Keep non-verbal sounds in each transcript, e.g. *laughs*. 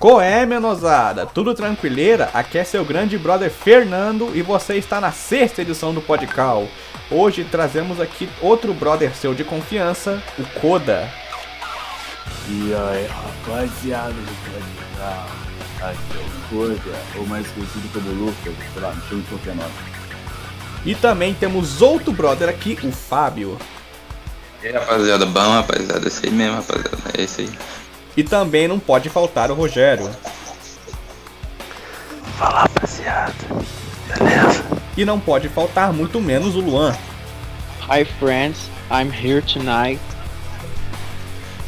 Qual é, menosada? Tudo tranquileira? Aqui é seu grande brother Fernando e você está na sexta edição do Podcal. Hoje trazemos aqui outro brother seu de confiança, o Koda. E aí, rapaziada do Podcal, aqui é o Koda, ou mais conhecido como Lucas, sei lá, me chama de qualquer nome. E também temos outro brother aqui, o Fábio. E aí, rapaziada, bom, rapaziada, esse aí mesmo, rapaziada, é esse aí. E também não pode faltar o Rogério. Fala rapaziada, beleza? E não pode faltar muito menos o Luan. Hi friends, I'm here tonight.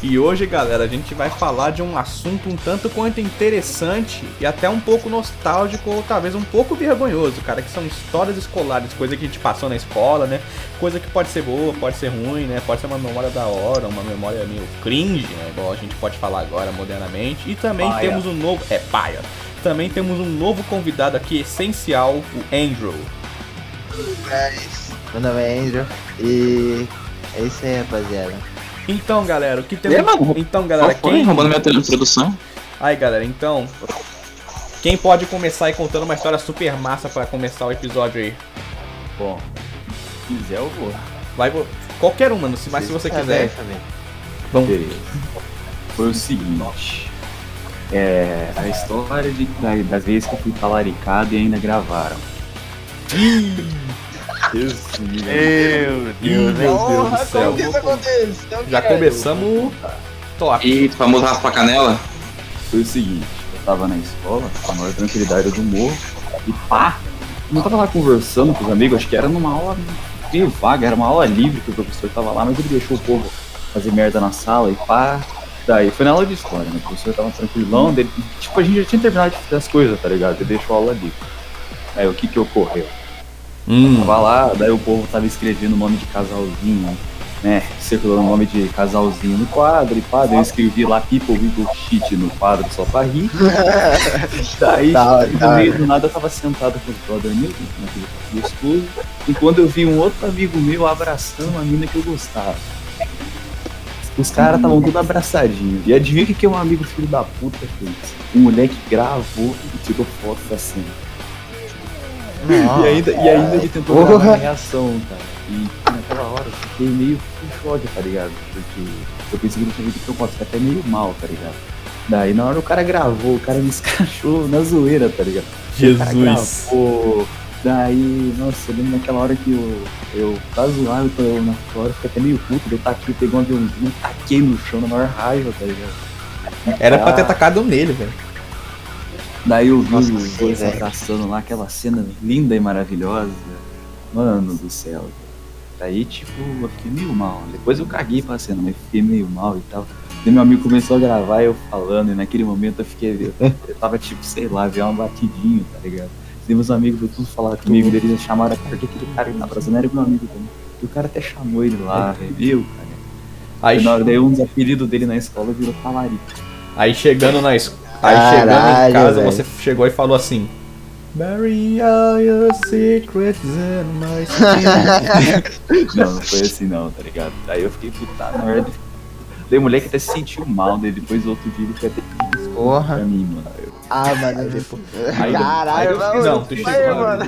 E hoje, galera, a gente vai falar de um assunto um tanto quanto interessante e até um pouco nostálgico ou talvez um pouco vergonhoso, cara, que são histórias escolares, coisa que a gente passou na escola, né? Coisa que pode ser boa, pode ser ruim, né? Pode ser uma memória da hora, uma memória meio cringe, né? Igual a gente pode falar agora modernamente. E também Paia. temos um novo. É, paia. Também temos um novo convidado aqui essencial, o Andrew. Meu nome é Andrew e é isso aí, rapaziada. Então, galera, o que temos. É, Então, galera, foi? quem. Roubando minha introdução? Aí, galera, então. Quem pode começar aí contando uma história super massa pra começar o episódio aí? Bom, se quiser eu vou. Vai, qualquer um, mano, se- mas se você quiser. Vamos. Beleza. Foi o seguinte. É. A história de, da- das vezes que eu fui talaricado e ainda gravaram. *gasps* *laughs* Deus. Meu Ih, meu Deus do céu. Já começamos top. E o famoso raspa canela? Foi o seguinte, eu tava na escola, a maior tranquilidade do morro, e pá! Eu tava lá conversando com os amigos, acho que era numa aula meio vaga, era uma aula livre que o professor tava lá, mas ele deixou o povo fazer merda na sala e pá. Daí foi na aula de história, né? O professor tava tranquilão, dele, tipo, a gente já tinha terminado de fazer as coisas, tá ligado? Ele deixou a aula livre. Aí o que que ocorreu? Hum. Tava lá, daí o povo tava escrevendo o nome de casalzinho, né? Circulando o nome de casalzinho no quadro, e pá, daí eu escrevi lá People People Shit no quadro só pra rir. *laughs* daí, Da hora, no da meio do nada, eu tava sentado com os brother meus, naquele gostoso, e quando eu vi um outro amigo meu abraçando uma mina que eu gostava. Os caras estavam tudo abraçadinhos. E adivinha o que, que um amigo filho da puta fez? Um moleque gravou e tirou foto da cena. E ainda, e ainda ele tentou Porra. gravar a reação, cara. E naquela hora eu fiquei meio em choque, tá ligado? Porque eu pensei que ele tinha visto que eu fiquei até meio mal, tá ligado? Daí na hora o cara gravou, o cara me escrachou na zoeira, tá ligado? O cara Jesus. gravou. Daí, nossa, eu lembro naquela hora que eu, eu tá zoado, então eu, naquela hora eu fiquei até meio puto, daí taquei, peguei um aviãozinho, taquei no chão na maior raiva, tá ligado? Era pra ter Ah, tacado nele, velho. Daí eu vi Nossa, os sim, dois abraçando lá, aquela cena linda e maravilhosa. Mano do céu. Daí, tipo, eu fiquei meio mal. Depois eu caguei pra cena, mas fiquei meio mal e tal. Daí meu amigo começou a gravar eu falando, e naquele momento eu fiquei. Eu, eu tava tipo, sei lá, vi uma batidinha, tá ligado? Daí meus amigos foram tudo falar comigo, daí eles chamaram porque aquele cara que tá abraçando era meu amigo também. E o cara até chamou ele lá. Viu, cara? Aí, Aí, na hora, daí um dos apelidos dele na escola virou talarico. aí chegando na es... Aí chegando em Caralho, casa, velho. você chegou e falou assim. Bury all your secrets in my *laughs* skin. Não, não foi assim não, tá ligado? Aí eu fiquei putado, na verdade. Daí o moleque até se sentiu mal, daí depois outro dia ele foi até Porra. pra mim, mano. Eu, Ah, mano. Aí- Caralho, aí- mano. não, tu chegou- mano.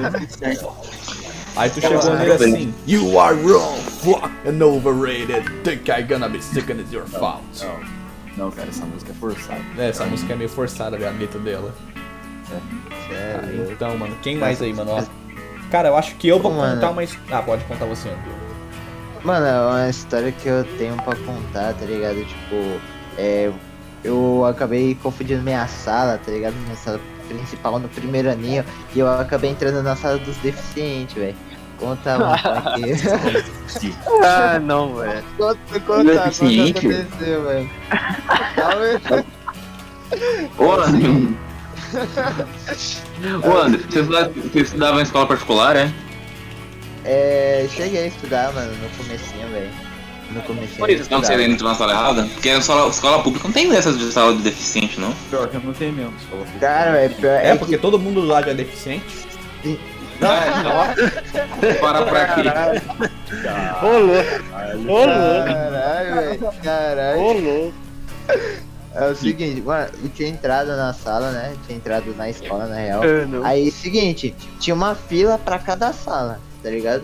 Aí tu chegou nele assim. You are wrong, fuck and overrated. Think I gonna be sickened as your fault. não, não, cara, essa música é forçada. É, essa música é meio forçada, velho, a letra dela. Ah, Sério. então, mano, quem mais aí, mano? Ó. Cara, eu acho que eu vou Pô, mano. contar uma Ah, pode contar você, Andrew. Mano, é uma história que eu tenho pra contar, tá ligado? Tipo, é. Eu acabei confundindo minha sala, tá ligado? Minha sala principal no primeiro aninho. E eu acabei entrando na sala dos deficientes, velho. Conta mano, *laughs* aqui. Ah, não, velho. conta, conta, conta o que aconteceu, velho. Ô, André. Ô, André, você estudava, você estudava em escola particular, é? É, cheguei a estudar, mano, no comecinho, velho. No comecinho. Por isso, não você entrou na sala errada? Porque a escola, escola pública não tem dessas de sala de deficiente, não. Pior que eu não tenho mesmo, escola pública. Cara, é pior. É, É, porque todo mundo lá já é deficiente. É, então, para pra quê? Ô, louco. Ô, louco. Caralho, velho. Caralho. Ô, louco. É o seguinte, mano, eu tinha entrado na sala, né? Tinha entrado na escola, na real. Não. Aí, seguinte, tinha uma fila pra cada sala, tá ligado?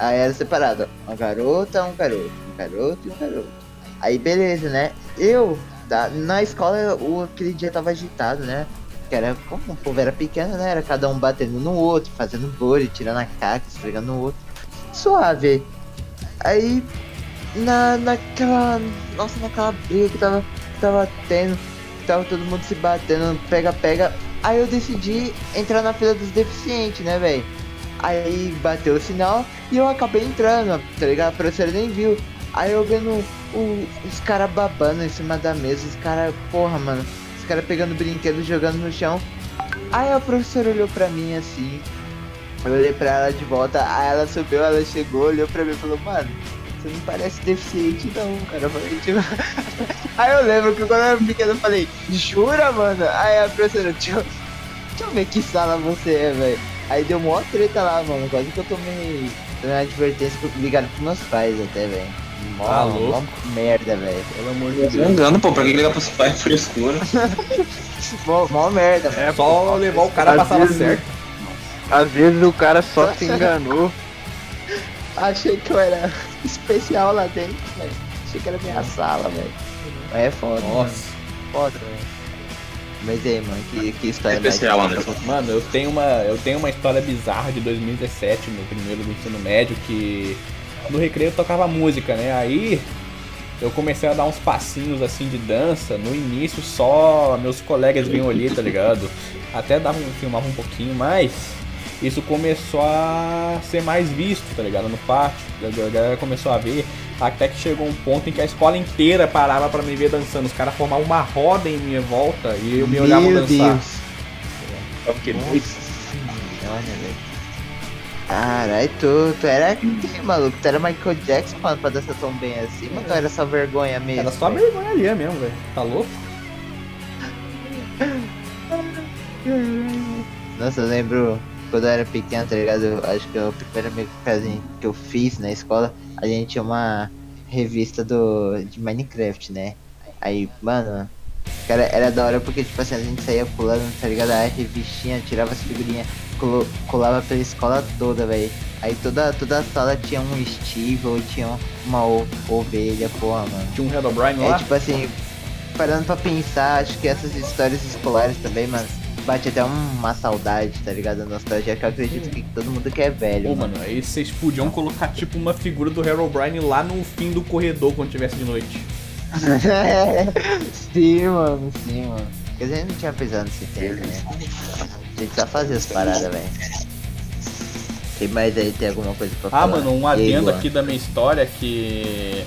Aí era separado, ó, uma garota, um garoto, um garoto e um garoto. Aí, beleza, né? Eu, da- na escola, o, aquele dia tava agitado, né? Que era, como o povo era pequeno, né? Era cada um batendo no outro, fazendo bullying, tirando a caca, esfregando no outro. Suave. Aí, na, naquela, nossa, naquela briga que tava, que tava tendo, que tava todo mundo se batendo, pega-pega. Aí eu decidi entrar na fila dos deficientes, né, velho? Aí bateu o sinal e eu acabei entrando, tá ligado? A professora nem viu. Aí eu vendo o- os caras babando em cima da mesa, os caras, porra, mano, caras pegando brinquedo, jogando no chão. Aí a professora olhou pra mim assim, eu olhei pra ela de volta, aí ela subiu, ela chegou, olhou pra mim e falou, mano, você não parece deficiente não, cara. Eu falei, tipo... *laughs* Aí eu lembro que quando eu era pequeno eu falei, jura, mano? Aí a professora, deixa eu, deixa eu ver que sala você é, velho. Aí deu mó treta lá, mano. Quase que eu tomei, tomei uma advertência ligado pros meus pais até, velho. Mó, Tá louco. mó merda, velho. Pelo amor de Deus. engano, pô, pra que ligar pros pais frescura? *laughs* Mó, mó merda, É velho. só levar o cara Às pra sala vezes- certa. Às vezes o cara só se *laughs* enganou. Achei que eu era especial lá dentro, velho. Achei que era minha sala, velho. Mas é foda, mano. Nossa. Foda, velho. Mas aí, mano, que, que história É especial, mais- Anderson. Mano, eu tenho uma, eu tenho uma história bizarra de 2017, no primeiro do ensino médio, que no recreio eu tocava música, né? Aí eu comecei a dar uns passinhos assim de dança. No início só meus colegas vinham ali, tá ligado? Até davam, filmavam um pouquinho, mas isso começou a ser mais visto, tá ligado? No pátio. A galera começou a ver. Até que chegou um ponto em que a escola inteira parava pra me ver dançando. Os caras formavam uma roda em minha volta e eu me olhava dançar. Deus. Olha, velho. Caralho, tu, tu era quem, maluco? Tu era Michael Jackson, mano, pra dançar tão bem assim, mas tu era só vergonha mesmo? Era só vergonha ali mesmo, velho. Tá louco? Nossa, eu lembro quando eu era pequeno, tá ligado? Eu acho que a primeira coisa que eu fiz na escola, a gente tinha uma revista do, de Minecraft, né? Aí, mano, cara, era da hora porque, tipo assim, a gente saía pulando, tá ligado? A revistinha, tirava as figurinhas, colava pela escola toda, velho. Aí toda, toda a sala tinha um Steve ou tinha uma ovelha, porra, mano. Tinha um Herobrine É lá. tipo assim, parando pra pensar, acho que essas histórias escolares também, mano, bate até uma saudade, tá ligado? Nostalgia que eu acredito que todo mundo quer velho. Pô, mano. mano, aí vocês podiam colocar tipo uma figura do Herobrine lá no fim do corredor quando tivesse de noite. *laughs* sim, mano, sim, mano. A gente não tinha pensado nesse tempo, né? A gente só fazia as paradas, velho. Tem mais aí, tem alguma coisa pra Ah, falar? mano, um adendo aqui da minha história que.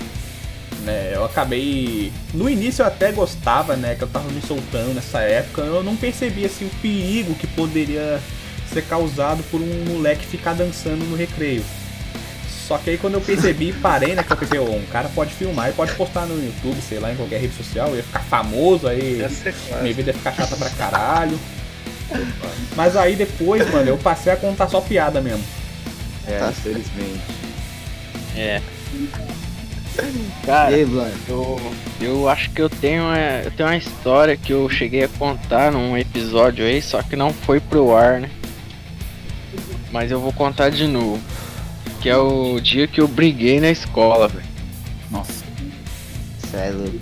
Né, eu acabei. No início eu até gostava, né? Que eu tava me soltando nessa época. Eu não percebi assim o perigo que poderia ser causado por um moleque ficar dançando no recreio. Só que aí quando eu percebi e parei, né? Que eu pensei, "Ô, um cara pode filmar e pode postar no YouTube, sei lá, em qualquer rede social, eu ia ficar famoso aí. É. Minha vida ia ficar chata pra caralho. Mas aí depois, mano, eu passei a contar só piada mesmo. É, Tá infelizmente. É. Cara, aí, eu, eu acho que eu tenho, uma, eu tenho uma história que eu cheguei a contar num episódio aí, só que não foi pro ar, né? Mas eu vou contar de novo. Que é o dia que eu briguei na escola, velho. Nossa. Cê é louco.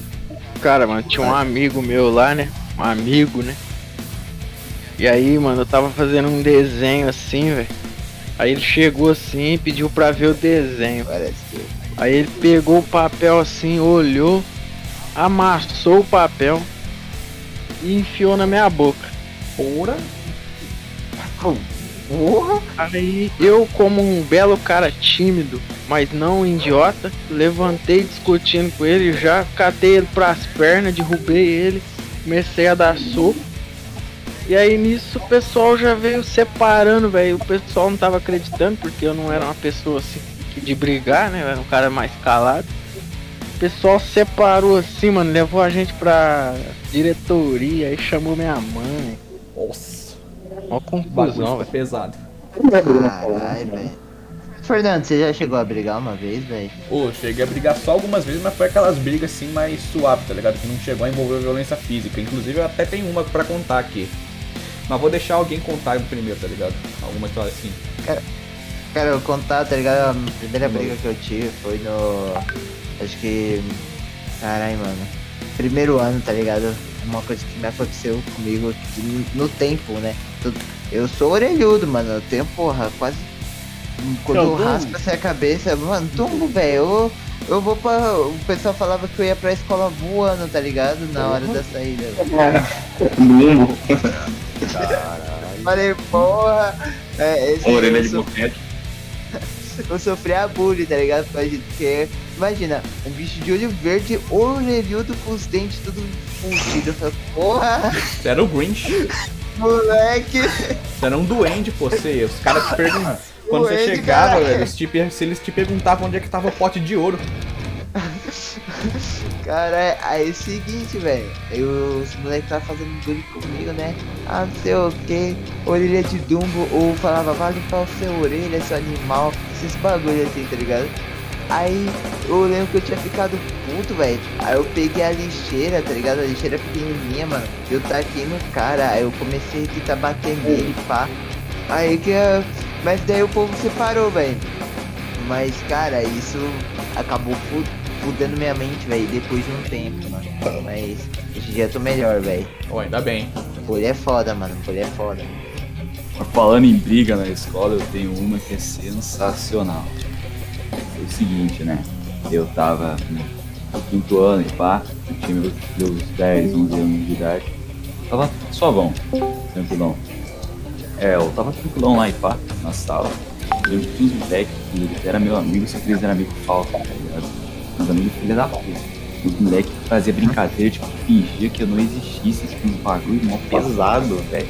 Cara, mano, tinha um amigo meu lá, né? Um amigo, né? E aí, mano, eu tava fazendo um desenho assim, velho. Aí ele chegou assim e pediu pra ver o desenho. Parece que. Aí ele pegou o papel assim, olhou, amassou o papel e enfiou na minha boca. Porra! Aí eu, como um belo cara tímido, mas não um idiota, levantei discutindo com ele, já catei ele pras pernas, derrubei ele, comecei a dar soco. E aí nisso o pessoal já veio separando, velho. O pessoal não tava acreditando, porque eu não era uma pessoa assim de brigar, né? Eu era um cara mais calado. O pessoal separou assim, mano, levou a gente pra diretoria, aí chamou minha mãe. Nossa! Bagulho confusão, velho. pesado. Caralho, velho. Fernando, você já chegou a brigar uma vez, velho? Ô, cheguei a brigar só algumas vezes, mas foi aquelas brigas assim mais suaves, tá ligado? Que não chegou a envolver violência física. Inclusive eu até tenho uma pra contar aqui. Mas vou deixar alguém contar primeiro, tá ligado? Alguma história assim. Cara, eu contar, tá ligado? A primeira briga que eu tive foi no. Acho que. Caralho, mano. Primeiro ano, tá ligado? Uma coisa que me aconteceu comigo no tempo, né? Eu sou orelhudo, mano. Eu tenho, porra, quase. Quando É o eu Dumbo? raspo assim a cabeça, mano, tumbo, velho. Eu, eu vou pra. O pessoal falava que eu ia pra escola voando, tá ligado? Na hora da saída. Lumbo. Falei, porra. É, esse Orelha eu de boquete. *laughs* eu sofria bullying, tá ligado? Porque, imagina, um bicho de olho verde, orelhudo com os dentes tudo. Eu falei, porra, Você era o Grinch. *laughs* moleque. Você era um duende, pô. Você, os caras te perguntam. Quando você Duende, chegava, cara. velho, eles te, se eles te perguntavam onde é que tava o pote de ouro. *laughs* Cara, aí é o seguinte, velho. Aí os moleques estavam fazendo bullying comigo, né? Ah, não sei o que, orelha de Dumbo, ou falava, vai limpar o seu orelha, seu animal, esses bagulho assim, tá ligado? Aí eu lembro que eu tinha ficado puto, velho. Aí eu peguei a lixeira, tá ligado? A lixeira pequenininha, mano. Eu taquei no cara, aí eu comecei a tentar bater nele, pá. Aí que. eu- Mas daí o povo separou, velho. Mas, cara, isso acabou fu- fudendo minha mente, velho, depois de um tempo, mano. Mas hoje em dia eu tô melhor, velho. Ó, ainda bem. Bullying é foda, mano. Bullying é foda. Falando em briga na escola, eu tenho uma que é sensacional. Foi o seguinte, né? Eu tava no quinto ano e pá, eu tinha meus, meus 10, 11 anos de idade. Tava suavão, tranquilão. É, eu tava tranquilão lá e pá, na sala. Eu lembro uns moleques que eles eram meu amigo, só que eles eram amigo falso, tá ligado? Meus amigos filha da puta. Os moleques que faziam brincadeira, tipo, fingia que eu não existisse, tipo, uns bagulho mó pesado, velho.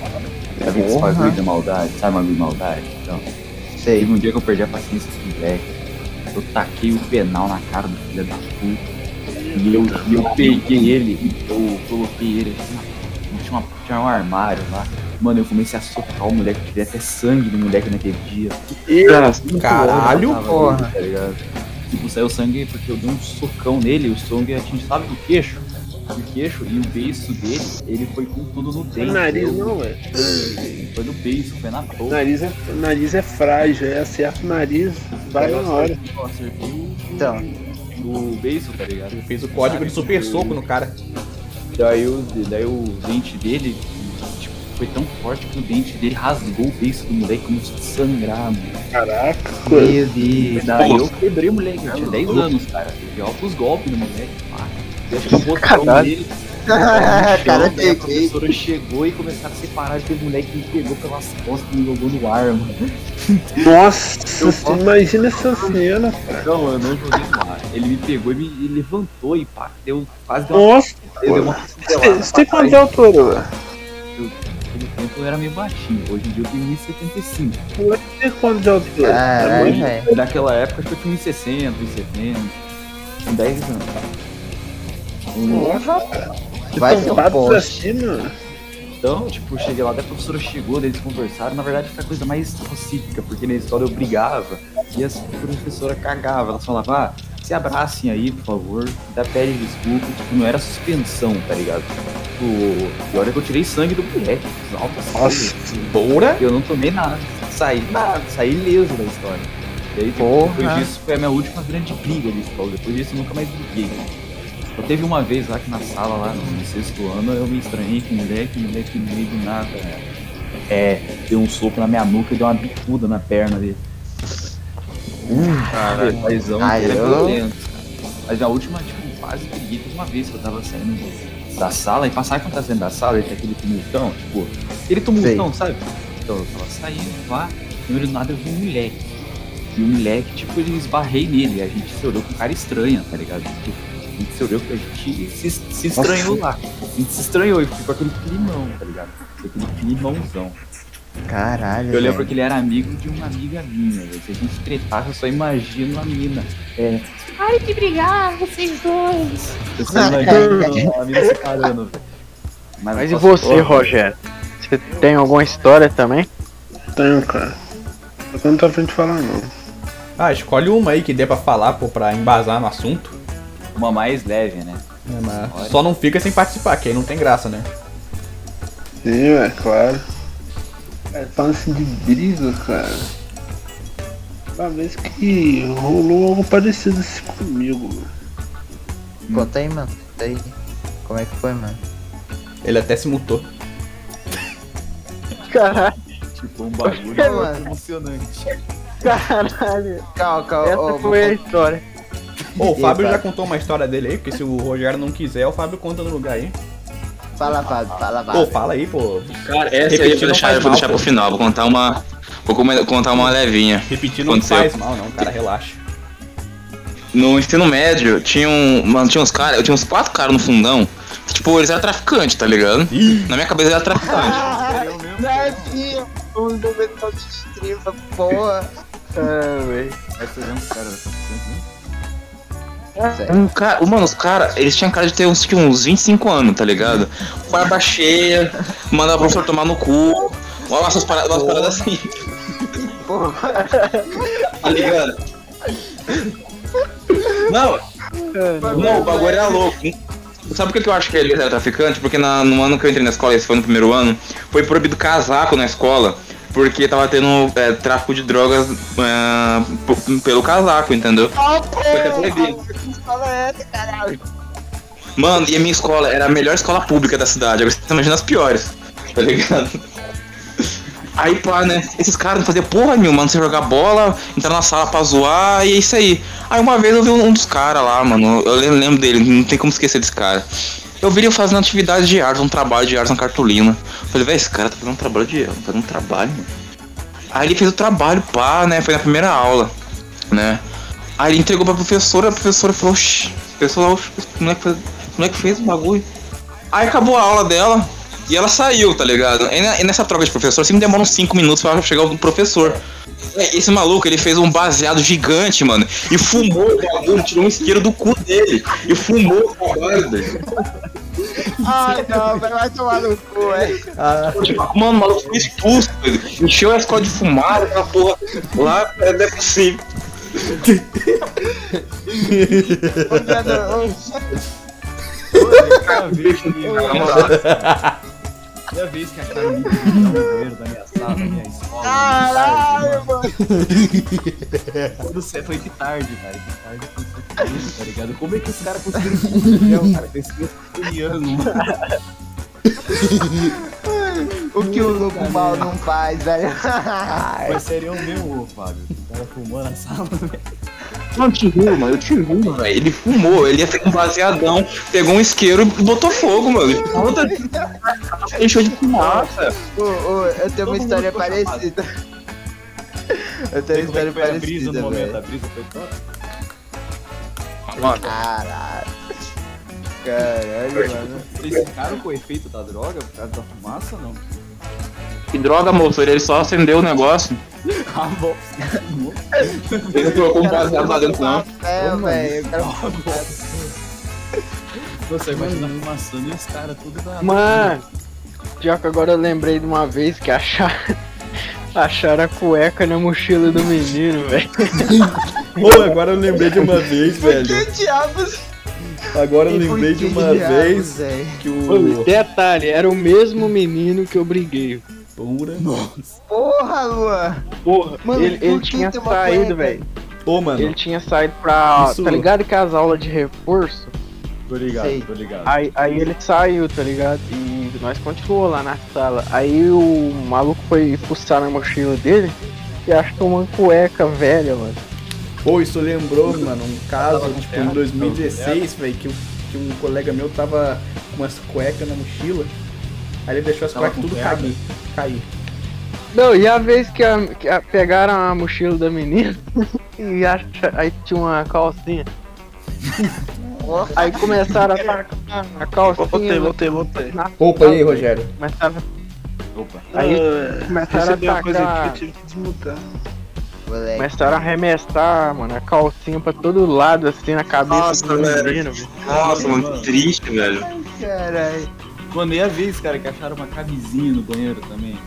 Sabe esse Porra. bagulho da maldade? Sabe bagulho de maldade? Então, Sei. teve um dia que eu perdi a paciência com o moleque. Eu taquei o penal na cara do filho da puta. E eu, eu peguei ele e eu coloquei ele assim tinha, uma, tinha um armário lá. Mano, eu comecei a socar o moleque, tive até sangue do moleque naquele dia. Caralho, Tava porra. doido, Tá ligado? Tipo, saiu sangue porque eu dei um socão nele, o sangue atingiu, sabe, no queixo? No queixo, e o beiço dele, ele foi com tudo no Não dente. nariz Eu- não, velho. Foi no beiço, foi na boca. nariz é, o nariz é frágil, é acerta o nariz, vai na hora. Eu acertei o- Então, o beiço, tá ligado? Ele fez o código de super soco no cara. Daí o, daí o dente dele foi tão forte que o dente dele rasgou o beiço do moleque, começou a sangrar, mano. Caraca, meu Deus. daí eu quebrei o moleque, eu tinha 10 anos, cara. Eu altos golpes no moleque, pá. Eu acho que eu botão nele. *laughs* Cara, a professora chegou e começaram a separar aquele moleque me pegou pelas costas e me jogou no ar, mano. nossa, você imagina essa cena. Não, eu não joguei no ar. Ele me pegou e me levantou e pá, deu quase deu uma, Nossa, deu uma você quanto de altura, velho? Tempo eu era meio baixinho, hoje em dia eu tenho 1,75. Você tem quanto de altura? Caralho, É velho. Naquela época acho que eu tinha 1,60, 1,70. Com 10 anos. Nossa, Vai você ser um poste. assim, mano. Então, tipo, cheguei lá, daí a professora chegou, daí eles conversaram. Na verdade, foi a coisa mais pacífica, porque na escola eu brigava e a professora cagava. Ela falava, ah, se abracem aí, por favor, dá pede desculpa. Tipo, não era suspensão, tá ligado? Tipo, e olha que eu tirei sangue do moleque, altas Nossa. Boura. Eu não tomei nada, saí nada, saí ileso da história. E aí, tipo, depois disso, foi a minha última grande briga da escola. Depois disso, eu nunca mais briguei. Eu teve uma vez lá que na sala, lá no sexto ano, eu me estranhei com o moleque, o moleque no meio do nada. É, deu um soco na minha nuca e deu uma bicuda na perna dele. Caralho. Paizão, é eu- violento. Mas a última, tipo, quase briguei teve uma vez que eu tava saindo do- da sala e passar quando tá saindo da sala, ele tem aquele tumultão, tipo, aquele tumultão, sabe? Então eu tava saindo lá, no meio do nada eu vi um moleque. E o moleque, tipo, ele esbarrei nele, a gente se olhou com cara estranha, tá ligado? Tipo, a gente se olhou, a gente se, se estranhou lá. A gente se estranhou e ficou aquele climão, tá ligado? Aquele climãozão. Caralho. Eu lembro velho. que ele era amigo de uma amiga minha, velho. Se a gente tretasse, eu só imagino a mina. É, Pare de brigar, vocês dois. eu só imagino a mina separando, velho. Mas e eu posso- você, Ô, Rogério? Você tem alguma história também? Tenho, cara. Que eu não tô afim de falar, não. Ah, escolhe uma aí que dê pra falar, pô, pra embasar no assunto. Uma mais leve, né? É, mas só não fica sem participar, que aí não tem graça, né? Sim, é claro. É, falando assim de brisa, cara. Uma vez que rolou algo parecido assim comigo, mano. Conta aí, mano. Conta aí. Como é que foi, mano? Ele até se mutou. *laughs* Caralho, Tipo, um bagulho *laughs* Mano. emocionante. caralho. Calma, calma. Essa ó, foi a história. Ô, o Ih, Fábio já contou uma história dele aí, porque se o Rogério não quiser, o Fábio conta no lugar aí. Fala, Fábio, fala, Pô, Fábio. fala aí, pô. Cara, essa aí eu Repetir vou deixar, eu vou deixar pô. pro final. Vou contar uma. Vou contar uma levinha. Repetir não Aconteceu. faz mal, não, cara, relaxa. No ensino médio, tinha um. Mano, tinha uns caras. Eu tinha uns quatro caras no fundão. que, Tipo, eles eram traficantes, tá ligado? Ih, Na minha cabeça eles eram traficantes. Nervinho, um número de estripa, porra. Ah, velho. Vai uns caras dessa né? Um cara, mano, os caras, eles tinham cara de ter uns, tipo, uns 25 anos, tá ligado? Barba *laughs* cheia, mandava o professor tomar no cu. Olha essas paradas, umas paradas assim. *laughs* Tá ligado? Não, não, o bagulho era louco. Sabe por que que eu acho que ele era traficante? Porque na- no ano que eu entrei na escola, esse foi no primeiro ano, foi proibido casaco na escola. Porque tava tendo é, tráfico de drogas é, pelo casaco, entendeu? Foi até proibido. Mano, e a minha escola era a melhor escola pública da cidade. Agora você imagina as piores, tá ligado? Aí pá, né? Esses caras não faziam porra nenhuma, mano. Você jogar bola, entrar na sala pra zoar e é isso aí. Aí uma vez eu vi um, dos caras lá, mano. Eu lem- lembro dele, não tem como esquecer desse cara. Eu vi ele fazendo atividade de arte, um trabalho de arte na cartolina. Falei, velho, esse cara tá fazendo um trabalho de arte, fazendo um trabalho, mano. Aí ele fez o trabalho, pá, né? Foi na primeira aula, né? Aí ele entregou pra professora, a professora falou, oxi, pessoal, oxi, o moleque fez, o moleque fez o bagulho. Aí acabou a aula dela e ela saiu, tá ligado? E, ne- nessa troca de professor, sempre demora uns 5 minutos pra chegar o professor. É, Esse maluco, ele fez um baseado gigante, mano, e fumou o bagulho, tirou um isqueiro do cu dele, e fumou o trabalho dele. Ai, não, vai tomar no cu, é. Tipo, mano, o maluco foi expulso, velho. encheu a escola de fumaça, aquela porra lá, é, não é possível. Uma vez que Toda vez que acharam um banheiro da minha sala, da minha escola. Caralho, mano. Quando você foi de tarde, cara. De tarde foi isso, tá ligado? Como é que os caras conseguiram cara? Com esse criando, mano. O que o louco mal não faz, velho. Foi sério mesmo, ô, Fábio. O cara fumando na sala, velho. Não, eu te juro, mano, eu te juro, velho. Ele fumou, ele ia ter um baseadão, pegou um isqueiro e botou fogo, mano. Puta, encheu de fumaça. Ô, ô, eu tenho uma história parecida. *laughs* Eu tenho uma é história foi a brisa parecida, no momento? velho. A brisa foi toda? Caralho. Caralho, mano. Vocês ficaram com o efeito da droga por causa da fumaça ou não? Que droga, moço, ele só acendeu o negócio. *laughs* Ah, bom. Ele não colocou um baseado lá dentro, não. É, velho, eu quero Você imagina fumaçando e os caras tudo na. Mano, já que agora eu lembrei de uma vez que acharam, *laughs* acharam a cueca na mochila do menino, velho. *laughs* Ô, agora eu lembrei de uma vez, velho. Que diabos? Agora eu lembrei de uma diabos, vez que o. Detalhe, era o mesmo menino que eu briguei. Pura. Porra, Luan. Porra, Mano, ele, ele tinha saído, velho. Ô, mano. Ele tinha saído pra. Isso- Tá ligado que as aulas de reforço? Tô ligado, Sei. tô ligado. Aí, aí ele saiu, tá ligado? E nós continuou lá na sala. Aí o maluco foi fuçar na mochila dele e achou uma cueca velha, mano. Pô, isso lembrou, mano, um caso, tipo, terra, em 2016, velho, que, que um colega meu tava com umas cuecas na mochila. Aí ele deixou as Tava cuecas tudo cair. cair. Não, e a vez que, a- que a- pegaram a mochila da menina *laughs* e acha, aí tinha uma calcinha. *laughs* Aí começaram a tacar a calcinha. Voltei, voltei, voltei. na Opa, e aí, Rogério? Começaram, Opa. aí começaram a uma coisa aqui tacar. eu tive que desmutar. Moleque. Começaram a arremessar, mano, a calcinha pra todo lado, assim, na cabeça Nossa, do velho. menino, velho. Nossa, mano, que triste, velho. Caralho. Mano, e a vez, cara, que acharam uma camisinha no banheiro também?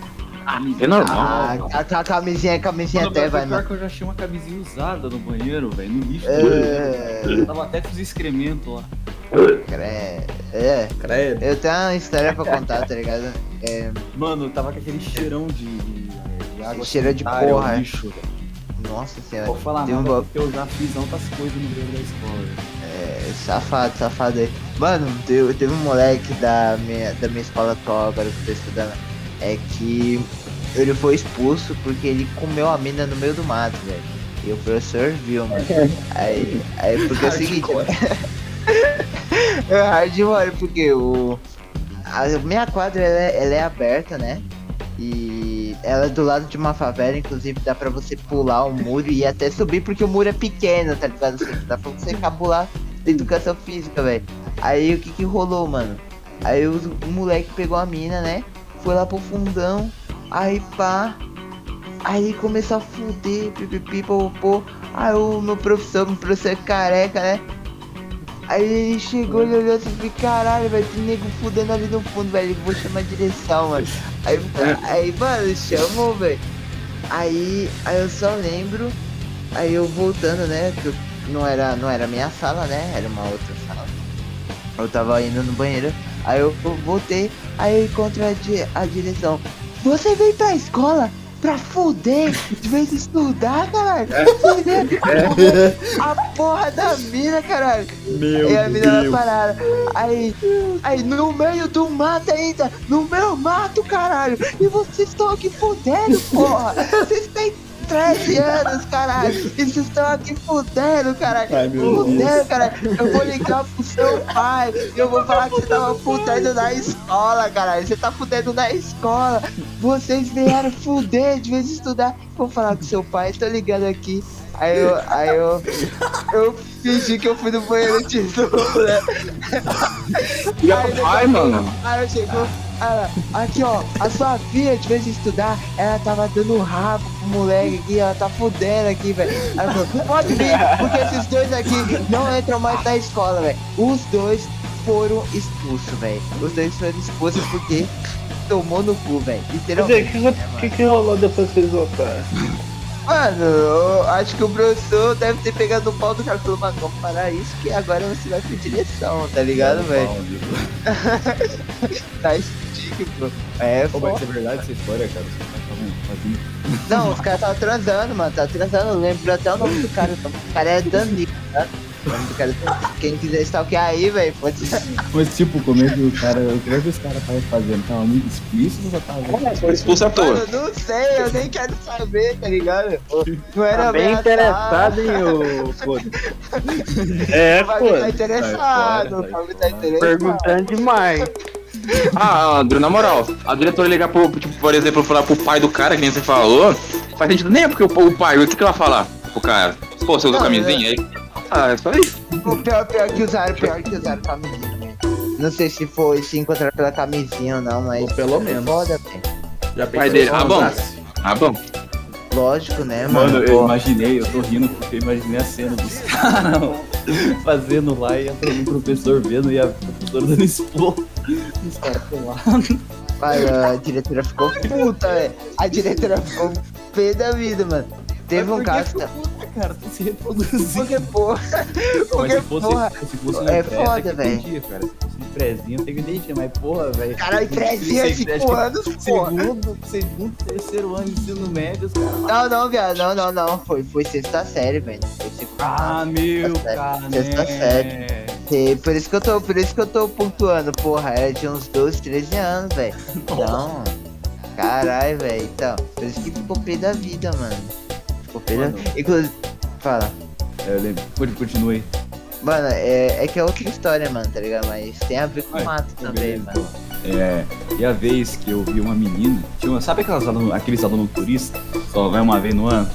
É normal. Ah, a, a camisinha, a camisinha Mano, até vai, pior mano. que eu já achei uma camisinha usada no banheiro, velho, no lixo. É, Tava até com os excrementos lá. cre- é, Credo. eu tenho uma história pra contar, tá ligado? É, Mano, tava com aquele cheirão de, de, de água Cheiro de porra, é. lixo, velho. Nossa senhora. Vou falar Tem um nada ba- porque eu já fiz altas coisas no meio da escola. É, safado, safado aí. Mano, teve, teve um moleque da minha, da minha escola atual, agora que eu tô estudando, é que ele foi expulso porque ele comeu a mina no meio do mato, velho. E o professor viu, mano. *laughs* Aí, aí porque é o seguinte. *laughs* é hardcore, porque o. A minha quadra ela é, ela é aberta, né? E ela é do lado de uma favela, inclusive dá pra você pular o muro e até subir porque o muro é pequeno, tá ligado? Assim, Dá pra você cabular da educação física, velho. Aí o que que rolou, mano? Aí o, moleque pegou a mina, né? Foi lá pro fundão, aí pá. Aí começou a fuder, pipipi, popô. Aí o meu professor, meu professor careca, né? Aí ele chegou, ele olhou assim, falei, caralho, velho, tem nego fudendo ali no fundo, velho, vou chamar a direção, mano. Aí, aí mano, chamou, velho. Aí, aí eu só lembro, aí eu voltando, né, que não era, não era minha sala, né, era uma outra sala. Eu tava indo no banheiro, aí eu voltei, aí eu a, a direção. Você veio pra escola pra fuder, de vez em estudar, caralho. A porra da mina, caralho. Meu E a mina Deus. na parada. Aí, aí no meio do mato ainda, no meu mato, caralho. E vocês estão aqui fudendo, porra. Vocês têm 13 anos, caralho. E vocês estão aqui fudendo, caralho. Ai, meu fudendo, caralho. Eu vou ligar pro seu pai. Eu vou falar que você tava fudendo na escola, caralho. Você tá fudendo na escola. Vocês vieram fuder de vez estudar. Vou falar com seu pai, tô ligando aqui. Aí eu, aí eu, eu fingi que eu fui no banheiro de Aí pro pai, mano. Aí eu chegou, ela, aqui ó, a sua filha, de vez em estudar, ela tava dando rabo pro moleque aqui, ela tá fudendo aqui, velho. Eu falei, pode vir, porque esses dois aqui não entram mais na escola, velho. Os dois foram expulsos, velho. Os dois foram expulsos porque tomou no cu, velho. Literalmente. o que, que, que rolou depois que eles voltaram? Mano, eu acho que o professor deve ter pegado o pau do cara e falou, mano, vamos parar isso que agora você vai pra direção, tá ligado, velho? Tá. *laughs* É, Pô, foda. mas é verdade essa história, cara. Os caras estavam fazendo. Não, os caras estavam transando, mano. Tá transando, lembro até o nome do cara. O cara é Danilo, tá? O é. Quem quiser stalkear aí, velho, pode. Mas tipo, como é que o cara. Como é que os caras estavam fazendo? Tava muito explícito ou só tava. Foi expulso à toa. Não sei, eu nem quero saber, tá ligado? Não era Tá bem interessado, hein, ô foda. É, O Fábio tá pô. interessado, o tá interessado. Perguntando demais. Ah, André, na moral, a diretora ligar pro, tipo, por exemplo, falar pro pai do cara, que nem você falou, faz sentido nem é porque o, o pai, o que, que ela falar pro cara? Pô, você usou Não, camisinha aí? Ah, é só isso. O pior, pior que usaram, pior que usaram camisinha, velho. Não sei se foi se encontrar pela camisinha ou não, mas. Ou pelo menos. Foda. Já Pai dele. Ah, bom. Ah, bom. Lógico, né, mano? Mano, eu Pô, imaginei, eu tô rindo porque eu imaginei a cena dos *laughs* caras fazendo lá e o professor vendo e a professora dando expor. Os caras a diretora ficou puta, velho. A diretora ficou pé da vida, mano. Teve um caso. tá- Puta, cara, tu se reproduzir. Porque, porra. Mas Porque, se fosse, porra. se fosse é pré, foda, velho. cara. Se fosse um prézinho, até que entendia, mas porra, velho. Caralho, cinco que anos, porra. Segundo, segundo, terceiro ano de ensino médio, os caras. Não, não, viado. Não, não, não. Foi, foi sexta série, velho. Foi segunda. Ah, meu, Sexta cara. Sexta série. E Por isso que eu tô, por isso que eu tô pontuando, porra. Era de uns 12, 13 anos, velho. *laughs* Não. Caralho, velho. Então, por isso que ficou pé da vida, mano. Ficou pé da. Inclusive. Fala. Eu lembro. Aí. Mano, é, é que é outra história, mano, tá ligado? Mas tem a ver com Ai, mato Então, também, mano. então. É, e a vez que eu vi uma menina, tinha uma, sabe aquelas alunos, aqueles alunos turistas? Só vai uma vez no ano,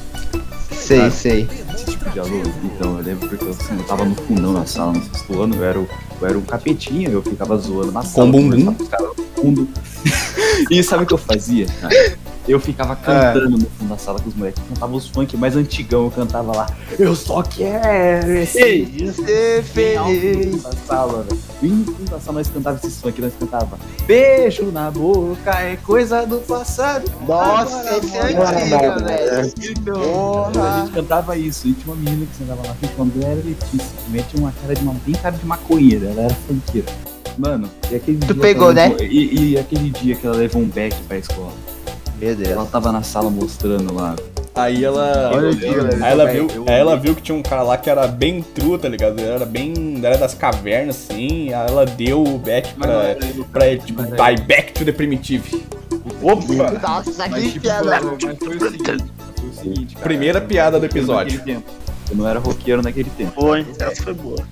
Sei, Sabe? sei. esse tipo de aluno. Então eu lembro porque eu, assim, eu tava no fundão da sala, no sexto ano, eu era, o, eu era um capetinha, eu ficava zoando na sala. bumbum? com os caras no fundo. *laughs* e sabe o que eu fazia? cara? Eu ficava cantando no fundo da sala com os moleques. Eu cantava os funk mais antigão, eu cantava lá. Eu só quero Que? Ser feliz. da sala, velho. Bem no fundo da sala nós cantava esses funk, nós cantava. Beijo na boca é coisa do passado. Nossa, esse é antigo, velho. Então, a gente cantava isso. E tinha uma menina que sentava lá, que o nome dela era Letícia. Também tinha uma cara de uma, bem cara de maconheira, ela era funkeira. Mano, e aquele Tu dia pegou, que ela né? levou- E, e aquele dia que ela levou um back pra escola. Meu Deus. Ela tava na sala mostrando lá. Aí ela. Olha velho. Aí ela, viu, aí ela viu que tinha um cara lá que era bem true, tá ligado? Ele era bem. Era das cavernas, assim. Aí ela deu o back Mas pra, ele, pra ele, tipo, Mas die back to the primitive. Opa! Nossa, Mas, que tipo, piada. mas foi o seguinte, foi o seguinte, cara. Primeira piada do episódio. Eu não era roqueiro naquele tempo. Foi, essa foi boa.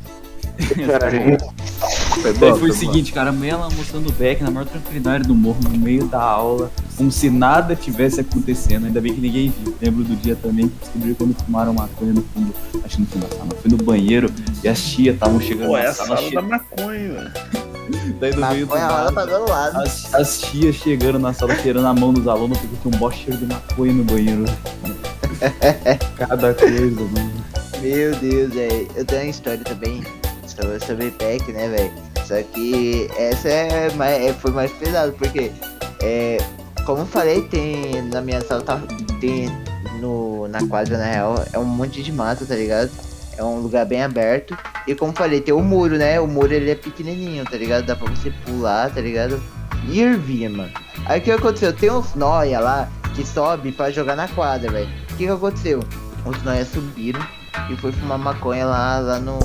Foi o seguinte, cara, a ela mostrando o back na maior tranquilidade do morro, no meio da aula, como se nada tivesse acontecendo, ainda bem que ninguém viu. Lembro do dia também que descobri quando fumaram maconha no fundo, acho que no fundo da sala, fui no banheiro e as tias estavam chegando Pô, é na a sala, sala che... da maconha, velho. *laughs* daí no meio do nada, tá do lado. as, as tias chegando na sala, cheirando a mão dos alunos, porque tinha um bosta cheiro de maconha no banheiro. *laughs* Cada coisa, mano. Meu Deus, velho. Eu tenho uma história também sobre, sobre PEC, né, velho? Só que essa é mais, é- foi mais pesado, porque, é, como falei, tem na minha sala, tá, tem no, na quadra, na real, é um monte de mato, tá ligado? É um lugar bem aberto. E como falei, tem o muro, né? O muro ele é pequenininho, tá ligado? Dá pra você pular, tá ligado? E ir vir, mano. Aí o que aconteceu? Tem uns noia lá que sobe pra jogar na quadra, velho. O que, que aconteceu? Os noia subiram e foi fumar maconha lá, lá no,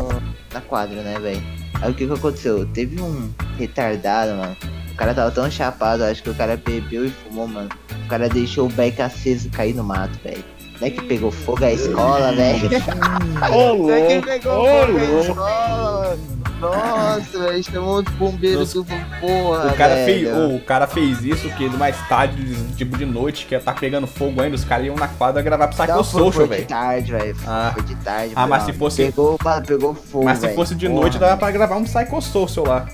na quadra, né, velho? Aí o que que aconteceu? Teve um retardado, mano. O cara tava tão chapado, acho que o cara bebeu e fumou, mano. O cara deixou o beck aceso cair no mato, velho. Não é que pegou fogo a escola, velho. *laughs* Ô, Não é que louco! pegou Ô, fogo a louco! Nossa, velho, chamou os bombeiros do porra, O cara, fez, velho. o cara fez isso que mais tarde, tipo de noite, que tá pegando fogo ainda, os caras iam na quadra gravar Não, Psychosocial, foi, foi de velho. tarde, velho. Ah. Foi de tarde. Ah, mas mano. se fosse- Pegou, pegou fogo, Mas se velho. fosse de Porra, noite, dava pra gravar um Psychosocial lá.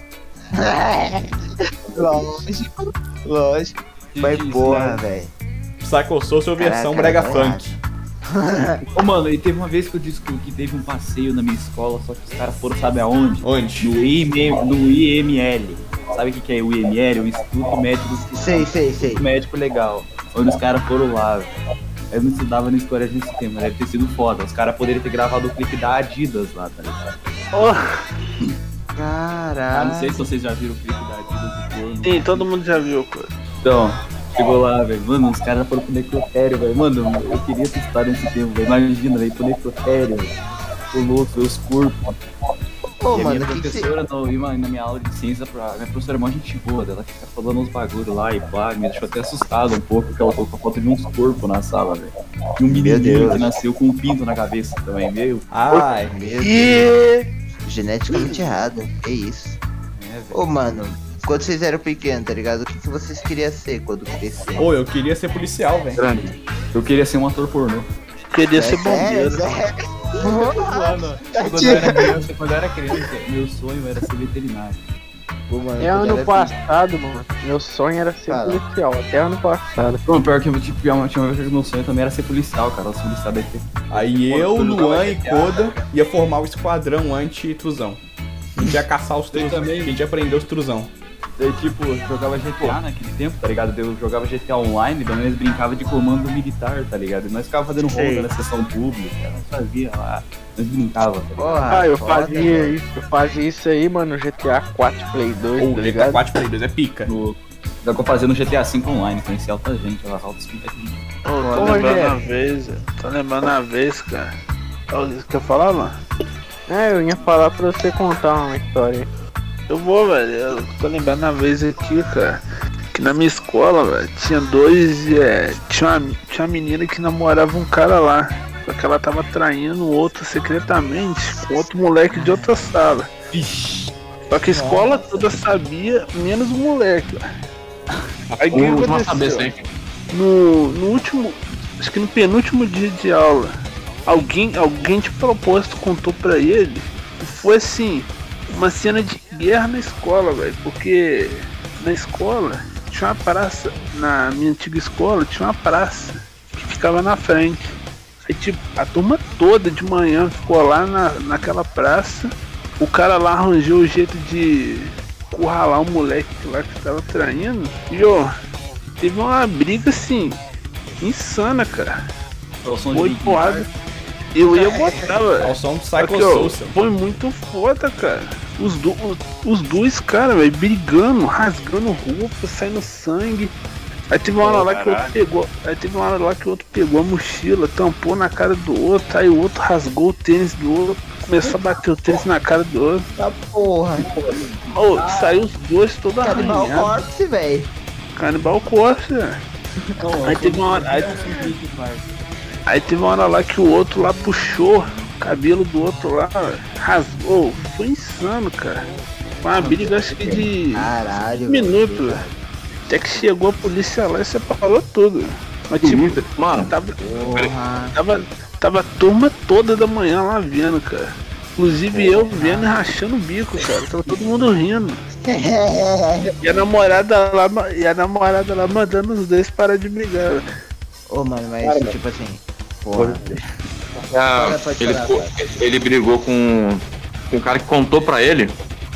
*laughs* Lógico, lógico. Mas porra, isso, velho. Psychosocial versão Caraca, brega não funk. Ô, mano, e teve uma vez que eu disse que que teve um passeio na minha escola, só que os caras foram, sabe aonde? Onde? No, IM, no IML. Sabe o que, que é o IML? O Instituto Médico, Sei, sei, sei. Médico Legal. Onde os caras foram lá, velho. Eu não estudava na escola nesse tempo, mas deve ter sido foda. Os caras poderiam ter gravado o clipe da Adidas lá, tá ligado? Ah, não sei Caralho. se vocês já viram o clipe da Adidas do corno. Sim, todo mundo já viu, cara. Então, chegou lá, velho. Mano, os caras foram pro necrotério, velho. Mano, eu queria ter estudado nesse tempo, velho. Imagina, velho, pro necrotério, velho. Tô louco, os corpos. Pô, e a mano, minha o que que você... professora, na minha aula de ciência, pra, minha professora é mó gente boa, ela fica falando uns bagulho lá e pá, me deixou até assustado um pouco, porque ela colocou a foto de uns corpos na sala, velho. E um menininho Deus. que nasceu com um pinto na cabeça também, meu. Ai, Meu Deus. E Geneticamente errado. Que isso. É, velho. Ô, mano, quando vocês eram pequenos, tá ligado? O que que vocês queriam ser quando crescer? Ô, eu queria ser policial, velho. Grande. Eu queria ser um ator pornô. queria É ser bombeiro. sério? Mano, *laughs* quando eu era criança, quando eu era criança, meu sonho era ser veterinário. Pô, mano, É quando ano passado, mano. Meu sonho era ser policial, até ano passado. Pior que eu tipo, tinha uma tinha uma vez que meu sonho também era ser policial, cara. Os policiais deve ter. Aí Pô, eu, Luan e Koda ia formar o esquadrão anti-trusão. A gente ia caçar os trusão. A também. gente ia prender os trusão. Daí, tipo, eu jogava GTA naquele tempo, tá ligado? Daí Eu jogava GTA online, daí nós brincava de comando militar, tá ligado? E nós ficava fazendo ronda na sessão pública, nós fazia lá, nós brincava, tá ligado? Porra, Ah, eu foda, fazia velho. isso, eu fazia isso aí, mano, no GTA 4 Play 2, Ou tá GTA ligado? 4 Play 2 é pica. No... Dá pra fazer no GTA V online, conheci alta gente, pintas de gente. Ô, tô lembrando Rogério. a vez, tô lembrando a vez, cara. Ó, Você quer falar, mano? É, eu ia falar pra você contar uma história aí. Eu vou, velho. Eu tô lembrando a vez aqui, cara. Que na minha escola, velho, tinha dois. É, tinha, uma, tinha uma menina que namorava um cara lá. Só que ela tava traindo o outro secretamente com outro moleque de outra sala. Só que a escola toda sabia, menos o moleque. velho. Aí o que uma aconteceu? cabeça, no, no último, acho que no penúltimo dia de aula, alguém, alguém de propósito contou pra ele que foi assim, uma cena de guerra na escola, velho, porque na escola tinha uma praça na minha antiga escola, tinha uma praça que ficava na frente. Aí tipo, a turma toda de manhã ficou lá na, naquela praça. O cara lá arranjou o jeito de curralar o moleque lá que tava traindo. E ó, teve uma briga assim, insana, cara. Foi porrada. Eu ia botar, Ao velho. som do Aqui, Psycho ó, Social. Foi muito foda, cara. Os, do, os dois caras, velho, brigando, rasgando roupa, saindo sangue. Aí teve uma hora lá que o outro pegou. Aí teve uma hora lá que o outro pegou a mochila, tampou na cara do outro, aí o outro rasgou o tênis do outro, começou a bater o tênis na cara do outro. Tá porra. Ô, saiu os dois todos Canibal arranhados. Corpse, velho. Canibal Corpse, velho. Não, Aí teve uma hora- aí-. Aí teve uma hora lá que o outro lá puxou cabelo do outro lá, rasgou. Foi insano, cara. Foi uma briga acho que de Caralho. minuto. Até que chegou a polícia lá e separou tudo. Mas tipo, Mano, tava, Porra. tava, tava a turma toda da manhã lá vendo, cara. Inclusive eu vendo e rachando o bico, cara. Tava todo mundo rindo. *laughs* E a namorada lá, e a namorada lá mandando os dois parar de brigar. Ô, mano, mas tipo assim. Porra. Ah, ele, ficou- ele brigou com, com o cara que contou pra ele.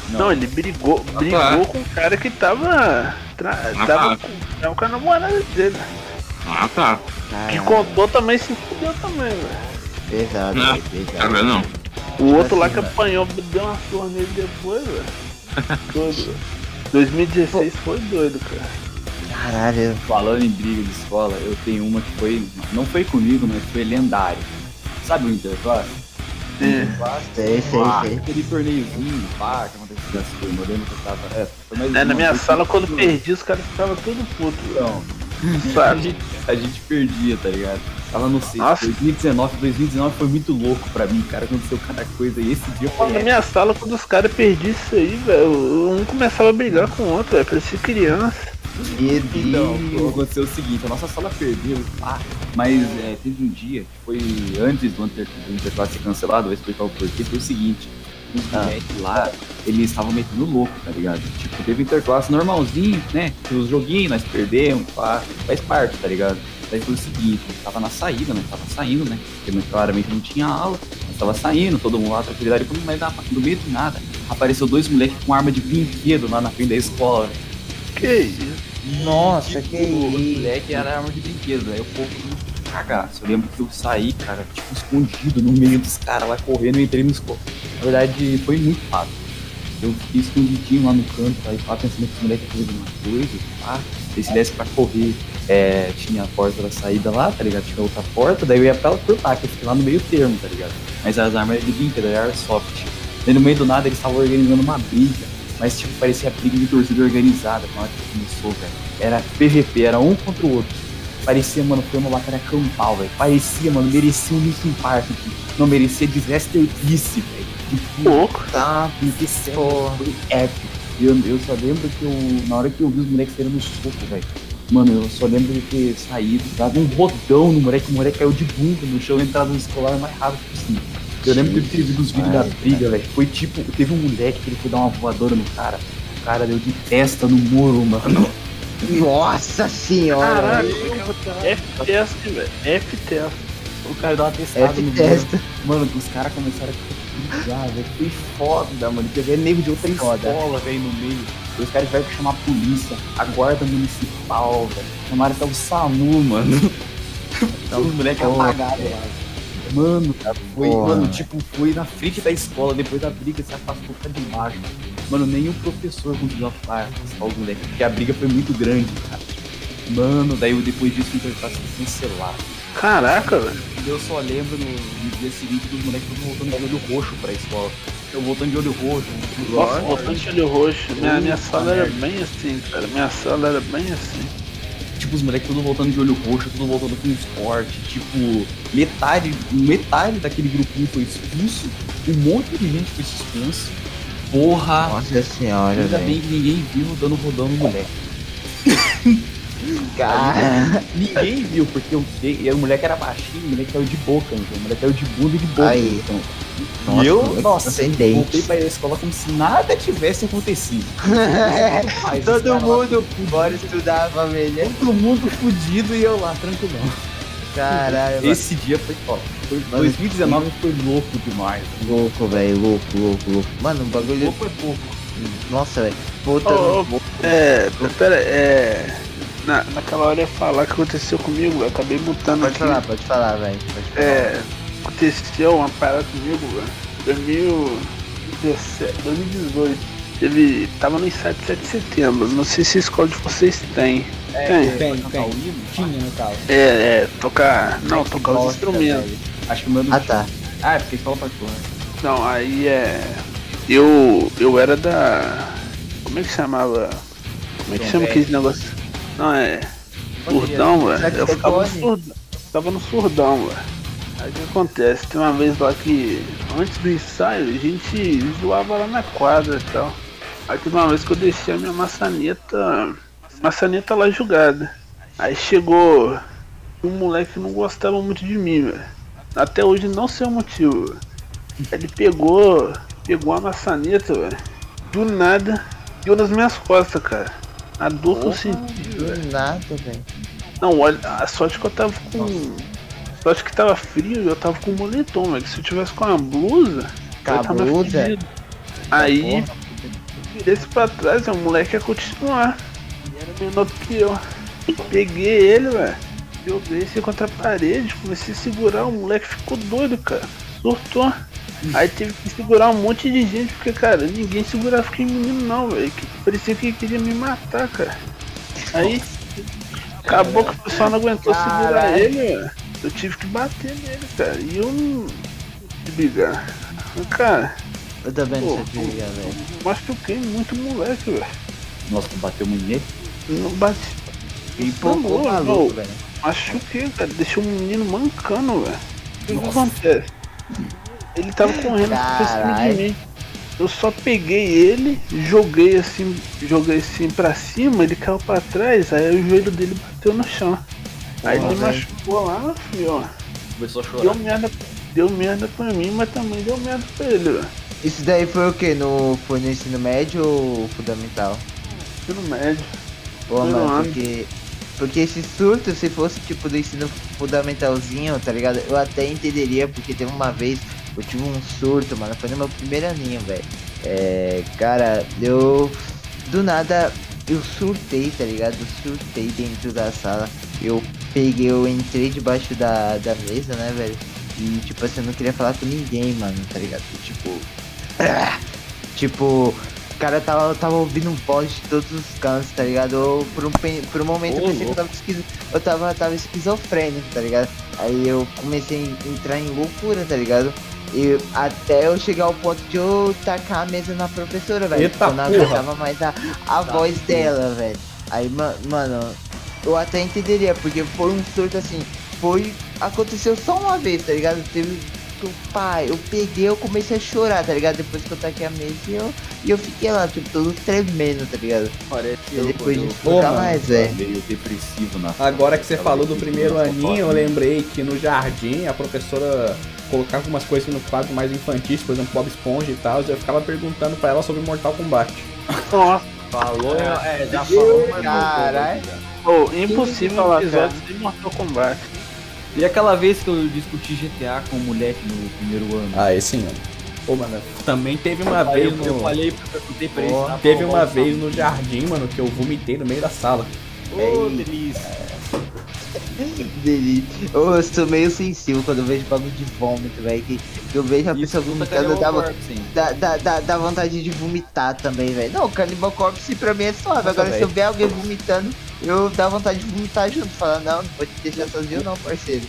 Não, ele brigou, brigou tá. com o cara que tava. tra- Ah, tava, tá. com, tava com a namorada dele. Ah, tá. Que contou também se fudeu também, velho. Pesado, Não, velho, pesado. vendo? Não. O outro lá assim, que apanhou, deu uma surra nele depois, velho. *laughs* Doido. 2016 foi doido, cara. Caralho. Falando em briga de escola, eu tenho uma que foi. Não foi comigo, mas foi lendário. Sabe o Interclass? É. Sei, sei, Ah, sei. aquele torneiozinho, pá, que aconteceu das turmas. Eu lembro que eu tava. É, É, na minha sala, quando perdi, os caras ficavam tudo puto. Então, a Sabe? gente, a gente perdia, tá ligado? Tava no sei, Nossa. 2019, 2019 foi muito louco pra mim, cara. Aconteceu cada coisa e esse dia Pô, foi. na minha sala, quando os caras perdiam isso aí, velho, um começava a brigar com o outro, velho, parecia criança. Meu Então, Deus. aconteceu o seguinte, a nossa sala perdeu, pá, mas é, teve um dia que foi antes do, Inter, do Interclasse ser cancelado, vou explicar o porquê, foi o seguinte, os Ah. moleques lá, eles estavam metendo louco, tá ligado? Tipo, teve Interclasse normalzinho, né? Os joguinhos, nós perdemos, pá, faz parte, tá ligado? Daí foi o seguinte, tava na saída, né? Tava saindo, né? Porque né, claramente não tinha aula, mas tava saindo, todo mundo lá, tranquilidade, mas na- no meio do nada, apareceu dois moleques com arma de brinquedo lá na frente da escola. Que isso? Nossa, que O isso. moleque era arma de brinquedo, aí o povo cagaço. Eu lembro que eu saí, cara, tipo, escondido no meio dos caras lá correndo e entrei no escola. Na verdade, foi muito fácil. Eu fiquei escondidinho lá no canto, aí pá, pensando que esse moleque ia fazer alguma coisa, pá. Aí se desse pra correr, é, tinha a porta da saída lá, tá ligado? Tinha outra porta, daí eu ia pra ela cortar, que eu fiquei lá no meio termo, tá ligado? Mas as armas eram de brinquedo, era airsoft. Daí no meio do nada eles estavam organizando uma briga, mas tipo, parecia briga de torcida organizada na hora que começou, velho. Era PVP, era um contra o outro. Parecia, mano, foi uma batalha campal, velho. Parecia, mano, merecia um Linkin Park. Não merecia Disaster Peace, velho. Louco. Tá, Porra. foi épico. Eu, eu só lembro que eu, na hora que eu vi os moleques saindo no soco, velho. Mano, eu só lembro de ter saído, dado um rodão no moleque, o moleque caiu de bunda no chão, entrado no escolar o mais rápido possível. Eu lembro de ter visto os vídeos da briga, velho. Foi tipo, teve um moleque que ele foi dar uma voadora no cara. O cara deu de testa no muro, mano. Nossa senhora. Caralho, velho. F-test, velho. F-test. O cara deu uma testada no muro. Mano, os caras começaram a brigar, velho. Foi foda, mano. Teve nego de outra Foda. escola, velho, no meio. Os caras tiveram que chamar a polícia, a guarda municipal, velho. Chamaram até o SAMU, mano. Então, os moleques lá. Mano, cara, foi, Porra, mano, tipo, foi na frente da escola, depois da briga, se afastou pra debaixo. Mano, o professor conseguiu afastar os moleques, porque a briga foi muito grande, cara. Mano, daí depois disso o interface foi cancelado. Caraca, velho. Eu só lembro no, no dia seguinte dos moleques todos voltando de olho roxo pra escola. Eu voltando de olho roxo. Nossa, voltando de olho roxo. Minha, minha sala era bem assim, cara. Minha sala era bem assim. Tipo, os moleques tudo voltando de olho roxo, tudo voltando com esporte. Tipo, metade, metade daquele grupinho foi expulso. Um monte de gente foi suspenso. Porra! Nossa senhora, Ainda bem que ninguém viu dando rodão no moleque. *laughs* Cara, Ninguém viu, porque eu dei, e o moleque era baixinho, o moleque caiu de boca, então, o moleque caiu de bunda e de boca. Aí. Então. Nossa, e eu, nossa, voltei pra ir à escola como se nada tivesse acontecido. *laughs* Mas Todo mundo bora estudar, família. Todo mundo fudido e eu lá, tranquilão. Caralho, mano. Esse dia foi Mano, 2019 foi louco demais. louco, velho, louco, louco, louco. Mano, o bagulho. Louco é pouco. Nossa, velho. Voltando. Ô, ô, É, pera, é. Na, naquela hora ia falar o que aconteceu comigo, eu acabei mutando Pode aqui. falar, pode falar, velho. Pode falar. É, aconteceu uma parada comigo, velho. 2017, 2018. Ele tava no de 7 de setembro. Não sei se a escola de vocês tem. tem. Tem, tem. Tinha no caso. É, é, tocar. Não, tocar os instrumentos. Acho que o meu não Ah, tinha. tá. Ah, é porque escola particular. Não, aí é. Eu. Eu era da. Como é que chamava? Como é que Tom chama aquele negócio? Não, é. Surdão, velho. Eu ficava no surdão. Ficava no surdão, velho. Aí o que acontece? Tem uma vez lá que antes do ensaio a gente zoava lá na quadra e tal. Aí teve uma vez que eu deixei a minha maçaneta. Maçaneta lá jogada. Aí chegou um moleque que não gostava muito de mim, velho. Até hoje não sei o motivo. Ele pegou. Pegou a maçaneta, velho. Do nada, deu nas minhas costas, cara. A dor que eu senti, velho. Do nada, velho. Não, olha, a sorte que eu tava com. A sorte que tava frio e eu tava com moletom, velho. Se eu tivesse com uma blusa, Com eu a tava mais blusa? fudido. Aí, virei-se pra trás, o moleque ia continuar. Ele era menor do que eu. Peguei ele, velho. Joguei esse contra a parede, comecei a segurar, o moleque ficou doido, cara. Surtou. Aí teve que segurar um monte de gente, porque, cara, ninguém segurava aquele menino não, velho. Parecia que ele queria me matar, cara. Aí, acabou que o pessoal não aguentou segurar Caralho. ele, velho. Eu tive que bater nele, cara. E eu não. de brigar. Cara, Eu também não sei brigar, velho. machuquei muito moleque, velho. Nossa, tu bateu muito nele. Não bati. E pouco Não, maluco, velho. Machuquei, cara. Deixou o menino mancando, velho. O que acontece? Ele tava correndo pra cima de mim. Eu só peguei ele, joguei assim, joguei assim pra cima, ele caiu pra trás, aí o joelho dele bateu no chão. Aí ele velho. machucou lá, filho, ó. Começou a chorar. Deu merda, deu merda pra mim, mas também deu merda pra ele, velho. Isso daí foi o que? No, foi no ensino médio ou fundamental? Ensino médio. Pô, mano, ano. porque. Porque esse surto, se fosse tipo do ensino fundamentalzinho, tá ligado? Eu até entenderia, porque teve uma vez, eu tive um surto, mano, foi no meu primeiro aninho, velho. É. Cara, eu. Do nada, eu surtei, tá ligado? Eu surtei dentro da sala. Eu peguei, eu entrei debaixo da, da mesa, né, velho? E tipo assim, eu não queria falar com ninguém, mano, tá ligado? Tipo. *clears throat* Tipo, o cara tava, tava ouvindo voz de todos os cantos, tá ligado? Eu, por, um, por um momento eu Ô, pensei que eu tava, esquizo, eu tava, tava esquizofrênico, tá ligado? Aí eu comecei a entrar em loucura, tá ligado? E até eu chegar ao ponto de eu tacar a mesa na professora, velho. Eita Eu não porra. aguentava mais a, a voz dela, velho. Aí, ma- mano, eu até entenderia, porque foi um surto assim. Foi. Aconteceu só uma vez, tá ligado? Teve. que o Pai, eu peguei, eu comecei a chorar, tá ligado? Depois que eu taquei a mesa e eu, e eu fiquei lá, tipo, todo tremendo, tá ligado? Parece E depois disso, Ô, nunca mano, mais, velho. meio depressivo na Agora que você falou do primeiro aninho, eu foto. lembrei que no jardim a professora colocava algumas coisas no quadro mais infantis, por exemplo, Bob Esponja e tal, e eu ficava perguntando pra ela sobre Mortal Kombat. Nossa, Falou, é, já falou, mas Caralho. pô, impossível falar, episódio sem Mortal Kombat. E aquela vez que eu discuti GTA com o moleque no primeiro ano? Ah, esse sim, mano. Pô, mano, também teve uma Aí vez eu, eu no... falei, eu perguntei pra ele. Tá, Teve uma vez no jardim, mano, que eu vomitei no meio da sala. Ô, delícia. *laughs* Delícia. Ô, eu sou meio sensível quando eu vejo bagulho de vômito, velho. Que, que eu vejo a Isso pessoa vomitando, dá, dá, dá, dá, dá vontade de vomitar também, velho. Não, Cannibal Corpse pra mim é suave. Nossa, Agora, se eu ver alguém vomitando, eu dá vontade de vomitar junto. Falar, não, não vou te deixar sozinho, não, parceiro.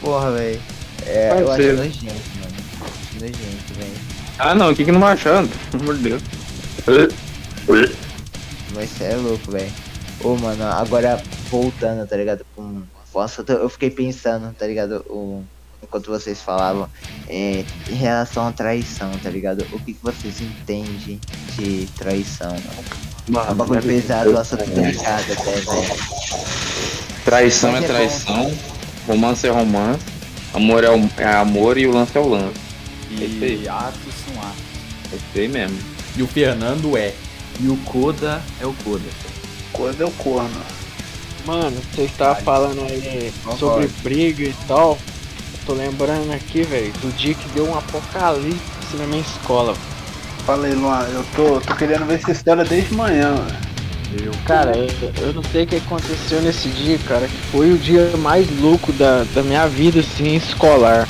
Porra, velho. É, eu acho nojento, mano. Acho nojento, velho. Ah não, o que que não achando? Pelo amor de Deus. Mas cê é louco, velho. Ô, mano, agora voltando, tá ligado? Com... Nossa, eu fiquei pensando, tá ligado? O... Enquanto vocês falavam, é, em relação à traição, tá ligado? O que, que vocês entendem de traição, mano? É um bagulho pesado, um assunto delicado até, velho. Traição é é bom. traição, romance é romance, amor é, o- é amor e o lance é o lance. E atos são atos. É isso aí mesmo. E o Fernando é. E o Coda é o Coda. Quando eu corno. Mano, você estava falando aí Concordo. sobre briga e tal. Eu tô lembrando aqui, velho, do dia que deu um apocalipse na minha escola. Falei, Luan, eu tô, tô querendo ver essa história desde manhã, mano. Cara, eu, eu não sei o que aconteceu nesse dia, cara, que foi o dia mais louco da, da minha vida, assim, escolar.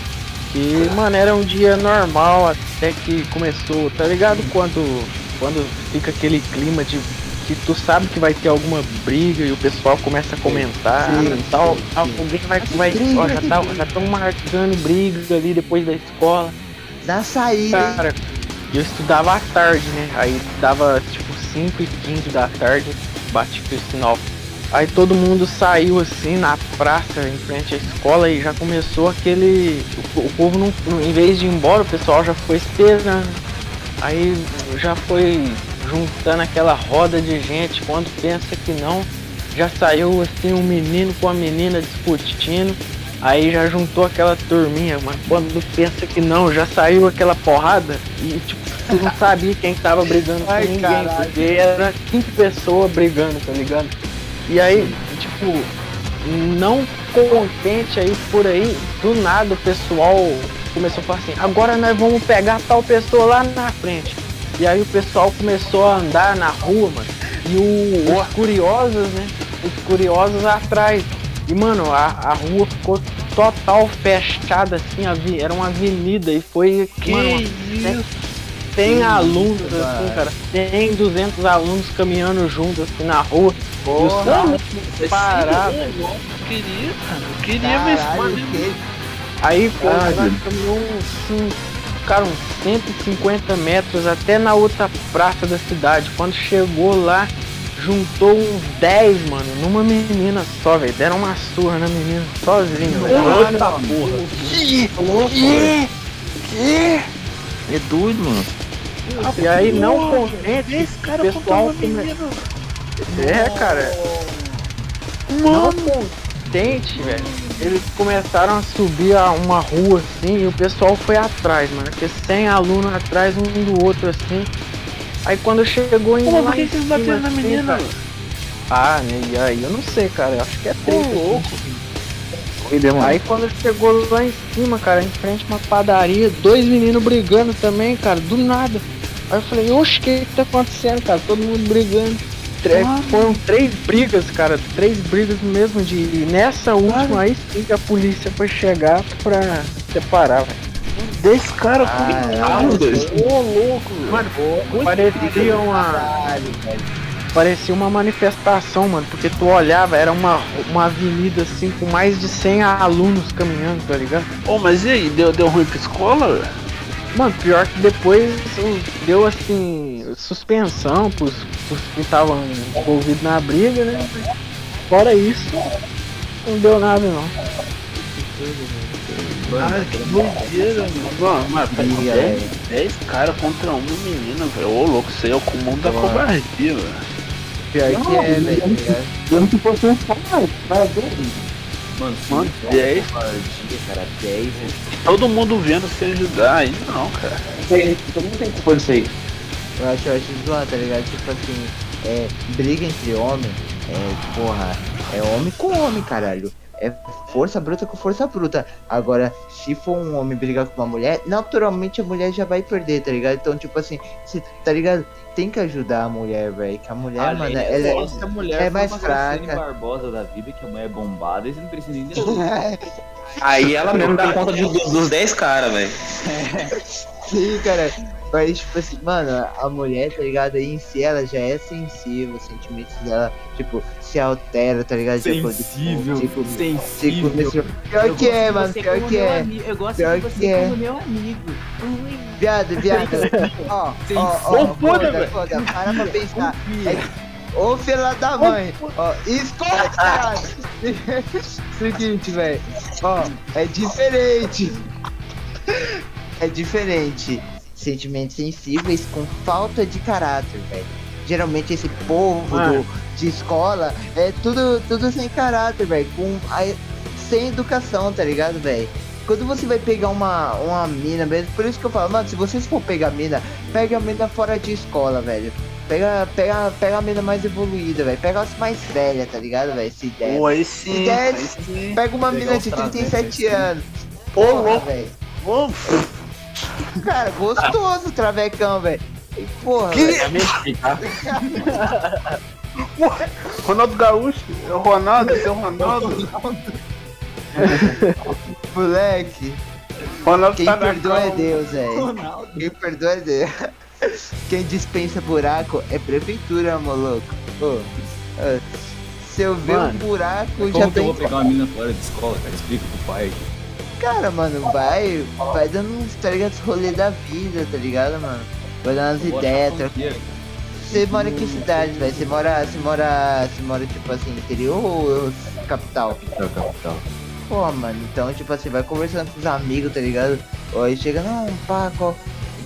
Que, mano, era um dia normal até que começou, tá ligado? Quando, quando fica aquele clima de que tu sabe que vai ter alguma briga e o pessoal começa a comentar Sim, e tal. sim, Ah, sim. alguém vai, vai ó, já tá, já estão marcando briga ali depois da escola. Na saída? Cara, eu estudava à tarde, né? Aí dava tipo 5 e 15 da tarde, bati pro sinal. Aí todo mundo saiu assim na praça, em frente à escola, e já começou aquele. O, o povo não, não- Em vez de ir embora, o pessoal já foi esperando. Aí já foi juntando aquela roda de gente, quando pensa que não, já saiu assim um menino com a menina discutindo. Aí já juntou aquela turminha, mas quando pensa que não, já saiu aquela porrada e tipo, tu não *laughs* sabia quem tava brigando com Ai, ninguém, caralho. porque era cinco pessoas brigando, tá ligado? E aí, tipo, não contente aí por aí, do nada o pessoal começou a falar assim, agora nós vamos pegar tal pessoa lá na frente. E aí o pessoal começou a andar na rua, mano. E o- os curiosos, né? Os curiosos atrás. E mano, a, a rua ficou total fechada, assim, era uma avenida e foi. Que mano, isso? tem alunos, isso, assim, cara. Tem 200 alunos caminhando juntos, assim, na rua. E os Porra, caras parados. Eu queria, cara. Eu queria que Aí, pô, Ah, caminhou uns, cara, uns 150 metros até na outra praça da cidade. Quando chegou lá, juntou uns 10, mano, numa menina só, velho. Deram uma surra na menina sozinho, velho. Eita porra. É doido, mano. E aí, não contente, Esse cara pessoal come- menina. É, cara. Não contente, velho. Eles começaram a subir a uma rua assim e o pessoal foi atrás, mano. Porque 100 alunos atrás um do outro assim. Aí quando chegou em Pô, por que em vocês cima, bateram na assim, menina? cara, Ah, né? E aí eu não sei, cara. Eu acho que é treta. louco. Aí quando chegou lá em cima, cara, em frente a uma padaria, dois meninos brigando também, cara, do nada. Aí eu falei, oxe, o que que tá acontecendo, cara? Todo mundo brigando. Tre- foram três brigas, cara, três brigas mesmo de. e Nessa última aí sim que a polícia foi chegar pra separar, velho. Desse cara Ah, os dois. Ô, louco. Mano, parecia uma. caralho. Parecia uma manifestação, mano, porque tu olhava, era uma, uma avenida assim com mais de 100 alunos caminhando, tá ligado? Ô, mas e aí? Deu, deu ruim pra escola, velho? Mano, pior que depois deu assim suspensão pros, pros que estavam envolvidos na briga, né? Fora isso, não deu nada não. Ah, que doideira, mano. Mano, 10, velho. 10 caras contra uma menina, velho. Ô, louco, isso aí é o comum da covardia, velho. Pior que é, velho. tá ligado? Dando que fosse um cara. Mano, Mano, é uma 10. covardia, cara, 10 Todo mundo vendo se ajudar aí, não, cara. Todo mundo tem culpa disso aí. Eu acho, eu acho zoado, tá ligado? Tipo assim, é, briga entre homem, é, porra, é homem com homem, caralho. É força bruta com força bruta. Agora, se for um homem brigar com uma mulher, naturalmente a mulher já vai perder, tá ligado? Então, tipo assim, cê, tá ligado? Tem que ajudar a mulher, velho. Que a mulher, Além mano, é ela a mulher é mais fraca. Barbosa da vida, que a mulher é bombada, eles não precisam nem de é. *laughs* Aí ela mesmo dá conta de- dos, dos 10 caras, velho. Sim, cara. Mas, tipo assim, mano, a mulher, tá ligado? Aí em si ela já é sensível, os sentimentos dela, tipo, se altera, tá ligado? Tipo, Sensível, tipo, sensível. tipo, nesse- Pior que é, mano, pior que é. Eu gosto Pior de você que é. como meu amigo. Viado, viado. *laughs* Ó, ó, ó, foda, foda, velho. foda, para pra pensar. É- Ô, filha da mãe, ó, escuta. *laughs* Seguinte, velho, ó, é diferente. É diferente. Sentimentos sensíveis com falta de caráter, velho. geralmente esse povo do, de escola é tudo, tudo sem caráter, velho. Com a- sem educação, tá ligado, velho? Quando você vai pegar uma, uma mina mesmo, por isso que eu falo, mano, se vocês for pegar mina, pega a mina fora de escola, velho. Pega, pega, pega a mina mais evoluída, velho. Pega as mais velhas, tá ligado, velho? Se der. Pô, sim, der- aí sim. Pega uma mina de travessos, 37 aí sim. anos. Ô, Porra, louco. velho. Cara, gostoso o travecão, velho. Porra, Que- velho. *laughs* Ronaldo Gaúcho, é o Ronaldo, é o Ronaldo. *laughs* moleque. Ronaldo Quem tá perdoa é. Deus, velho. Quem perdoa é Deus. *laughs* Quem dispensa buraco é prefeitura, maluco. Ô, ô, se eu ver um Mano, buraco, Como já que eu tem. vou pegar uma mina fora de escola, cara? Explica pro pai. Cara, mano, vai, vai dando uns, tá ligado? Os rolês da vida, tá ligado, mano? Vai dando umas ideias. Você mora em que cidade, velho? Você mora, você mora, você mora tipo assim, interior ou capital? Capital, capital. Pô, mano, então tipo assim, vai conversando com os amigos, tá ligado? Ou aí chega, não, pá, qual...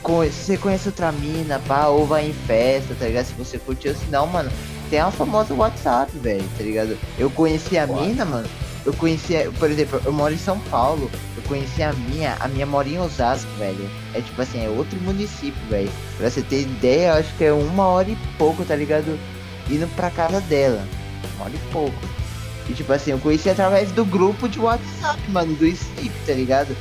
você conhece outra mina, pá, ou vai em festa, tá ligado? Se você curtiu, se não, mano, tem a famosa WhatsApp, velho, tá ligado? Eu conheci a mina, mano, eu conheci, por exemplo, eu moro em São Paulo, eu conheci a minha, a minha mora em Osasco, velho. É tipo assim, é outro município, velho. Pra você ter ideia, eu acho que é uma hora e pouco, tá ligado? Indo pra casa dela. Uma hora e pouco. E tipo assim, eu conheci através do grupo de WhatsApp, mano, do Snip, tá ligado?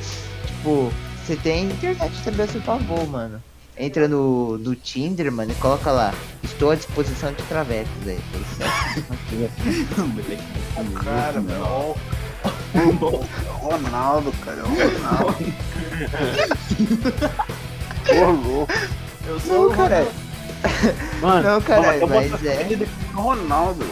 Tipo, você tem internet também a seu favor, mano. Entra no, no Tinder, mano, e coloca lá, estou à disposição de travessos. Moleque, *laughs* Cara, meu. meu. O Ronaldo, cara, é o Ronaldo. *laughs* Ô, louco. Eu Não, cara. Mano, Não, cara, eu mas é. Ronaldo.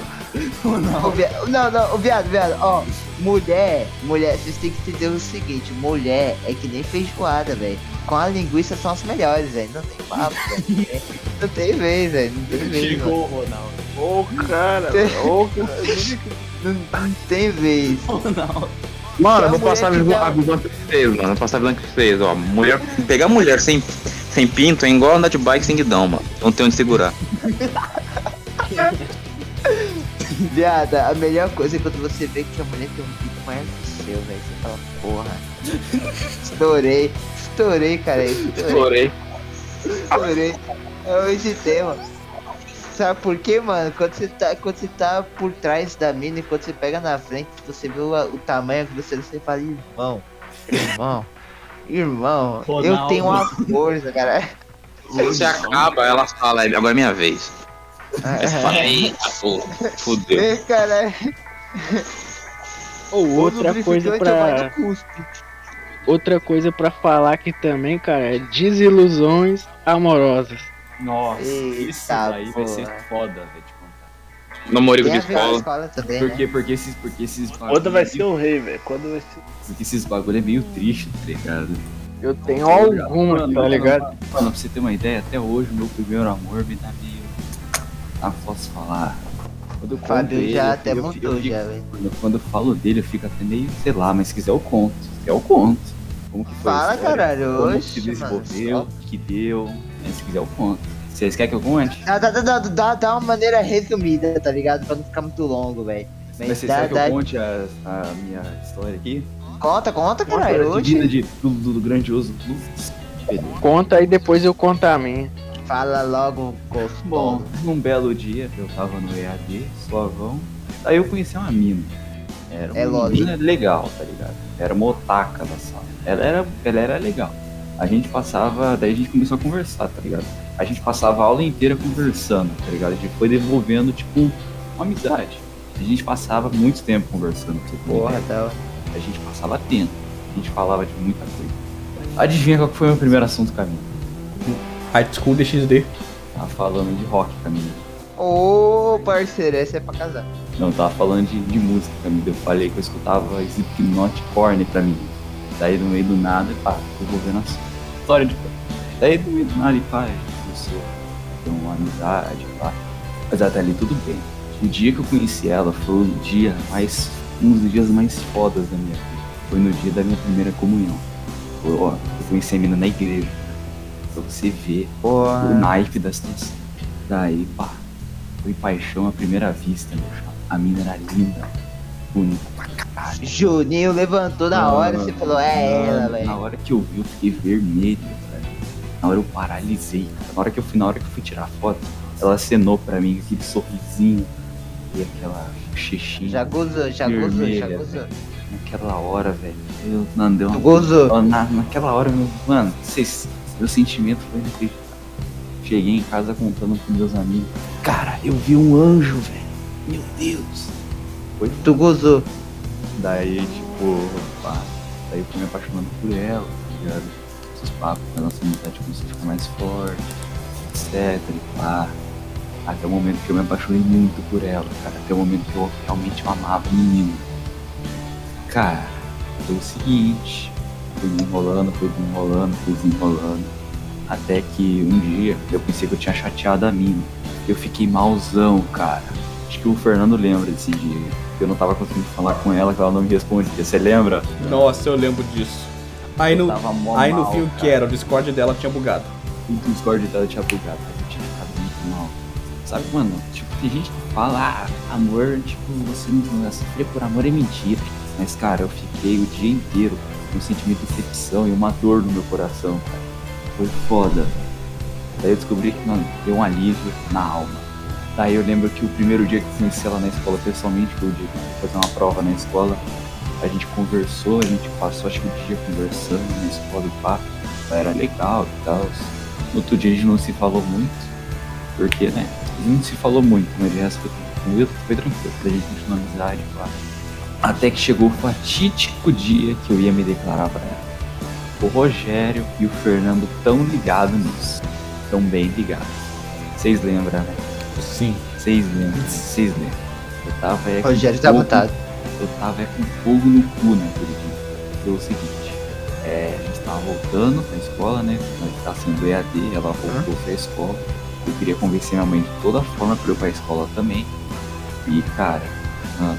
Via- Não, não, ô, viado, viado, ó. Mulher, mulher, vocês têm que entender o seguinte: mulher é que nem feijoada, velho. Com a linguiça são as melhores, velho. Não tem papo, velho. Não tem vez, velho. Não tem vez. Chegou o Ronaldo. Ô, cara, ô, cara. Não, não tem vez. Ronaldo. Mano, eu vou passar visão, a visão que vocês, mano. Vou passar a visão que vocês, ó. Mulher, pegar mulher sem, sem pinto é igual andar de bike sem guidão, mano. Não tem onde segurar. *laughs* *laughs* Viada, a melhor coisa é quando você vê que a mulher tem um pico maior que o seu, velho. Você fala, porra. *laughs* Estourei, estourei, cara. Estourei, estourei. É hoje tema. Sabe por quê, mano? Quando você tá, quando você tá por trás da mina e quando você pega na frente, você vê o, o tamanho que você, você fala, irmão, irmão, irmão, eu Ronaldo. tenho uma força, cara. Você acaba, ela fala, agora é minha vez. Aí fala, eita, pô, fudeu. É, cara. ou outra coisa é pra. de. Outra coisa pra falar aqui também, cara, é desilusões amorosas. Nossa, Eita, isso daí vai ser foda, velho, contar. Namorico de a escola. escola também, Por né? quê? Porque esses, porque esses bagulho. Quando vai ser o rei, velho? Quando vai ser. Porque esses bagulho é meio triste, tá ligado? Eu tenho algumas, Mano, tá ligado? Mano, pra você ter uma ideia, até hoje o meu primeiro amor me dá meio. Ah, posso falar. Quando eu O conto ele, já eu até eu montou fico- já, velho. Quando, quando eu falo dele, eu fico até meio, sei lá, mas se quiser eu conto. Se quiser eu conto. Como que foi Fala, caralho, Como oxe, que desenvolveu, o que deu. Né, se quiser eu conto. Vocês querem que eu conte? Dá, dá, dá, dá, dá, dá uma maneira resumida, tá ligado? Pra não ficar muito longo, velho. Mas Mas vocês querem que eu conte a, a minha história aqui? Conta, conta, caralho. de vida de, do, do, do grandioso. Conta aí, depois eu conto a minha. Fala logo, gostoso. Bom, num belo dia, eu tava no EAD, suavão, aí eu conheci uma mina. Era uma É lógico. mina legal, tá ligado? Era uma otaka da sala. Ela era, ela era legal. A gente passava, daí a gente começou a conversar, tá ligado? A gente passava a aula inteira conversando, tá ligado? A gente foi desenvolvendo, tipo, uma amizade. A gente passava muito tempo conversando, uma Porra, ideia. tá. A gente passava tempo. A gente falava de muita coisa. Adivinha qual foi o meu primeiro assunto mina? High School DXD. Tava falando de rock com a mina. Ô, parceiro, essa é pra casar. Não, tava falando de, de música pra mim. Eu falei que eu escutava Slipknot Korn pra mim. Daí no meio do nada, pá, desenvolvendo a história de Daí no meio do nada, e pá, começou a ter uma amizade, pá. Mas até ali tudo bem. O dia que eu conheci ela foi o dia mais. um dos dias mais fodas da minha vida. Foi no dia da minha primeira comunhão. Foi, ó, eu conheci a menina na igreja. Pra você ver o naipe da situação. Daí, pá, Foi paixão à primeira vista, meu chapa. A mina era linda, bonita pra caralho. Juninho levantou na hora e você falou, é ela, velho. Na hora que eu vi, eu fiquei vermelho, velho. Na hora eu paralisei. cara. Na hora que eu fui, na hora que eu fui tirar foto, ela acenou pra mim aquele sorrisinho e aquela bochechinha. Já gozou, já gozou, já gozou. Naquela hora, velho. Eu não deu uma. gozou. Na, naquela hora, meu, mano, vocês, meu sentimento foi inacreditável. Cheguei em casa contando com meus amigos. Cara, eu vi um anjo, velho. Meu Deus. Foi Tu gozou. Daí, tipo, pá, daí eu fui me apaixonando por ela, tá ligado? Esses papos, a nossa amizade começou a ficar mais forte, etc e pá. Até o momento que eu me apaixonei muito por ela, cara. Até o momento que eu realmente amava a menina. Cara, foi o seguinte, fui me enrolando, fui me enrolando, fui desenrolando. Até que um dia eu pensei que eu tinha chateado a mina. Eu fiquei malzão, cara. Acho que o Fernando lembra desse dia. que Eu não tava conseguindo falar com ela, que ela não me respondia. Você lembra? Nossa, eu lembro disso. Aí Eu no, aí no mal, fim o que era? O Discord dela tinha bugado. O Discord dela tinha bugado, cara. Eu tinha ficado muito mal. Sabe, mano? Tipo, tem gente que fala, ah, amor, tipo, você não sofrer por amor é mentira. Mas, cara, eu fiquei o dia inteiro um sentimento de decepção e uma dor no meu coração. Foi foda. Daí eu descobri que, mano, deu um alívio na alma. Daí eu lembro que o primeiro dia que eu conheci ela na escola pessoalmente, o que eu fui fazer uma prova na escola. A gente conversou, a gente passou acho que o dia conversando na escola e pá. Era legal e tal. No outro dia a gente não se falou muito, porque, né? A gente não se falou muito, mas de resto foi, foi, foi tranquilo, pra gente continuar a amizade, claro. Até que chegou o fatídico dia que eu ia me declarar pra ela. O Rogério e o Fernando tão ligados nisso. Tão bem ligados. Vocês lembram, né? Sim. Vocês lembram, vocês lembram. Eu tava é, com Rogério tá fogo- mutado. Eu tava é, com fogo no cu naquele dia. Foi o seguinte, é, a gente tava voltando pra escola, né? Nós tá sendo EAD, ela voltou pra escola. Eu queria convencer minha mãe de toda forma pra eu ir pra escola também. E cara, mano,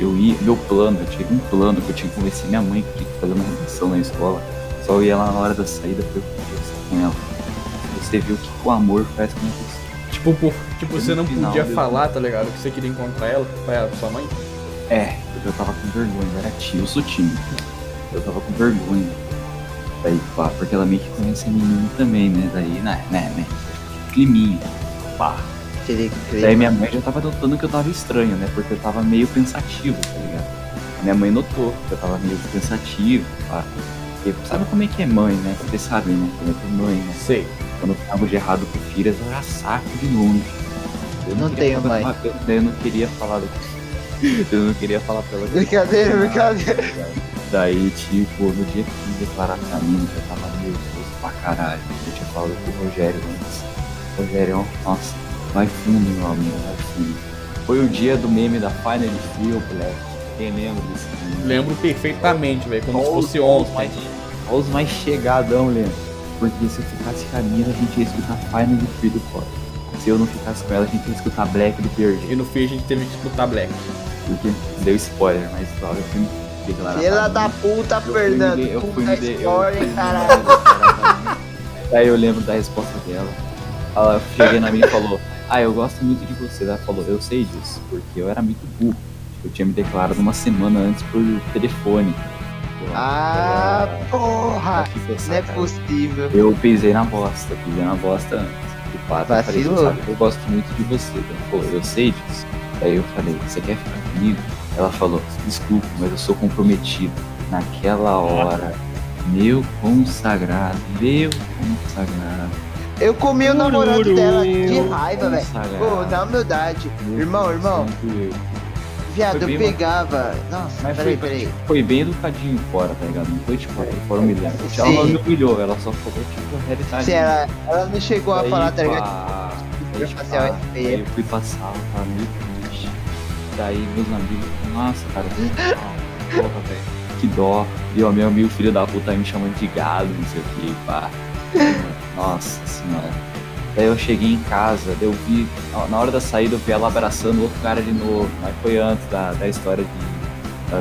eu ia, meu plano, eu tinha um plano que eu tinha que convencer minha mãe que tinha que fazer uma redação na escola. Só eu ia lá na hora da saída pra eu conversar com ela. Você viu o que o amor faz com você. Tipo, por, tipo você não final podia falar, tá ligado? Que você queria encontrar ela pra sua mãe. É, porque eu tava com vergonha, eu era tio, eu sou tímido. Eu tava com vergonha. Daí, pá, porque ela meio que conhece a menina também, né? Daí, né, né, né? Climinha. Pá. Aquele Daí clima. minha mãe já tava notando que eu tava estranho, né? Porque eu tava meio pensativo, tá ligado? A minha mãe notou que eu tava meio pensativo, pá. Porque sabe como é que é mãe, né? Vocês sabem, né? Como é que é mãe, né? Sei. Quando eu tava de errado com filhas, eu era saco de longe. Eu Não queria tenho mãe. Eu, eu não queria falar do... *laughs* Eu não queria falar pra ela. *laughs* Brincadeira, tava brincadeira. errado, Daí, tipo, no dia que eu me declarar pra mim, eu tava nervoso pra caralho. Eu tinha falado com o Rogério antes. Rogério, nossa, vai fundo, meu amigo, vai fundo. Foi o dia do meme da Final Feel, Black. Quem lembra desse meme? Lembro perfeitamente, velho. Como se fosse os- ontem. mais- Olha os mais chegadão, lembra? Porque se eu ficasse com a mina, a gente ia escutar Final Feel do Core. Se eu não ficasse com ela, a gente ia escutar Black do PRG. E no fim a gente teve que escutar Black. Porque deu spoiler, mas hora eu fui me declarar. Filha da puta, Eu Fernando. eu fui me de- eu fui me caralho. Daí eu lembro da resposta dela. Ela cheguei na minha e falou: Ah, eu gosto muito de você. Ela falou: Eu sei disso, porque eu era muito burro. Eu tinha me declarado uma semana antes por telefone. Ah, porra. Ficou Não é possível. Eu pisei na bosta, pisei na bosta antes. De fato, eu falei, eu gosto muito de você. Ela falou, eu sei disso. Aí eu falei, você quer ficar comigo? Ela falou, desculpa, mas eu sou comprometido. Naquela hora, meu consagrado, meu consagrado. Eu comi o namorado dela de raiva, velho. Pô, na humildade. Irmão, irmão. Viado, eu pegava. Nossa, Mas peraí, foi, peraí. foi bem educadinho fora, tá ligado? Não foi tipo, fora humilhando. Sim. Ela não me humilhou, ela só falou tipo a realidade. Se ela, ela não chegou a falar, tá ligado? pá, Daí, daí, fazer a pá, FP. daí eu fui passar, tava meio triste. Daí meus amigos, nossa, cara, *laughs* porra, velho. Que dó. E o meu amigo filho da puta aí me chamando de gado, não sei o que, pá. Nossa senhora. Daí eu cheguei em casa, daí eu vi, na- hora da saída eu vi ela abraçando outro cara de novo, mas foi antes da, da história de.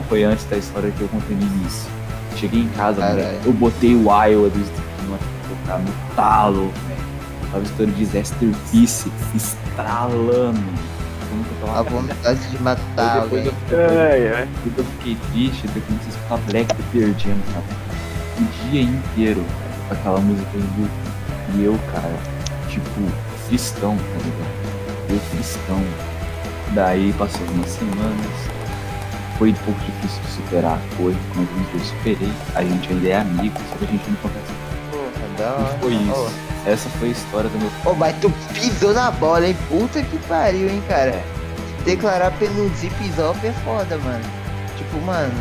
Foi antes da história que eu contei no início. Cheguei em casa, Caralho. moleque, eu botei o Iowa do tocar no talo, velho. Tava estourando Disaster Peace, estralando. A vontade de matar depois eu, ai. depois eu fiquei triste, daí eu comecei a escutar Black do Pearl Jam, sabe? O dia inteiro com aquela música em loop. E eu, cara, tipo, cristão, tá ligado? Eu cristão. Daí passou umas semanas. Foi um pouco difícil de superar, foi, mas eu superei. A gente ainda é amigo, só que a gente não conversa. Porra, da hora. foi isso. Essa foi a história do meu Ô, mas tu pisou na bola, hein? Puta que pariu, hein, cara. É. Declarar pelo zip zop é foda, mano. Tipo, mano.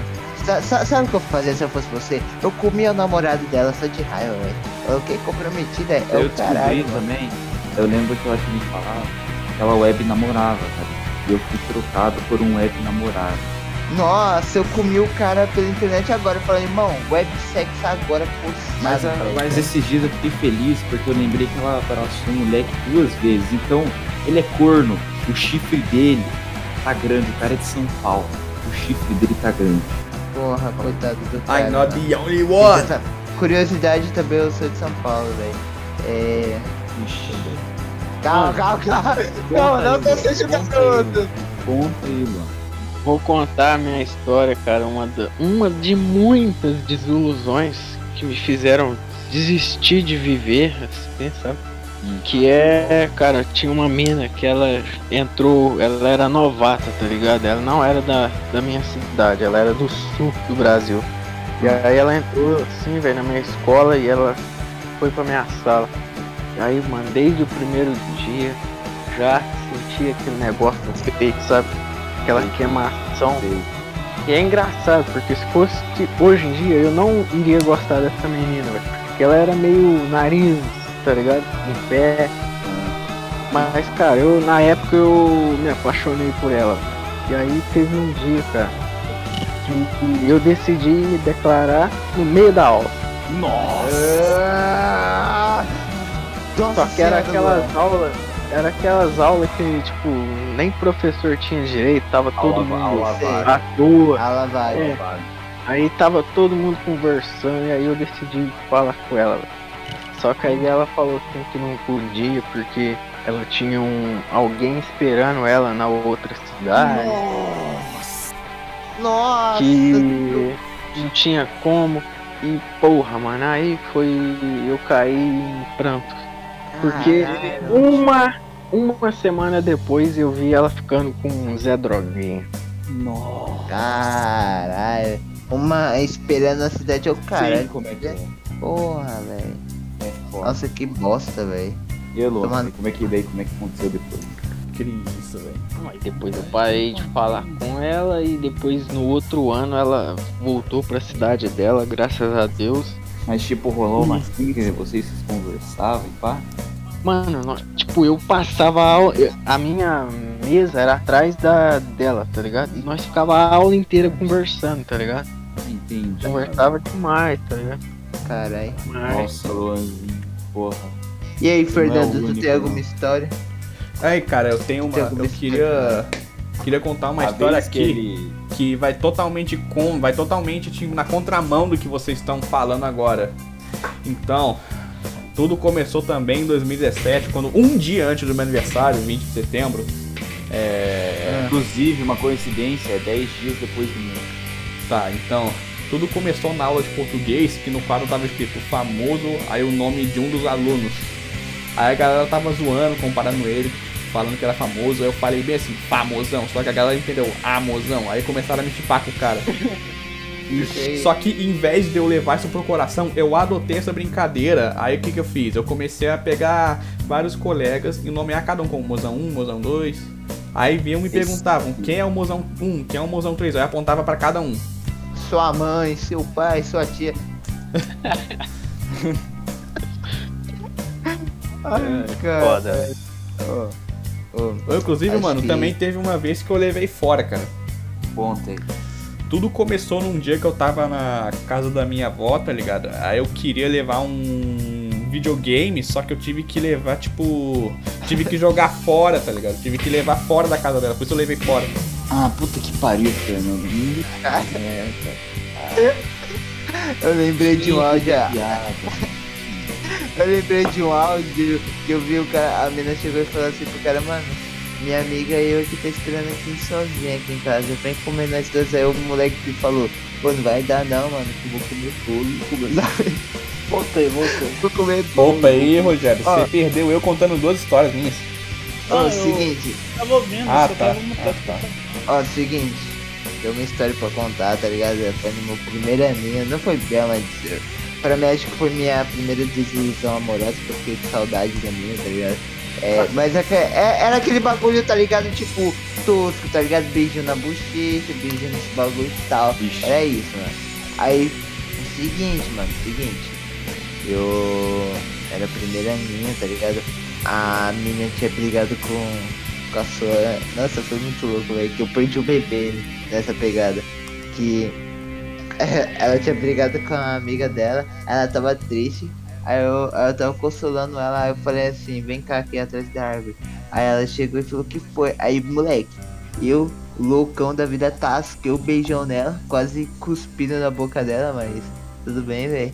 Sa- sa- Sabe o que eu fazer se eu fosse você? Eu comia o namorado dela só de raiva, velho. Eu fiquei comprometida, é eu o caralho, também, eu lembro que ela tinha me falado que ela web namorava, cara. E eu fui trocado por um web namorado. Nossa, eu comi o cara pela internet agora. Eu falei, irmão, websex agora por Mas, a- mas esses dias eu fiquei feliz porque eu lembrei que ela abraçou um moleque duas vezes. Então, ele é corno. O chifre dele tá grande. O cara é de São Paulo. O chifre dele tá grande. Porra, coitado do cara. I'm not the only one. Essa Curiosidade também, eu sou de São Paulo, velho. É. Ixi, Calma, calma, calma. *laughs* Não, não tô sendo garoto. conta aí, mano. Vou contar a minha história, cara. Uma, da- uma de muitas desilusões que me fizeram desistir de viver, assim, sabe? Que é, cara, tinha uma mina que ela entrou, ela era novata, tá ligado? Ela não era da, da minha cidade, ela era do sul do Brasil. E aí ela entrou assim, velho, na minha escola e ela foi pra minha sala. E aí, mano, desde o primeiro dia já senti aquele negócio no peito, sabe? Aquela queimação. E é engraçado, porque se fosse que hoje em dia eu não iria gostar dessa menina, velho. Porque ela era meio nariz, tá ligado? Em pé. Mas, cara, eu na época eu me apaixonei por ela. E aí teve um dia, cara, que eu decidi me declarar no meio da aula. Nossa Só que era aquelas mano. aulas. Era aquelas aulas que, tipo, nem professor tinha direito, tava todo mundo vaga. à toa. Ela vai. É. Aí tava todo mundo conversando e aí eu decidi falar com ela. velho. Só que aí ela falou assim que não podia porque ela tinha um alguém esperando ela na outra cidade, Nossa. que não tinha como. E porra, mano, aí foi. eu caí em pranto. Porque Caralho. uma, uma semana depois eu vi ela ficando com um Zé Droguinha. Nossa. Caralho. Uma esperando a cidade, ô caralho. Sei como é que é. Porra, velho. Foda. Nossa, que bosta, velho. E aí, Lu, Tomando- como é que daí, como é que aconteceu depois? Que isso, velho. Aí depois eu parei de falar com ela e depois no outro ano ela voltou pra cidade dela, graças a Deus. Mas tipo, rolou uma quer dizer, vocês conversavam e pá? Mano, tipo, eu passava a aula, eu- a minha mesa era atrás da dela, tá ligado? E nós ficava a aula inteira conversando, tá ligado? Entendi. Conversava demais, tá ligado? Caralho. Nossa, Luanzinho, porra. E aí, é Fernando, tu único, tem alguma não. história? Aí, cara, eu tenho uma. Eu queria. Queria contar uma A história aqui que ele- que vai totalmente com. Vai totalmente tipo, na contramão do que vocês estão falando agora. Então, tudo começou também em 2017, quando um dia antes do meu aniversário, 20 de setembro. É. Inclusive, uma coincidência, é 10 dias depois do meu. Tá, então. Tudo começou na aula de português, que no quadro tava escrito famoso, aí o nome de um dos alunos. Aí a galera tava zoando, comparando ele, falando que era famoso. Aí eu falei bem assim, famosão. Só que a galera entendeu, ah, mozão. Aí começaram a me chipar com o cara. *laughs* Sei. Só que em vez de eu levar isso pro coração, eu adotei essa brincadeira. Aí o que, que eu fiz? Eu comecei a pegar vários colegas e nomear cada um como mozão 1, mozão 2. Aí vinham e me perguntavam quem é o mozão 1, quem é o mozão 3. Aí eu apontava pra cada um. Sua mãe, seu pai, sua tia. *laughs* Ai, cara. foda, ô, Eu, inclusive, Acho mano, que- também teve uma vez que eu levei fora, cara. Aí. Tudo começou num dia que eu tava na casa da minha avó, tá ligado? Aí eu queria levar um videogame, só que eu tive que levar, tipo. Tive que jogar fora, tá ligado? Tive que levar fora da casa dela, por isso eu levei fora. Ah, puta que pariu, Fernando. Hum, Eu lembrei de um áudio. Eu lembrei de um áudio que eu vi o cara, a menina chegou e falou assim pro cara, mano, minha amiga e eu que tá esperando aqui sozinha aqui em casa, vem comer nós dois. Aí o moleque que falou, pô, não vai dar não, mano, que eu vou comer bolo, comer Voltei, voltei. vou comer bolo. Opa aí, Rogério, Ó. você perdeu eu contando duas histórias minhas. Ó, Ah, eu- seguinte, Tava ouvindo, Ah, só tá. tava no Ah, tá. Ó, seguinte, tem uma história pra contar, tá ligado? Foi no meu primeiro aninho, não foi bem, mas pra mim acho que foi minha primeira desilusão amorosa, porque eu fiquei com saudade da minha, tá ligado? É, mas é é- era aquele bagulho, tá ligado? Tipo, tosco, tá ligado? Beijinho na bochecha, beijinho nesse bagulho e tal. Vixe. Era isso, mano. Aí, o seguinte, mano, o seguinte. Eu era a primeira aninha, tá ligado? A menina tinha brigado com, a sua. Nossa, foi muito louco, velho. Que eu perdi o bebê nessa pegada. Que *laughs* ela tinha brigado com a amiga dela, ela tava triste. Aí eu, eu tava consolando ela, aí eu falei assim, vem cá aqui atrás da árvore. Aí ela chegou e falou que foi. Aí, moleque, eu, loucão da vida, tasquei o beijão nela, quase cuspindo na boca dela, mas tudo bem, velho.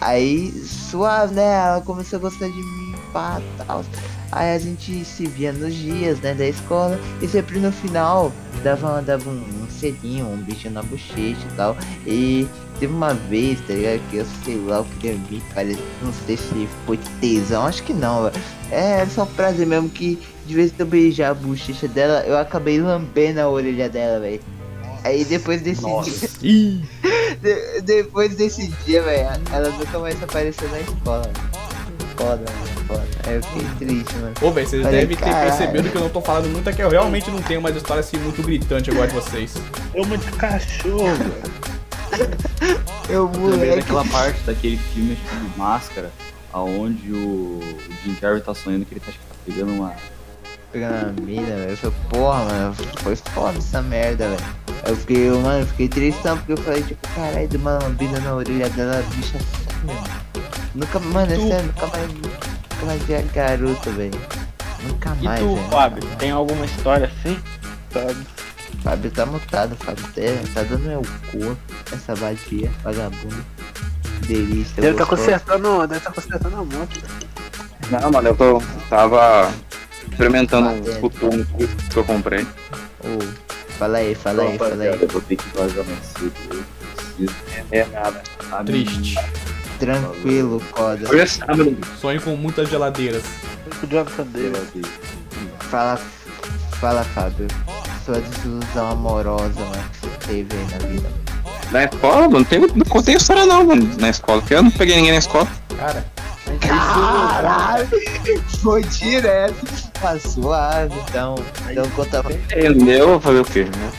Aí, suave, né? Ela começou a gostar de mim, pá, tal. Aí a gente se via nos dias, né, da escola. E sempre no final dava, dava um, um selinho, um beijinho na bochecha e tal. E teve uma vez, tá ligado? Que eu sei lá, eu queria vir, parece, não sei se foi tesão, acho que não, velho. É, só prazer mesmo que de vez em eu beijar a bochecha dela, eu acabei lambendo a orelha dela, velho. Aí depois desse dia, Ih, *laughs* de- depois desse dia, velho, ela nunca mais apareceu na escola. velho. Foda, mano, foda. Aí eu fiquei triste, mano. Ô, velho, vocês Falei, devem ter caralho. percebido que eu não tô falando muito, é que eu realmente não tenho mais história assim muito gritante igual a de vocês. Eu muito cachorro, velho. Eu, Também moleque. daquela parte daquele filme do Máscara, aonde o, o Jim Carrey tá sonhando que ele tá, acho que tá pegando uma. pegando a mina, velho. Eu falei, porra, mano, foi foda essa merda, velho. Eu fiquei, mano, eu fiquei tristão porque eu falei, tipo, caralho, de uma lambida na orelha dela, bicha mano. Nunca, mano, é tu? sério, nunca mais, nunca mais vi a garota, velho. Nunca E mais, tu, velho. Fábio, tem alguma história assim? Sabe? Fábio tá mutado, Fábio tá, tá dando meu cu, essa vadia, vagabundo. Delícia, Deve tá consertando, deve tá consertando a moto. Não, mano, eu tô, tava experimentando um coturno que eu comprei. Ô, fala aí, fala aí, fala aí. Eu vou ter que vazar mais cedo. Preciso. É nada. Triste. Tranquilo, coda. Hoje é sábado. Sonho com muitas geladeiras. Geladeira. Fala, fala, Fábio. Sua desilusão amorosa, mano, que você teve aí na vida. Na escola, não tem, não contei história não, mano, na escola, porque eu não peguei ninguém na escola. Cara, Caralho! Foi direto. Tá suave, então. Então conta, Entendeu? Fazer o quê? né?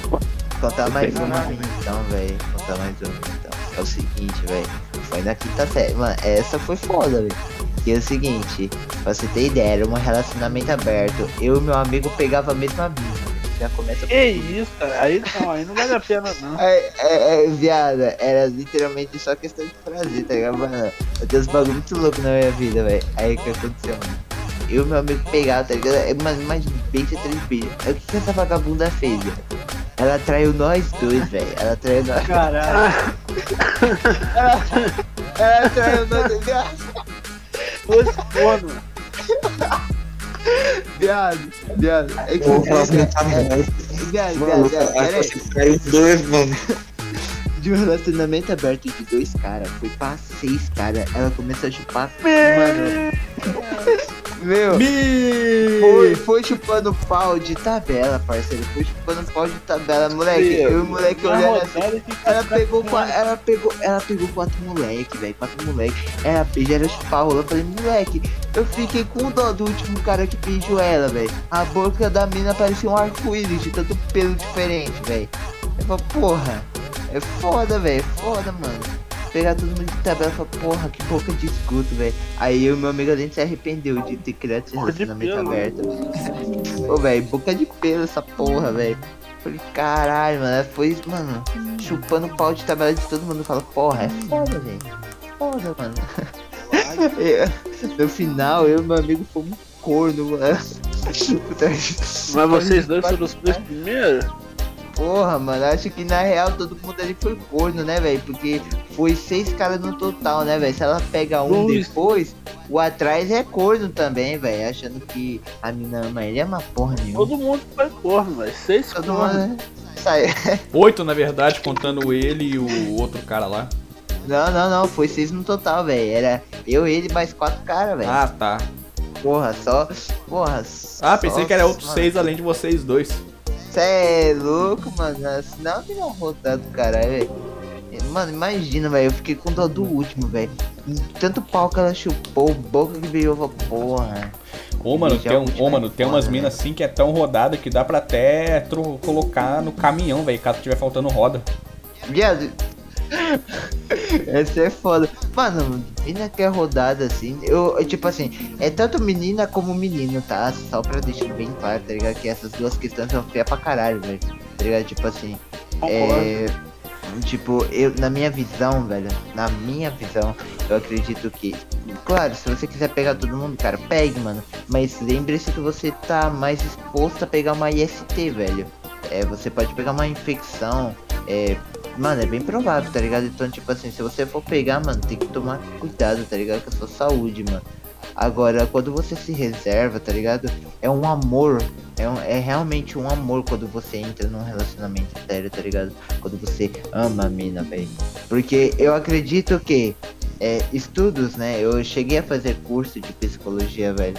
conta mais uma então, velho. Conta mais uma então. É o seguinte, velho. Foi na quinta série. Mano, essa foi foda, velho. Que é o seguinte, pra você ter ideia, era um relacionamento aberto. Eu e meu amigo pegava a mesma mina. Já começa Que isso, cara? Aí não, aí não vale a pena não. *laughs* É, é, é, viada, era literalmente só questão de prazer, tá ligado, mano? Eu tenho uns bagulho muito louco na minha vida, velho. Aí o que aconteceu, mano? Eu e meu amigo pegava, tá ligado? É, Mas imagina, beijo três beijos. O que, que essa vagabunda fez, velho? Ela traiu nós dois, velho. Ela traiu nós. Caralho. Ela traiu nós dois, viado. Dois corno. Viado, viado. É que. É, Viado, Mano, viado, viado. Pera aí. caiu dois, mano. De um relacionamento aberto de dois caras, foi pra seis caras. Ela começou a chupar. Mano. Meu. me... Foi, foi chupando pau de tabela, parceiro. Foi chupando pau de tabela, moleque. Eu e o moleque olhando assim. Ela pegou, qua- ela pegou, ela pegou quatro moleque, velho, quatro moleque. Ela beija, era chupar rola. Eu falei, moleque, eu fiquei com dó do último cara que beijou ela, velho. A boca da mina parecia um arco-íris de tanto pelo diferente, velho. Eu falei, porra, é foda, velho, é foda, mano. Pegar todo mundo de tabela e falar, porra, que boca de escuto, velho. Aí e meu amigo a gente se arrependeu de ter criado esse relacionamento pelo. aberto. Ô, velho, boca de pelo essa porra, velho. Falei, caralho, mano. Foi, mano, chupando pau de tabela de todo mundo. Fala, porra, é foda, velho. Foda, mano. *laughs* No final, eu e meu amigo fomos corno, mano. Mas vocês dois foram os primeiros? Porra, mano, acho que na real todo mundo ali foi corno, né, velho? Porque foi seis caras no total, né, velho? Se ela pega um Dois. depois, o atrás é corno também, velho. Achando que a mina ama ele é uma porra nenhuma. Todo mundo foi corno, velho. Seis Todo corno. mundo né? sai. *laughs* Oito, na verdade, contando ele e o outro cara lá. Não, não, não, foi seis no total, velho. Era eu, ele mais quatro caras, velho. Ah, tá. Porra, só. Porra. Ah, pensei só- que era outros seis além de vocês dois. Cê é louco, mano. Senão que não rodado do caralho, velho. Mano, imagina, velho. Eu fiquei com dó do último, velho. Tanto pau que ela chupou, boca que virou, porra. Ô, mano, Já tem, um, ô, é mano, tem umas minas assim que é tão rodada que dá pra até colocar no caminhão, velho, caso tiver faltando roda. Viado. *laughs* Essa é foda. Mano, menina que é rodada assim, eu, eu, tipo assim, é tanto menina como menino, tá? Só pra deixar bem claro, tá ligado? Que essas duas questões são feias pra caralho, velho. Tá ligado? Tipo assim, é. Tipo, eu, na minha visão, velho, na minha visão, eu acredito que. Claro, se você quiser pegar todo mundo, cara, pegue, mano. Mas lembre-se que você tá mais exposto a pegar uma IST, velho. É, você pode pegar uma infecção. É, mano, é bem provável, tá ligado? Então, tipo assim, se você for pegar, mano, tem que tomar cuidado, tá ligado? Com a sua saúde, mano. Agora, quando você se reserva, tá ligado? É um amor. É, um- é realmente um amor quando você entra num relacionamento sério, tá ligado? Quando você ama a mina, velho. Porque eu acredito que é, estudos, né? Eu cheguei a fazer curso de psicologia, velho.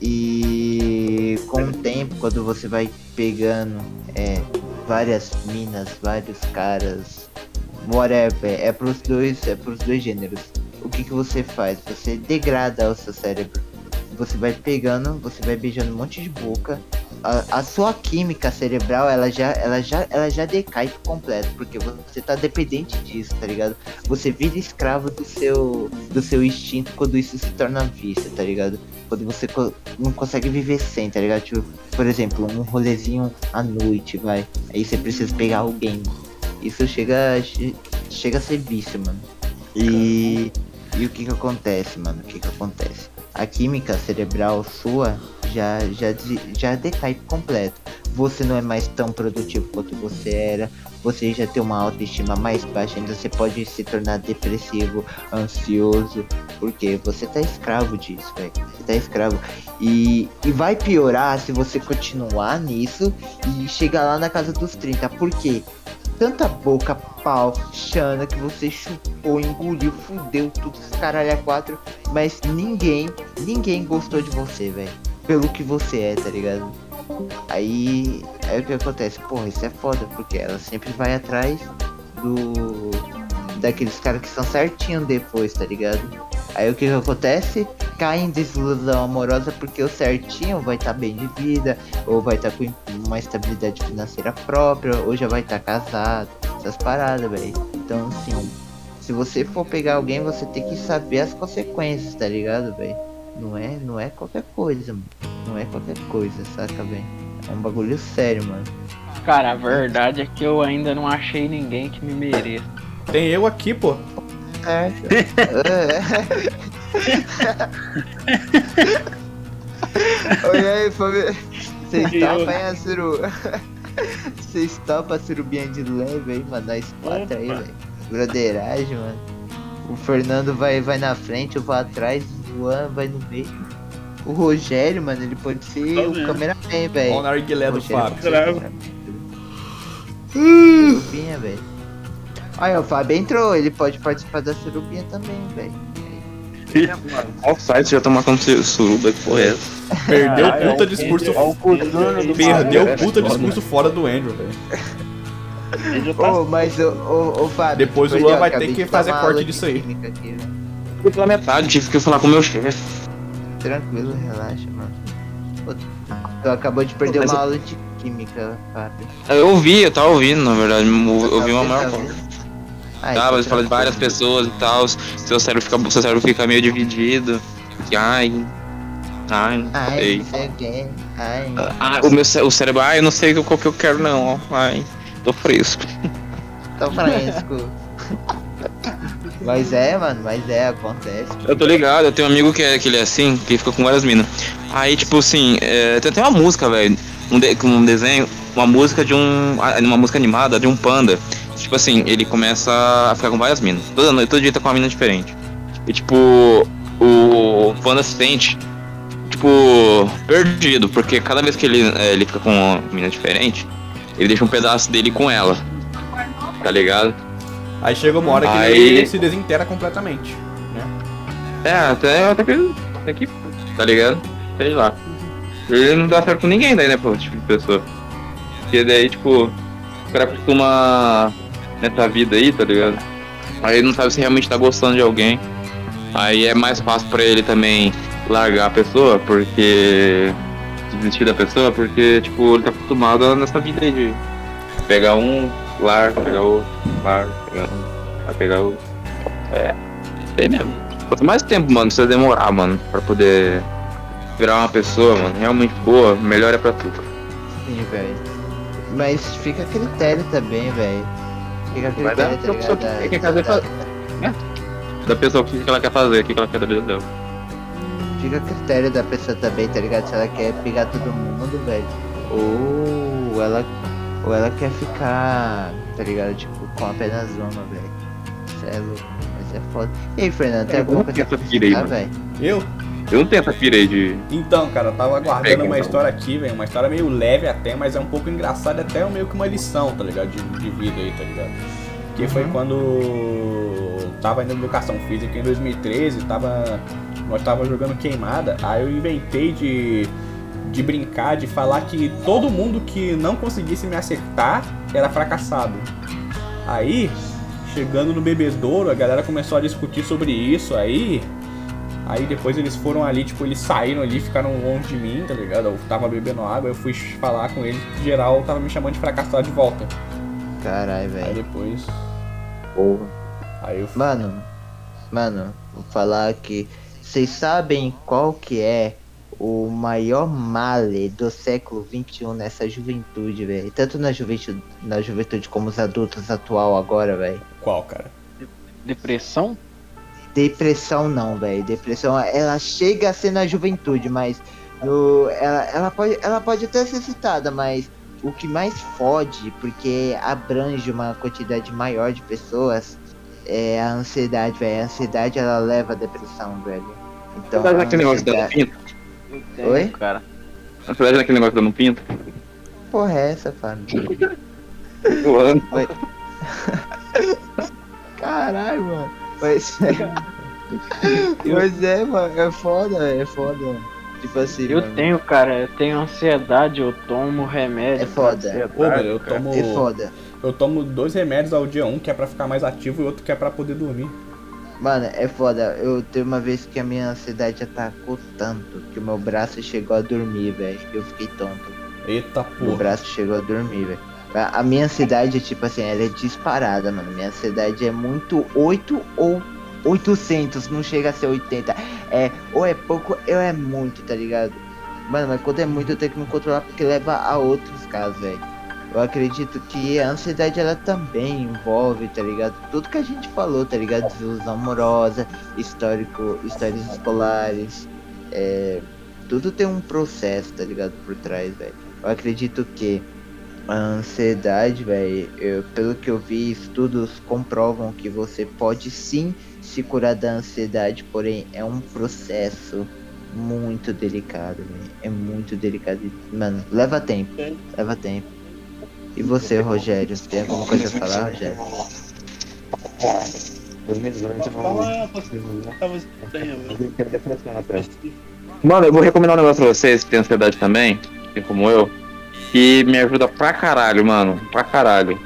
E com o tempo, quando você vai pegando é, várias minas, vários caras, whatever, é pros dois, é pros dois gêneros. O que que você faz? Você degrada o seu cérebro. Você vai pegando, você vai beijando um monte de boca. A, a sua química cerebral, ela já, ela já, ela já decai por completo, porque você tá dependente disso, tá ligado? Você vira escravo do seu, do seu instinto quando isso se torna vício, tá ligado? Quando você co- não consegue viver sem, tá ligado? Tipo, por exemplo, um rolezinho à noite, vai. Aí você precisa pegar alguém. Isso chega, che- chega a ser vício, mano. E, e o que que acontece, mano? O que que acontece? A química cerebral sua já, já, já decai por completo. Você não é mais tão produtivo quanto você era. Você já tem uma autoestima mais baixa, ainda você pode se tornar depressivo, ansioso, porque você tá escravo disso, velho. Você tá escravo. E, e vai piorar se você continuar nisso e chegar lá na casa dos 30. Por quê? Tanta boca, pau, chana que você chupou, engoliu, fudeu tudo, esse caralho a quatro. Mas ninguém, ninguém gostou de você, velho. Pelo que você é, tá ligado? Aí, aí o que acontece? Porra, isso é foda, porque ela sempre vai atrás do. daqueles caras que são certinho depois, tá ligado? Aí o que que acontece? Cai em desilusão amorosa porque o certinho vai estar bem de vida, ou vai estar com uma estabilidade financeira própria, ou já vai estar casado, essas paradas, velho. Então, assim, se você for pegar alguém, você tem que saber as consequências, tá ligado, velho? Não é, não é qualquer coisa, mano. Não é qualquer coisa, saca, velho? É um bagulho sério, mano. Cara, a verdade é que eu ainda não achei ninguém que me mereça. Tem eu aqui, pô. Certo. *laughs* Oi aí, família. Vocês topam aí a suru... Vocês topam a de leve aí, mano? Nós quatro aí, velho. Broderagem, mano. O Fernando vai, vai na frente, eu vou atrás, o Juan vai no meio. O Rogério, mano, ele pode ser Tá o cameraman, velho. Ó, na arguilé do Fábio. o. Surubinha, velho. Olha, o Fábio entrou, ele pode participar da surubinha também, velho. Qual site você já tá marcando su- suruba? Que porra é essa? Perdeu Ah, é puta o discurso. Ó, Perdeu puta discurso fora do Andrew, velho. Ô, mas o, o, o Fábio. Depois o Luan vai ter que fazer corte disso aí. aqui. Fui pela metade, tive que falar com o meu chefe. Tranquilo, relaxa, mano. Tu acabou de perder Mas uma eu- aula de química, Fábio. Eu ouvi, eu tava ouvindo, na verdade. Eu ouvi uma maior parte. Ah, Tá, mas fala de várias pessoas e tal. Seu cérebro fica, seu cérebro fica meio dividido. Ai. Ai, Ai, sei. sei o que. Ai, Ah, o meu cé- o cérebro, ai, eu não sei qual que eu quero, não. Ai, tô fresco. tô fresco. *laughs* Mas é, mano, mas é, acontece. Eu tô ligado, eu tenho um amigo que, é, que ele é assim, que fica com várias minas. Aí, tipo assim, é, tem até uma música, velho, um, de, com um desenho, uma música de um. Uma música animada de um panda. Tipo assim, ele começa a ficar com várias minas. Toda noite, todo dia tá com uma mina diferente. E tipo, o panda se sente, tipo, perdido, porque cada vez que ele, é, ele fica com uma mina diferente, ele deixa um pedaço dele com ela. Tá ligado? Aí chega uma hora que Aí- ele se desintegra completamente. Né? É, até, até que. Até que. Tá ligado? Sei lá. Ele não dá certo com ninguém daí, né, pô, tipo de pessoa. Porque daí, tipo, o cara costuma nessa vida aí, tá ligado? Aí ele não sabe se realmente tá gostando de alguém. Aí é mais fácil pra ele também largar a pessoa, porque. desistir da pessoa, porque, tipo, ele tá acostumado nessa vida aí de pegar um, larga, pegar outro, larga, pegar um, vai pegar outro. É, sei mesmo. Quanto mais tempo, mano, precisa demorar, mano, pra poder virar uma pessoa, mano, realmente boa, melhor é pra tu. Sim, velho. Mas fica a critério também, velho. Fica a Vai dar critério, tá pra pessoa que quer fazer, Da- Da pessoa, o que que ela quer fazer, o que que ela quer da vida dela. Fica a critério da pessoa também, tá ligado? Se ela quer pegar todo mundo, velho. Ou ela. Ou ela quer ficar, tá ligado? Tipo, com apenas uma, velho. Isso é louco, mas é foda. E aí, Fernando, tem É, alguma coisa pra mano. velho? Eu? Eu não tenho essa pira aí de. Então, cara, eu tava aguardando uma então. história aqui, velho. Uma história meio leve até, mas é um pouco engraçada, até meio que uma lição, tá ligado? De, de vida aí, tá ligado? Que foi quando eu tava indo na educação física em 2013, tava. Nós tava jogando queimada, aí eu inventei de. De brincar, de falar que todo mundo que não conseguisse me acertar era fracassado. Aí, chegando no bebedouro, a galera começou a discutir sobre isso aí. Aí depois eles foram ali, tipo, eles saíram ali, ficaram longe de mim, tá ligado? Eu tava bebendo água, eu fui falar com eles, geral tava me chamando de fracassado de volta. Caralho, Aí velho. depois. Porra. Aí eu Mano, mano, vou falar que vocês sabem qual que é o maior male do século XXI nessa juventude, velho. Tanto na juventude, na juventude como os adultos atual agora, velho. Qual, cara? Depressão? Depressão não, velho. Depressão, ela chega a ser na juventude, mas no, ela, ela, pode, ela pode até ser citada, mas o que mais fode, porque abrange uma quantidade maior de pessoas, é a ansiedade, velho. A ansiedade, ela leva à depressão, velho. Então, Sabe a aquele negócio dando ansiedade... pinto? Oi? Cara. Na verdade, naquele negócio dando pinto? Porra, é essa, Fábio? *laughs* Voando. *laughs* Caralho, mano. Mas *laughs* *laughs* Mas é, mano, é foda, é foda. Tipo assim, Eu mano, tenho, cara, eu tenho ansiedade, eu tomo remédio. É foda. Pô, velho, eu tomo. é foda. Eu tomo dois remédios ao dia, um que é pra ficar mais ativo e outro que é pra poder dormir. Mano, é foda. Eu teve uma vez que a minha ansiedade atacou tanto que o meu braço chegou a dormir, velho. Eu fiquei tonto. Eita Meu porra. braço chegou a dormir, velho. A minha ansiedade, tipo assim, ela é disparada, mano. Minha ansiedade é muito 8 ou 800, não chega a ser 80. É, ou é pouco ou é muito, tá ligado? Mano, mas quando é muito eu tenho que me controlar porque leva a outros casos, velho. Eu acredito que a ansiedade ela também envolve, tá ligado? Tudo que a gente falou, tá ligado? Desilusão amorosa, histórico, histórias escolares, é, tudo tem um processo, tá ligado? Por trás, velho. Eu acredito que a ansiedade, velho, pelo que eu vi, estudos comprovam que você pode sim se curar da ansiedade, porém é um processo muito delicado, velho. É muito delicado. Mano, leva tempo. Leva tempo. E você, Rogério, tem alguma coisa a falar, Rogério? Mano, eu vou recomendar um negócio pra vocês que tem ansiedade também, assim como eu, que me ajuda pra caralho, mano. Pra caralho.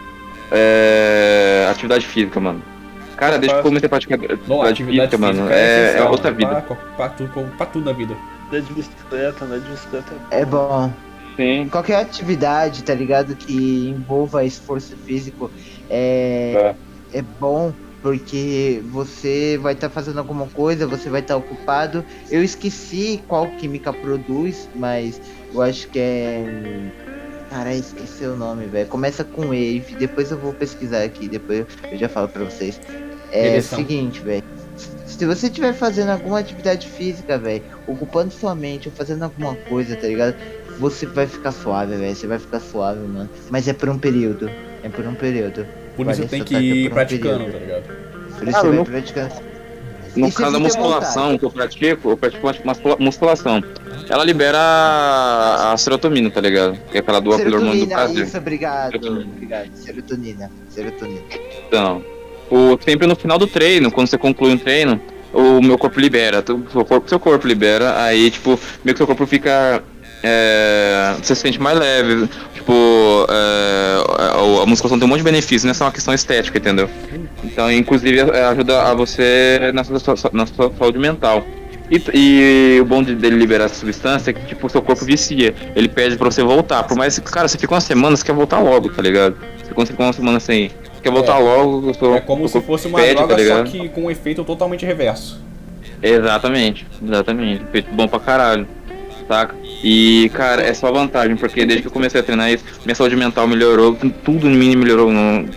É. Atividade física, mano. Cara, desde que eu comecei a praticar Bom, atividade, atividade física, mano, é, é essencial outra pra- vida. Pra, pra, tudo, pra tudo na vida. Andar de bicicleta, andar de bicicleta. É bom. Sim. Qualquer atividade, tá ligado? Que envolva esforço físico é, é bom porque você vai estar fazendo alguma coisa, você vai estar ocupado. Eu esqueci qual química produz, mas eu acho que é. Cara, esqueci o nome, velho. Começa com Wave, depois eu vou pesquisar aqui, depois eu já falo pra vocês. É o seguinte, velho. Se você estiver fazendo alguma atividade física, velho, ocupando sua mente ou fazendo alguma coisa, tá ligado? você vai ficar suave, velho. Você vai ficar suave, mano. Mas é por um período. É por um período. Por Vale isso tem que é ir por um praticando, período. tá ligado? Por isso Ah, você vai no- praticando. No se caso da musculação vontade? que eu pratico, eu pratico musculação. Ela libera a, a serotonina, tá ligado? Que é aquela do hormônio do prazer. isso, obrigado. Serotonina. Obrigado. Serotonina. Serotonina. Então, o, sempre no final do treino, quando você conclui um treino, o meu corpo libera, tu- seu corpo, seu corpo libera, aí, tipo, meio que seu corpo fica. é, você se sente mais leve, tipo, é, a, a musculação tem um monte de benefícios, não é só uma questão estética, entendeu? Então, inclusive, é, ajuda a você na sua, na sua saúde mental. E, e o bom de, dele liberar essa substância é que, tipo, o seu corpo vicia. Ele pede pra você voltar. Por mais que, cara, você fica uma semana, você quer voltar logo, tá ligado? Você fica uma semana sem. Você quer voltar É. logo, seu, É como se fosse uma pede, tá droga, só ligado? que com um efeito totalmente reverso. Exatamente, exatamente. Feito bom pra caralho. Saca? E, cara, é só vantagem, porque desde que eu comecei a treinar isso, minha saúde mental melhorou, tudo em mim melhorou,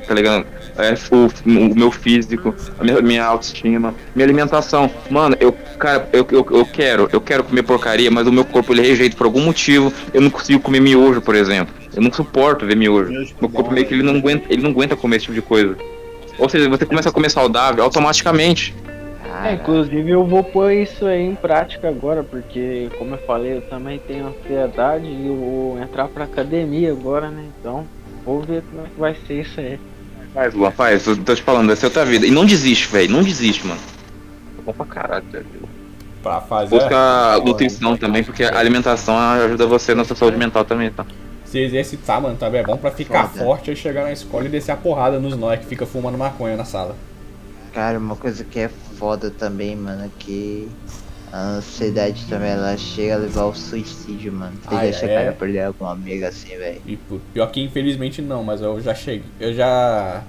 tá ligado? É, o, o meu físico, a minha, minha autoestima, minha alimentação. Mano, eu, cara, eu, eu, eu quero, eu quero comer porcaria, mas o meu corpo ele rejeita por algum motivo. Eu não consigo comer miojo, por exemplo. Eu não suporto ver miojo. Meu corpo meio que ele não aguenta, ele não aguenta comer esse tipo de coisa. Ou seja, você começa a comer saudável automaticamente. É, inclusive eu vou pôr isso aí em prática agora, porque como eu falei, eu também tenho ansiedade e eu vou entrar pra academia agora, né? Então, vou ver como é que vai ser isso aí. Faz, Luan, faz. Eu tô te falando, vai ser outra vida. E não desiste, velho. Não desiste, mano. É bom pra caralho, velho. Pra fazer. Busca nutrição também, porque a alimentação ajuda você na sua saúde mental também, tá? Se exercitar, mano, também é bom pra ficar Foda. forte e chegar na escola e descer a porrada nos nós que fica fumando maconha na sala. Cara, uma coisa que é foda também, mano, é que a ansiedade também, ela chega a levar ao suicídio, mano. Você Ah, já é? chegaram a perder algum amigo assim, velho? E pior que infelizmente não, mas eu já cheguei. Eu já.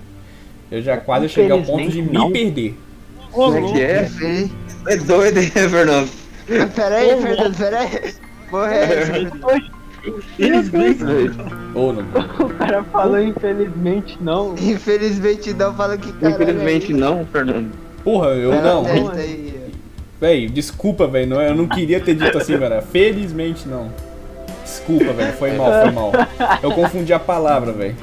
Eu já quase cheguei ao ponto de me Infelizmente, não. perder. Como é que é? É doido, *laughs* hein, Fernando? Pera aí, Fernando, pera aí. Porra, é Fernando? Ou não. O cara falou infelizmente não. Infelizmente não, fala que cara. Infelizmente não, Fernando. Porra, eu não. Aí. Véi, desculpa, velho. não- Eu não queria ter dito assim, velho. Felizmente não. Desculpa, velho. Foi mal, foi mal. Eu confundi a palavra, velho.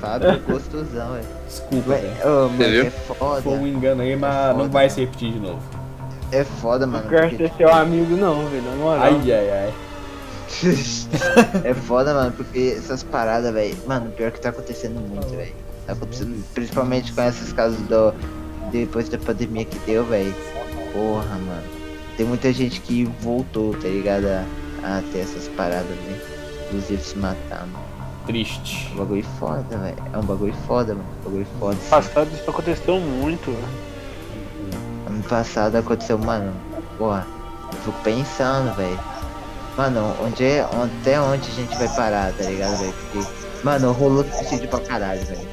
Fábio, gostosão, velho. Desculpa, velho. Viu? é foda. Foi um engano aí, mas não vai se repetir de novo. É foda, mano. Não quero porque- ser seu amigo não, velho. Na moral. Ai, ai, ai. *laughs* é foda, mano, porque essas paradas, velho. Mano, pior que tá acontecendo muito, velho. Tá acontecendo, principalmente com esses casos do. Depois da pandemia que deu, velho. Porra, mano. Tem muita gente que voltou, tá ligado? A, a ter essas paradas, né? Inclusive se matar, mano. Triste. É um bagulho foda, velho. É um bagulho foda, mano. Um bagulho foda. Passado isso aconteceu muito, velho. Ano passado aconteceu, mano. Porra, eu fico pensando, velho. Mano, onde é, até onde a gente vai parar, tá ligado, velho? Porque, mano, rolou suicídio pra caralho, velho.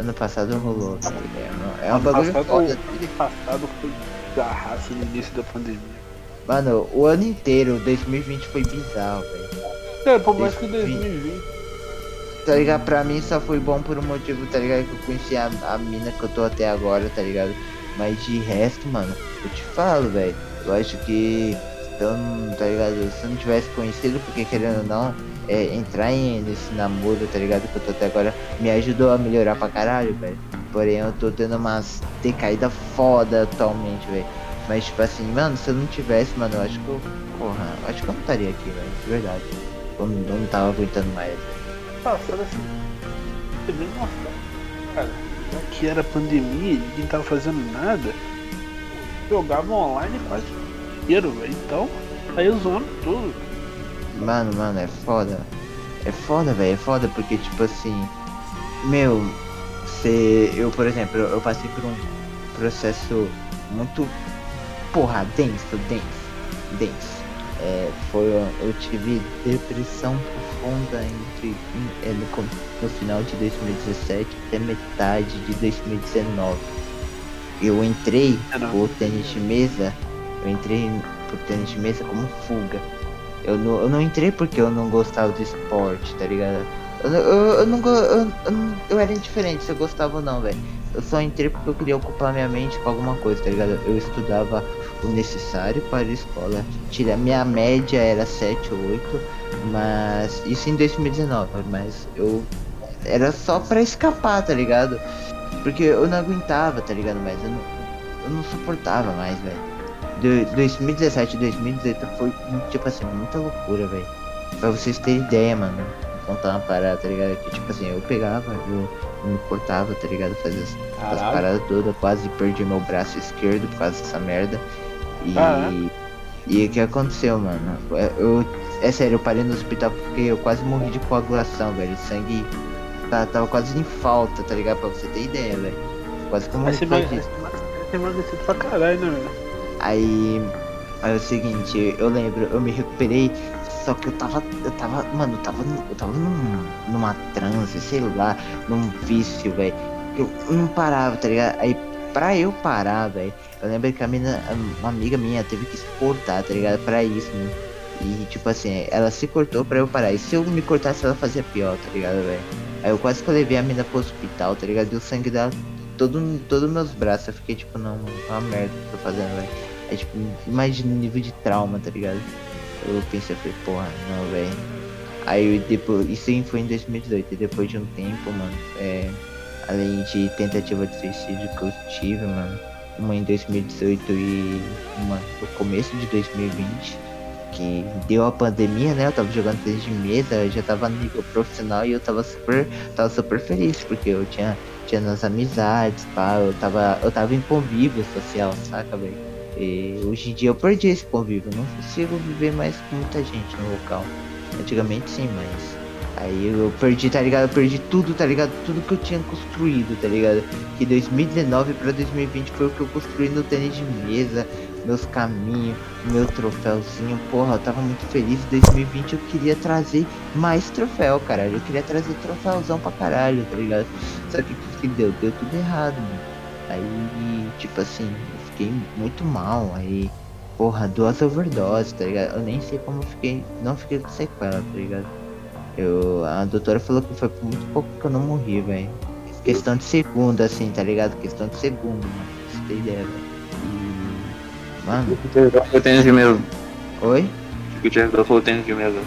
Ano passado rolou. É um- É um bagulho Passado, foda. ano passado foi da raça no início da pandemia. Mano, o ano inteiro, 2020 foi bizarro, velho. É, por mais que 2020. 2020. Tá ligado? Pra mim só foi bom por um motivo, tá ligado? Que eu conheci a, a mina que eu tô até agora, tá ligado? Mas de resto, mano, eu te falo, velho. Eu acho que eu não, tá ligado? Se eu não tivesse conhecido, porque querendo ou não, é, entrar em, nesse namoro, tá ligado? Que eu tô até agora, me ajudou a melhorar pra caralho, velho. Porém, eu tô tendo umas decaída foda atualmente, velho. Mas, tipo assim, mano, se eu não tivesse, mano, eu acho que eu, porra, eu acho que eu não estaria aqui, velho. De verdade. Eu não, não tava aguentando mais, velho. Passado assim. Você vê, nossa, cara, que era pandemia, ninguém tava fazendo nada. Jogava online quase inteiro, velho. Então, saiu zoando tudo. Mano, mano, é foda. É foda, velho, é foda porque, tipo assim, meu, se eu, por exemplo, eu, eu passei por um processo muito, porra, denso, denso, denso. É, foi, eu tive depressão profunda entre, em- é, no, no final de 2017 até metade de 2019. Eu entrei pro tênis de mesa, eu entrei pro tênis de mesa como fuga. Eu não, eu não entrei porque eu não gostava do esporte, tá ligado? Eu, eu, eu go- eu, eu, era indiferente se eu gostava ou não, velho. Eu só entrei porque eu queria ocupar minha mente com alguma coisa, tá ligado? Eu estudava o necessário para a escola. Tira, minha média era 7 ou 8, mas isso em 2019, mas eu era só pra escapar, tá ligado? Porque eu não aguentava, tá ligado? Mas eu não, eu não suportava mais, velho. De 2017 e 2018 foi, tipo assim, muita loucura, velho. Pra vocês terem ideia, mano. Contar uma parada, tá ligado? Que, tipo assim, eu pegava, eu, me cortava, tá ligado? Fazia as, as paradas todas, quase perdi meu braço esquerdo por causa dessa merda. E. Caralho. E o que aconteceu, mano? Eu. É sério, eu parei no hospital porque eu quase morri de coagulação, velho. Sangue tá- tava quase em falta, tá ligado? Pra você ter ideia, velho. Quase que eu morri é emagrecido pra caralho, né, velho? Aí, aí é o seguinte, eu lembro, eu me recuperei, só que eu tava, eu tava, mano, eu tava, eu tava num, numa transe, sei lá, num vício, velho. Eu não parava, tá ligado? Aí, pra eu parar, velho, eu lembro que a mina, uma amiga minha teve que se cortar, tá ligado? Pra isso, mano. E, tipo assim, ela se cortou pra eu parar. E se eu me cortasse, ela fazia pior, tá ligado, velho? Aí eu quase que eu levei a mina pro hospital, tá ligado? E o sangue dela todo, todo meus braços. Eu fiquei tipo, não, uma merda que eu tô fazendo, velho. É tipo, imagina o nível de trauma, tá ligado? Eu pensei, falei, porra, não, velho. Aí depois, isso foi em 2018, e depois de um tempo, mano, é, além de tentativa de suicídio que eu tive, mano, uma em 2018 e uma no começo de 2020, que deu a pandemia, né? Eu tava jogando tênis de mesa, já tava no nível profissional e eu tava super, tava super feliz, porque eu tinha, tinha nas amizades, pá, eu tava, eu tava em convívio social, saca, velho? E hoje em dia eu perdi esse convívio, não consigo viver mais com muita gente no local. Antigamente sim, mas aí eu perdi, tá ligado? Eu perdi tudo, tá ligado? Tudo que eu tinha construído, tá ligado? Que 2019 pra 2020 foi o que eu construí no tênis de mesa, meus caminhos, meu troféuzinho. Porra, eu tava muito feliz. Em 2020 eu queria trazer mais troféu, caralho. Eu queria trazer troféuzão pra caralho, tá ligado? Só que que que deu? Deu tudo errado, mano. Aí, tipo assim, fiquei muito mal. Aí, porra, duas overdoses, tá ligado? Eu nem sei como eu fiquei. Não fiquei com sequela, tá ligado? Eu, a doutora falou que foi por muito pouco que eu não morri, velho. Questão de segundo, assim, tá ligado? Questão de segundo, mano. Pra você ter ideia, velho. Mano, Eu tênis de mesa. oi? O Dell falou tênis de mesa.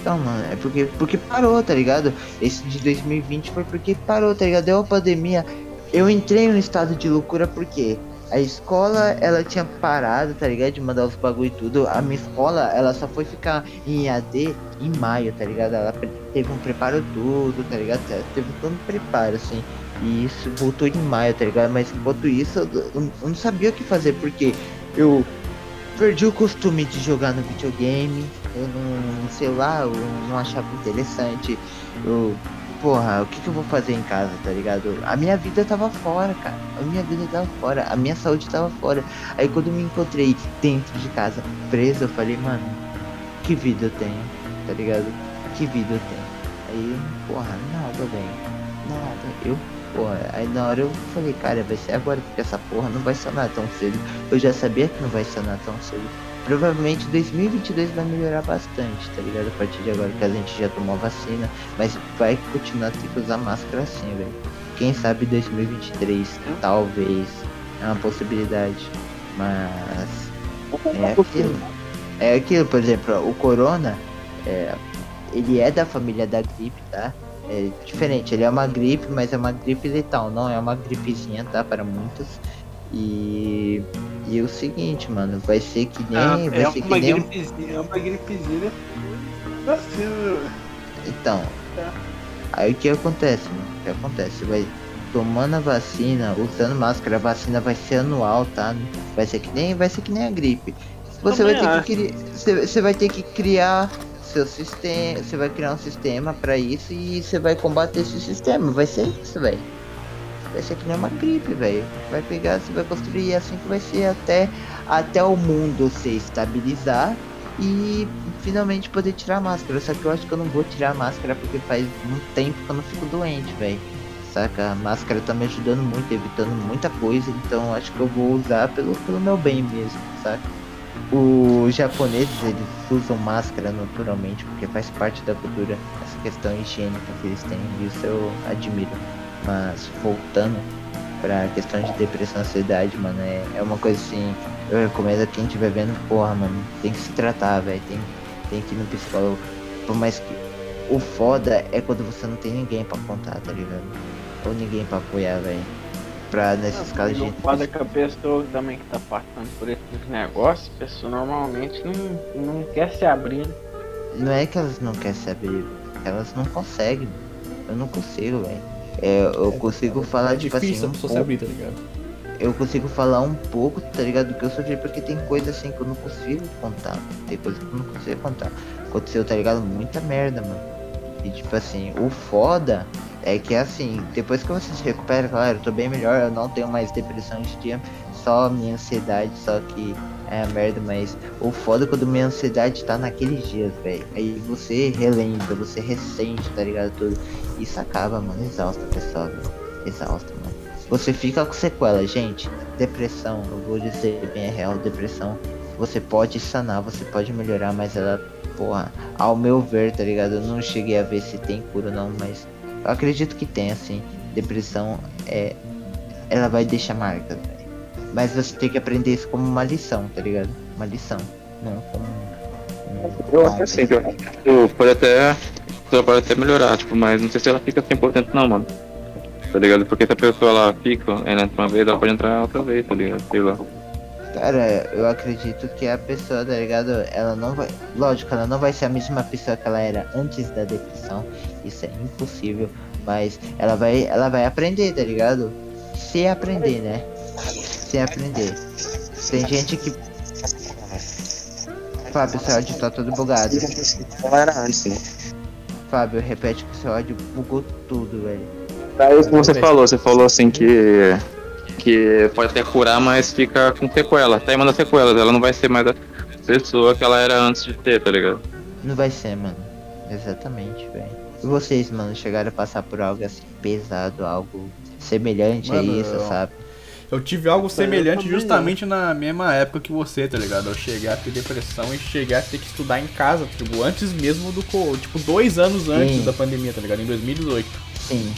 Então, mano, é porque, porque parou, tá ligado? Esse de 2020 foi porque parou, tá ligado? Deu a pandemia. Eu entrei no estado de loucura porque a escola, ela tinha parado, tá ligado? De mandar os bagulho e tudo. A minha escola, ela só foi ficar em AD em maio, tá ligado? Ela teve um preparo tudo, tá ligado? Teve todo um preparo, assim. E isso voltou em maio, tá ligado? Mas enquanto isso, eu, eu- eu não sabia o que fazer, porque eu perdi o costume de jogar no videogame. Eu não, sei lá, eu não achava interessante. Eu, porra, o que, que eu vou fazer em casa, tá ligado? A minha vida tava fora, cara. A minha vida tava fora, a minha saúde tava fora. Aí quando me encontrei dentro de casa, preso, eu falei, mano, que vida eu tenho, tá ligado? Que vida eu tenho. Aí, porra, nada, velho. Nada. Eu, porra, aí na hora eu falei, cara, vai ser agora, porque essa porra não vai sanar tão cedo. Eu já sabia que não vai sanar tão cedo. Provavelmente 2022 vai melhorar bastante, tá ligado? A partir de agora que a gente já tomou a vacina, mas vai continuar tendo que usar máscara assim, velho. Quem sabe 2023, talvez, é uma possibilidade. Mas é aquilo. É aquilo, por exemplo, o corona, é, ele é da família da gripe, tá? É diferente, ele é uma gripe, mas é uma gripe letal, não é uma gripezinha, tá? Para muitos. E, e o seguinte, mano, vai ser que nem. Ah, vai é ser que uma nem. um- gripezinha, é uma gripezinha. Assim. Então, Tá. aí o que acontece, mano? O que acontece? Você vai tomando a vacina, usando máscara, a vacina vai ser anual, tá? Vai ser que nem, vai ser que nem a gripe. Você vai ter acho. que você, você vai ter que criar seu sistema, você vai criar um sistema pra isso e você vai combater esse sistema. Vai ser isso, velho. Vai ser que nem uma gripe, velho. Vai pegar, você vai construir e assim que vai ser até até o mundo se estabilizar e finalmente poder tirar a máscara. Só que eu acho que eu não vou tirar a máscara porque faz um tempo que eu não fico doente, velho. Saca? A máscara tá me ajudando muito, evitando muita coisa, então acho que eu vou usar pelo, pelo meu bem mesmo, saca? Os japoneses, eles usam máscara naturalmente, porque faz parte da cultura, essa questão higiênica que eles têm, isso eu admiro. Mas voltando, pra questão de depressão e ansiedade, mano. É, é uma coisa assim, eu recomendo a quem estiver vendo, porra, mano, tem que se tratar, velho. Tem, tem que ir no psicólogo. Por mais que. O foda é quando você não tem ninguém pra contar, tá ligado? Ou ninguém pra apoiar, velho. Pra nesses casos de. O foda é que a pessoa também que tá passando por esses negócios, a pessoa normalmente não, não quer se abrir. né? Não é que elas não querem se abrir, elas não conseguem. Eu não consigo, velho. É, eu consigo falar, é tipo assim. um pouco- abrir, tá eu consigo falar um pouco, tá ligado? Do que eu sofri, porque tem coisa assim que eu não consigo contar. Tem coisa que eu não consigo contar. Aconteceu, tá ligado? Muita merda, mano. E tipo assim, o foda é que assim, depois que você se recupera, claro, eu tô bem melhor, eu não tenho mais depressão de dia, só minha ansiedade, só que é a merda, mas o foda é quando minha ansiedade tá naqueles dias, velho. Aí você relembra, você ressente, tá ligado? Tudo. Isso acaba, mano, exausta a pessoa, velho. Exausta, mano. Você fica com sequela, gente. Depressão, eu vou dizer bem é real, depressão. Você pode sanar, você pode melhorar, mas ela, porra, ao meu ver, tá ligado? Eu não cheguei a ver se tem cura ou não, mas eu acredito que tem, assim. Depressão é. Ela vai deixar marcas, velho. Mas você tem que aprender isso como uma lição, tá ligado? Uma lição. Não como. Eu acho assim, que eu- eu pode até. pode até melhorar, tipo, mas não sei se ela fica 100% não, mano. Tá ligado? Porque se a pessoa ela fica, ela entra uma vez, ela pode entrar outra vez, tá ligado? Sei lá. Cara, eu acredito que a pessoa, tá ligado? Ela não vai. Lógico, ela não vai ser a mesma pessoa que ela era antes da depressão. Isso é impossível. Mas ela vai, ela vai aprender, tá ligado? Se aprender, né? Se aprender. Tem gente que. Fábio, seu áudio tá todo bugado. Era antes, né? Fábio, repete que seu áudio bugou tudo, velho. É isso que você falou, você falou assim que. Que pode até curar, mas fica com sequela. Tá aí manda sequelas, ela não vai ser mais a pessoa que ela era antes de ter, tá ligado? Não vai ser, mano. Exatamente, velho. E vocês, mano, chegaram a passar por algo assim pesado, algo semelhante Mano, a isso, eu- sabe? Eu tive algo semelhante justamente na mesma época que você, tá ligado? Eu cheguei a ter depressão e cheguei a ter que estudar em casa, tipo, antes mesmo do. Tipo, dois anos antes Sim. da pandemia, tá ligado? Em 2018. Sim,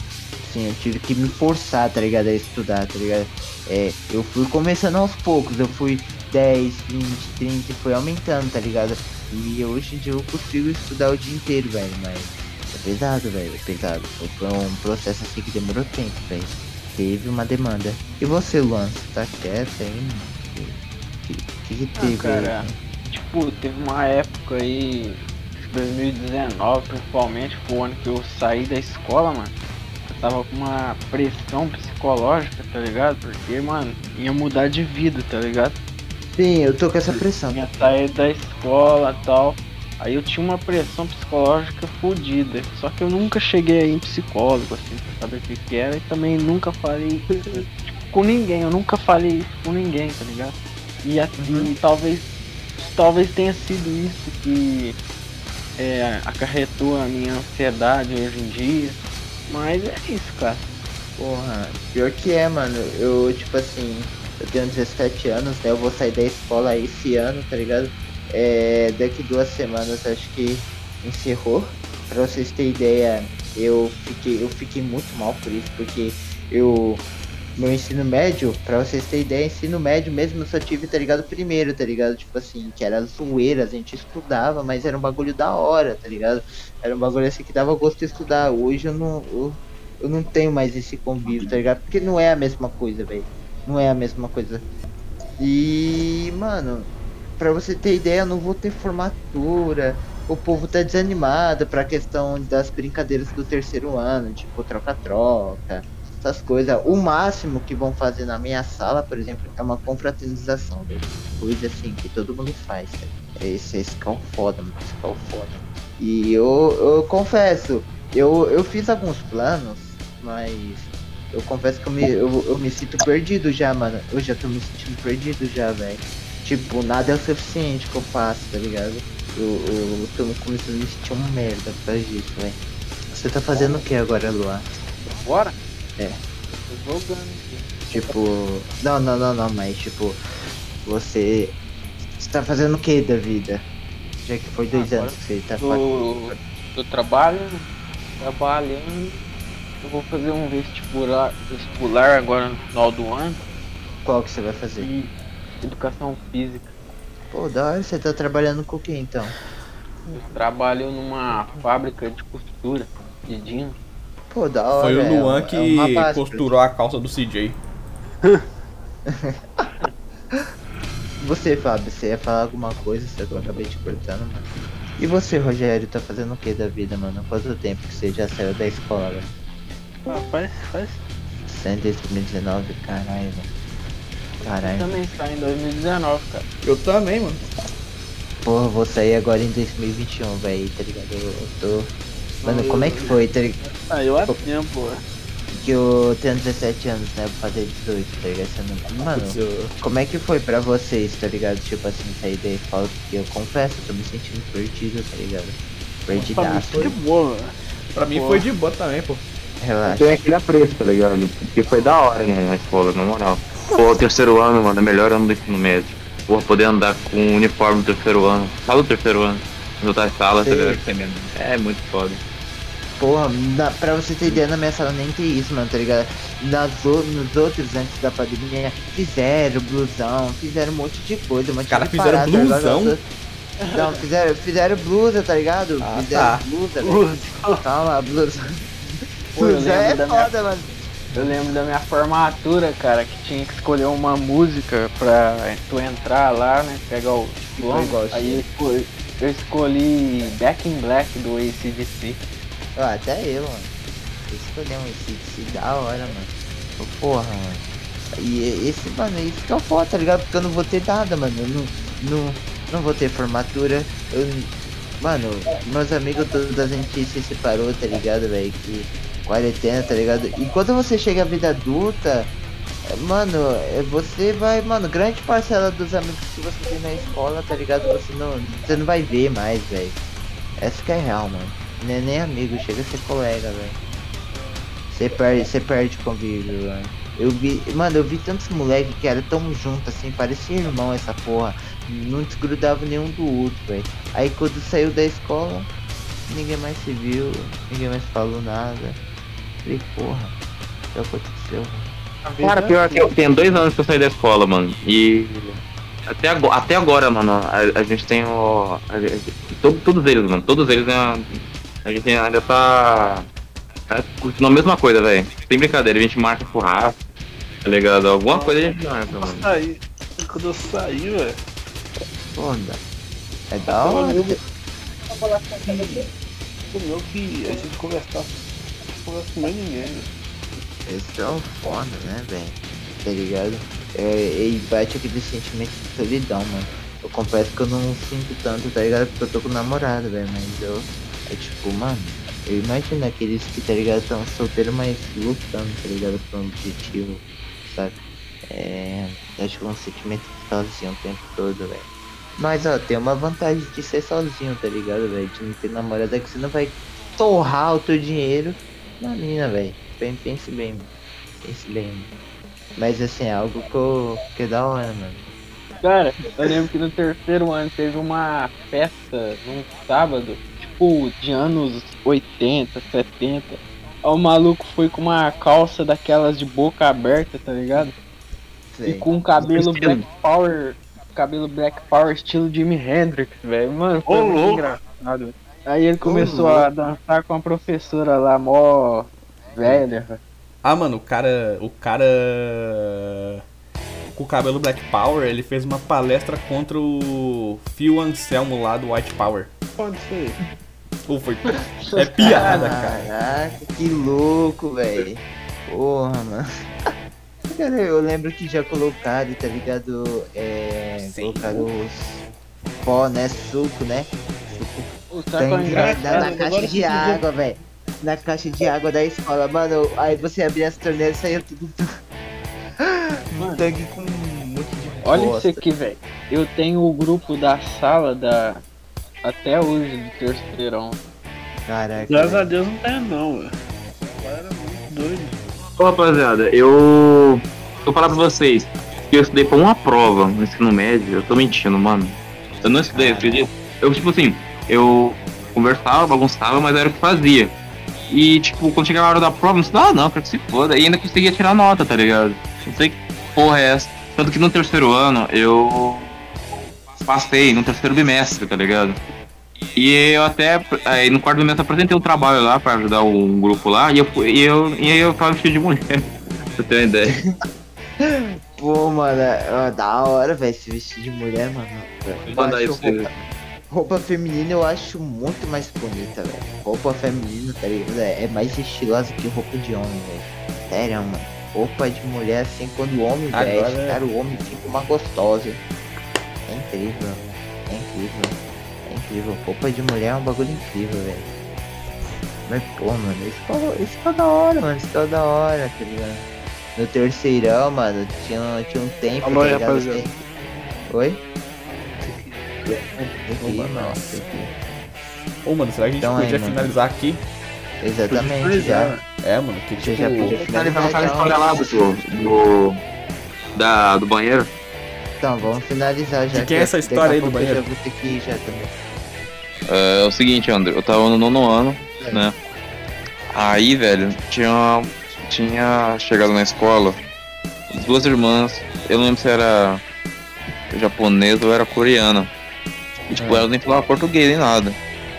sim, eu tive que me forçar, tá ligado? A estudar, tá ligado? É, eu fui começando aos poucos, eu fui 10, 20, 30 e foi aumentando, tá ligado? E hoje em dia eu consigo estudar o dia inteiro, velho, mas é pesado, velho, é pesado. Foi um processo assim que demorou tempo, velho. Teve uma demanda. E você, Luan, você tá quieto aí? mano? O que, que, que Ah, teve cara, aí? tipo, teve uma época aí, 2019 principalmente, foi o ano que eu saí da escola, mano. Eu tava com uma pressão psicológica, tá ligado? Porque, mano, ia mudar de vida, tá ligado? Sim, eu tô com essa pressão. Tinha saído da escola e tal. Aí eu tinha uma pressão psicológica fodida. Só que eu nunca cheguei aí em psicólogo, assim, pra saber o que, que era. E também nunca falei *laughs* tipo, com ninguém. Eu nunca falei isso com ninguém, tá ligado? E assim, talvez. Talvez tenha sido isso que é, acarretou a minha ansiedade hoje em dia. Mas é isso, cara. Porra, pior que é, mano. Eu, tipo assim, eu tenho 17 anos, né? Eu vou sair da escola esse ano, tá ligado? É, daqui duas semanas acho que encerrou. Pra vocês terem ideia, eu fiquei, eu fiquei muito mal por isso, porque eu. Meu ensino médio, pra vocês terem ideia, ensino médio mesmo eu só tive, tá ligado? Primeiro, tá ligado? Tipo assim, que era zoeira, a gente estudava, mas era um bagulho da hora, tá ligado? Era um bagulho assim que dava gosto de estudar. Hoje eu não. Eu, eu não tenho mais esse convívio, tá ligado? Porque não é a mesma coisa, velho. Não é a mesma coisa. E, mano, pra você ter ideia, não vou ter formatura. O povo tá desanimado pra questão das brincadeiras do terceiro ano, tipo troca-troca, essas coisas. O máximo que vão fazer na minha sala, por exemplo, é uma confraternização. Coisa assim que todo mundo faz, velho. Esse, esse é o foda, mano. Que é foda. E eu, eu confesso, eu, eu fiz alguns planos, mas eu confesso que eu me, eu, eu me sinto perdido já, mano. Eu já tô me sentindo perdido já, velho. Tipo, nada é o suficiente que eu faço, tá ligado? Eu, eu tô começando a me sentir uma merda por causa disso, velho. Você tá fazendo o que agora, Luan? Bora? É. Tô jogando aqui. Tipo. Não, não, não, não, mas tipo. Você. Você tá fazendo o que da vida? Já que foi dois Agora anos que você tá fazendo. Tô, tô trabalhando, trabalhando eu vou fazer um vestibular, vestibular agora no final do ano Qual que você vai fazer? e educação física. Pô, da hora, você tá trabalhando com o que então? Eu trabalho numa fábrica de costura de jeans. Pô, da hora. Foi o é Luan é que base, costurou a calça do CJ. *laughs* Você, Fábio, você ia falar alguma coisa, só que eu acabei te cortando, mano. E você, Rogério, tá fazendo o que da vida, mano? Quanto tempo que você já saiu da escola, velho? Ah, faz, faz. Você é em 2019, caralho, velho. Caralho. Também sai em 2019, cara. Eu também, mano. Porra, vou sair agora em 2021, velho, tá ligado? Eu, eu tô. Mano, como é que foi, tá ligado? Ah, eu há tempo, ué. Que eu tenho 17 anos, né? Vou fazer 18, tá ligado? Não- Mano, eu- como é que foi pra vocês, tá ligado? Tipo assim, sair da escola, porque eu confesso, eu tô me sentindo perdido, tá ligado? Pra mim Perdidaço. foi de boa, velho. Pra mim Pô. foi de boa também, pô. Relaxa. Tem aquele apreço, tá ligado? Porque foi da hora né, na escola, na moral. Pô, o terceiro ano, mano, é melhor ano do ensino médio. Pô, poder andar com o uniforme do terceiro ano. Sala do terceiro ano. Outras salas, tá ligado? É muito foda. Porra, na, pra você ter ideia, na minha sala nem tem isso, mano, tá ligado? Nas, nos outros, antes da pandemia, fizeram blusão, fizeram um monte de coisa, um monte Cara, de fizeram parada, blusão? Não, fizeram, fizeram blusa, tá ligado? Ah, fizeram tá. blusa, velho. Calma, blusa. Pô, Blusa é lembro da minha- foda, mano. Eu lembro da minha formatura, cara, que tinha que escolher uma música pra tu entrar lá, né? Pegar o diploma. Aí eu escolhi, eu escolhi Back in Black do ACDC. Ah, até eu, mano. Eu escolhi um esse da hora, mano. Porra, mano. E esse, mano, isso que é o foda, tá ligado? Porque eu não vou ter nada, mano. Eu não, não, não vou ter formatura. Eu, mano, meus amigos todos a gente se separou, tá ligado, velho? Que quarentena, tá ligado? E quando você chega à vida adulta, é, mano, é, você vai, mano, grande parcela dos amigos que você tem na escola, tá ligado? Você não, você não vai ver mais, velho. Essa que é real, mano. Não é nem amigo, chega a ser colega, velho. Você perde, você perde convívio, velho. Eu vi, mano, eu vi tantos moleques que eram tão juntos assim, parecia irmão essa porra. Não desgrudava nenhum do outro, velho. Aí quando saiu da escola, ninguém mais se viu, ninguém mais falou nada. Falei, porra, o que aconteceu? Cara, pior que eu tenho dois anos que eu saí da escola, mano. E até agora, até agora mano, a, a gente tem o. a gente- todo- todos eles, mano. Todos eles, né? A gente ainda tá. tá curtindo a mesma coisa, velho. Sem brincadeira, a gente marca churrasco, tá ligado? Alguma coisa a gente marca, mano. Aí, quando eu saí, velho, Foda. É da hora. Comeu que a gente conversava. Com mais ninguém, velho. Esse é o foda, né, velho? Tá ligado? É, e bate aquele sentimento de solidão, mano. Eu confesso que eu não sinto tanto, tá ligado? Porque eu tô com namorado, velho. Mas eu. É tipo, mano. Eu imagino aqueles que, tá ligado, tão solteiros, mas lutando, tá ligado? Por um objetivo, sabe? É. Acho que é um sentimento de sozinho o tempo todo, velho. Mas, ó, tem uma vantagem de ser sozinho, tá ligado, velho? De não ter namorado é que você não vai torrar o teu dinheiro na mina, velho. Bem, pense bem, mano. Pense bem. Mas assim, é algo que, eu, que é da hora, mano. Cara, eu lembro que no terceiro ano teve uma festa num sábado, tipo, de anos 80, 70. Aí o maluco foi com uma calça daquelas de boca aberta, tá ligado? E Sei. com um cabelo Estilo. Black Power, cabelo Black Power estilo Jimi Hendrix, velho. Mano, foi Ô, muito louco. engraçado. Aí ele começou a dançar com a professora lá, mó velha, velho. Ah, mano, o cara. O cara. Com o cabelo Black Power, ele fez uma palestra contra o Phil Anselmo lá do White Power. Pode ser. Pô, foi. É piada, cara. Caraca, que louco, velho. Porra, mano. *laughs* Cara, eu lembro que já colocaram, tá ligado? É. Sim. Colocaram os pó, né? Suco, né? Suco O saco é engraçado. na, caixa de água, velho. Na caixa de água da escola, mano. Aí você abria as torneiras e saía tudo. Um *laughs* tanque com um monte de Olha bosta. isso aqui, velho. Eu tenho o grupo da sala da. Até hoje, do terceirão. Caraca. Graças a. Deus não tem não, velho. Era muito doido. Ô, rapaziada, eu. Eu falar pra vocês que eu estudei pra uma prova no ensino médio, eu tô mentindo, mano. Eu não estudei, acredito. Eu, tipo assim, eu conversava, bagunçava, mas era o que fazia. E, tipo, quando chegava a hora da prova, não estudava não, quero que se foda. E ainda conseguia tirar nota, tá ligado? Não sei que porra é essa. Tanto que no terceiro ano eu passei, no terceiro bimestre, tá ligado? E eu até, aí no quarto bimestre, apresentei um trabalho lá pra ajudar um grupo lá, e eu, e eu, e aí eu tava vestido de mulher, *laughs* pra você ter uma ideia. Pô, mano, é da hora, velho, se vestir de mulher, mano. Eu mandar isso roupa, roupa feminina eu acho muito mais bonita, velho. Roupa feminina, tá ligado? É é mais estilosa que roupa de homem, velho. Sério, mano. Roupa de mulher, assim, quando o homem Agora veste, é- cara, o homem fica uma gostosa. É incrível. É incrível. É incrível. Roupa de mulher é um bagulho incrível, velho. Mas, pô, mano, isso ficou, isso ficou da hora, mano. Isso ficou da hora, tá ligado? No terceirão, mano, tinha, tinha um tempo, Alô, tá ligado? rapaziada. Oi? Ô, mano, Não, nossa. Ô, mano, será que a gente Então aí, podia mano. finalizar aqui? Exatamente, já. É, mano, que tipo... já podia Finalizar aquela então. história lá do, do, da, do banheiro. Então, vamos finalizar já. De quem é essa história aí do banheiro? Já também. É, o seguinte, André, eu tava no nono ano, É. né? Aí, velho, tinha, tinha chegado na escola duas irmãs, eu não lembro se era japonesa ou era coreana. E, tipo, É. elas nem falavam português nem nada,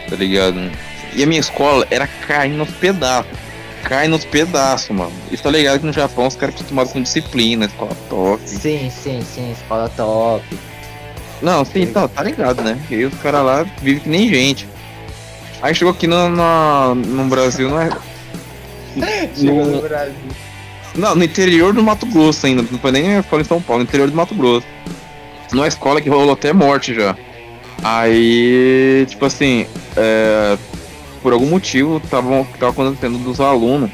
tá ligado? E a minha escola era caindo nos pedaços. Cai nos pedaços, mano. E tá ligado que no Japão os caras acostumados com disciplina, escola top. Sim, sim, sim, escola top. Não, sim, tá, tá ligado, né? E os caras lá vivem que nem gente. Aí chegou aqui no, no, no Brasil, não é. *laughs* no, Brasil. não, no interior do Mato Grosso ainda, não foi nem a escola em São Paulo, no interior do Mato Grosso. Numa escola que rolou até morte já. Aí, tipo assim, é, por algum motivo tava, tava acontecendo dos alunos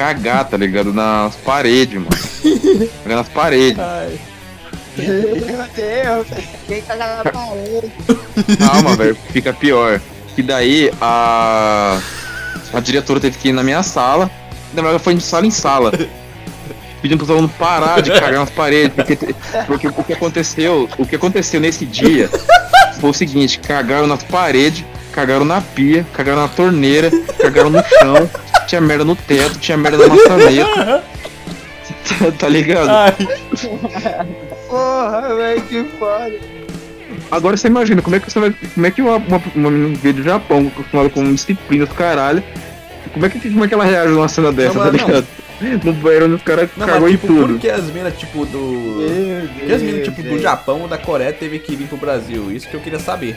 cagar, tá ligado? Nas paredes, mano. *laughs* Cagar Nas paredes. Ai, Meu Deus, quem caga na parede? Calma, velho, fica pior. Que daí a. A diretora teve que ir na minha sala. Na verdade, foi de sala em sala. Pedindo pros alunos parar de cagar nas paredes. Porque, porque o que aconteceu. O que aconteceu nesse dia foi o seguinte, cagaram nas paredes, cagaram na pia, cagaram na torneira, cagaram no chão, tinha merda no teto, tinha merda na maçaneta. *laughs* tá ligado? ai. Porra, velho, que foda. Agora você imagina, como é que você vai. Como é que uma, uma, uma menina veio do Japão, acostumada com disciplina do caralho, como é que, como é que ela reage numa cena dessa, Não, tá mas não. *laughs* No banheiro onde os caras cagou mas em tipo, tudo. por que as minas, tipo, do... As minas, tipo, do Japão ou da Coreia teve que vir pro Brasil? Isso que eu queria saber.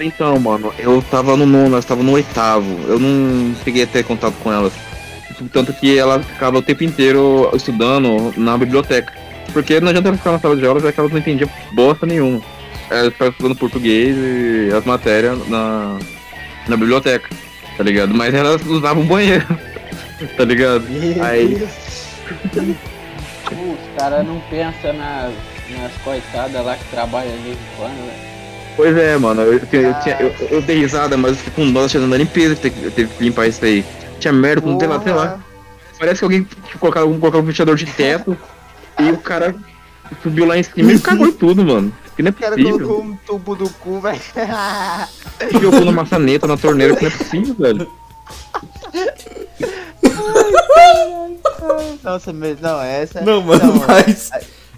Então, mano, eu tava no nono, elas tava no oitavo. Eu não peguei a ter contato com elas. Tanto que ela ficava o tempo inteiro estudando na biblioteca. Porque não adianta ela ficar na sala de aula, já que elas não entendiam bosta nenhuma. Elas ficavam estudando português e as matérias na, na biblioteca, tá ligado? Mas elas usavam o banheiro, *laughs* tá ligado? Aí, *laughs* Os caras não pensam nas, nas coitadas lá que trabalham de vez em quando, velho. pois é, mano, eu, eu, eu, tinha- eu, eu dei risada, mas eu fiquei com dó tirando da limpeza que teve, teve que limpar isso aí. Tinha merda, não tem lá, sei lá. Parece que alguém tipo, colocava um ventilador de teto e o cara subiu lá em cima e cagou tudo, mano. Que não é O cara possível. colocou um tubo do cu, velho. Jogou na maçaneta, na torneira, que não é possível, velho. Nossa, mas não, essa. Não, mano, Não, mas...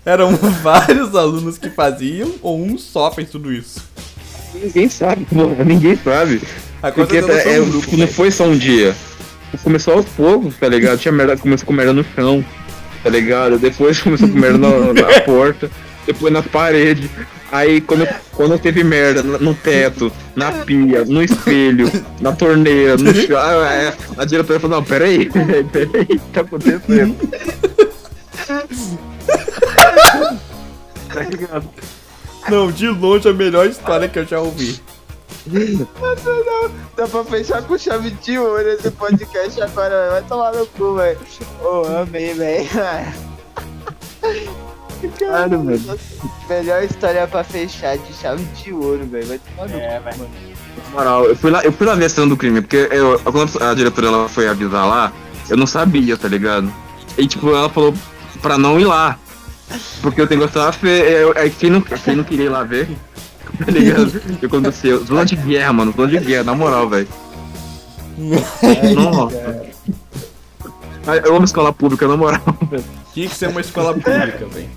Eram *laughs* vários alunos que faziam ou um só fez tudo isso? Ninguém sabe, porra, ninguém sabe. A Porque coisa é, é, um grupo, não velho. foi só um dia. Começou aos poucos, tá ligado? Tinha merda, começou com merda no chão, tá ligado? Depois começou com merda na, na *laughs* porta, depois na parede. Aí quando, quando teve merda no teto, na pia, no espelho, na torneira, no chão, ah, é, a diretora falou, não, peraí, peraí, o que tá acontecendo? tá ligado? Não, de longe a melhor história que eu já ouvi. Dá pra fechar com chave de ouro esse podcast agora, velho. Vai tomar no cu, velho. Ô, amei, velho. Caralho, velho. Melhor história pra fechar de chave de ouro, velho. Vai tomar no É, cu, velho. mano. Na moral, eu fui lá, eu fui lá ver a cena do crime, porque eu, quando a diretora ela foi avisar lá, eu não sabia, tá ligado? E tipo, ela falou pra não ir lá. Porque o negócio tava feio. Aí quem não, quem não queria ir lá ver, *laughs* tá ligado? O que aconteceu? Zona de guerra, mano, zona de guerra, na moral, velho. *laughs* Nossa. Eu amo escola pública, na moral. Tinha que ser uma escola pública, velho.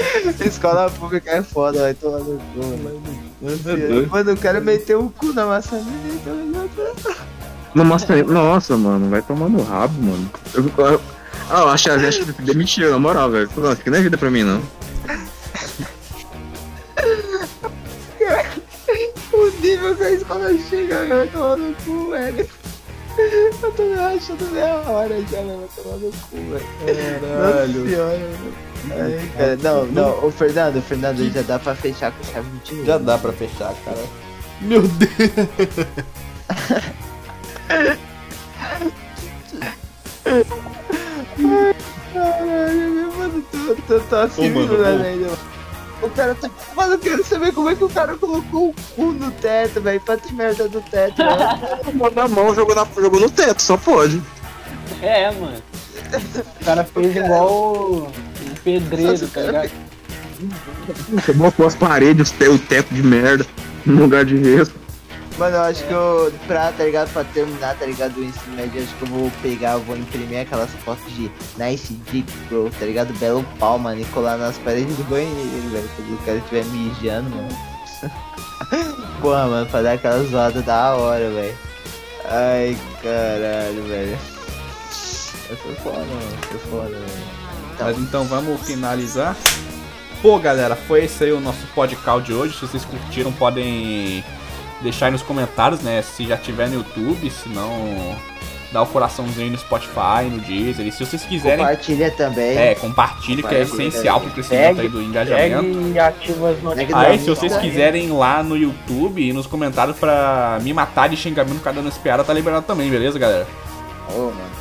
*laughs* Escola pública é foda, vai tomar no cu, mano. Mano, Mano, eu quero meter o cu na maçaneta. No Master... Nossa, mano, vai tomar no rabo, mano. Eu, eu, ah, eu acho, acho que demitiu, na moral, velho. Nossa, que não é vida pra mim, não. *laughs* O nível que a escola chega, vai tomar no cu, velho. *laughs* Eu tô me achando meia hora já, né? Vai tomar no cu, velho. Caralho. Nossa senhora. Ai, cara, não, não, o Fernando, o Fernando já dá pra fechar com chave de ouro. Já dá pra fechar, cara. Meu Deus. Caralho, mano, tô, tô, tô assim, Ô, mano, né, ô. velho? O cara tá. Mano, eu quero saber como é que o cara colocou o cu no teto, velho. Pra ter merda do teto, *laughs* velho. Mão na mão, jogou, na, jogou no teto, só pode. É, mano. O cara fez igual um pedreiro, tá ligado? Você botou as paredes, o te- o teto de merda, no lugar de gesso. Mano, eu acho que eu, pra, tá ligado, pra terminar, tá ligado, o ensino médio, acho que eu vou pegar, eu vou imprimir aquelas fotos de Nice Dick, bro, tá ligado, belo pau, mano, e colar nas paredes do banheiro, velho, quando o cara estiver mijando, mano. *laughs* Porra, mano, pra dar aquela zoada da hora, velho. Ai, caralho, velho. Eu tô foda, mano, eu tô foda, velho. Mas então vamos finalizar. Pô, galera, foi esse aí o nosso podcast de hoje. Se vocês curtiram, podem deixar aí nos comentários, né? Se já tiver no YouTube, se não, dá o coraçãozinho no Spotify, no Deezer. E se vocês quiserem, Compartilha também. é, compartilhe, que é Compartilha essencial pro crescimento aí do engajamento. E ativa as notificações. Aí, se vocês quiserem ir lá no YouTube e nos comentários pra me matar de xingamento causa dando espiada, tá liberado também, beleza, galera? Ô, mano.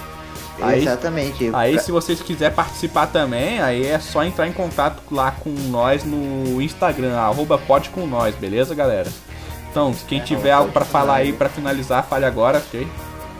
Aí- Exatamente. Aí, se vocês quiserem participar também, aí é só entrar em contato lá com nós no Instagram, arroba pode com nós, beleza, galera? Então, quem tiver algo pra falar aí pra finalizar, fale agora, ok?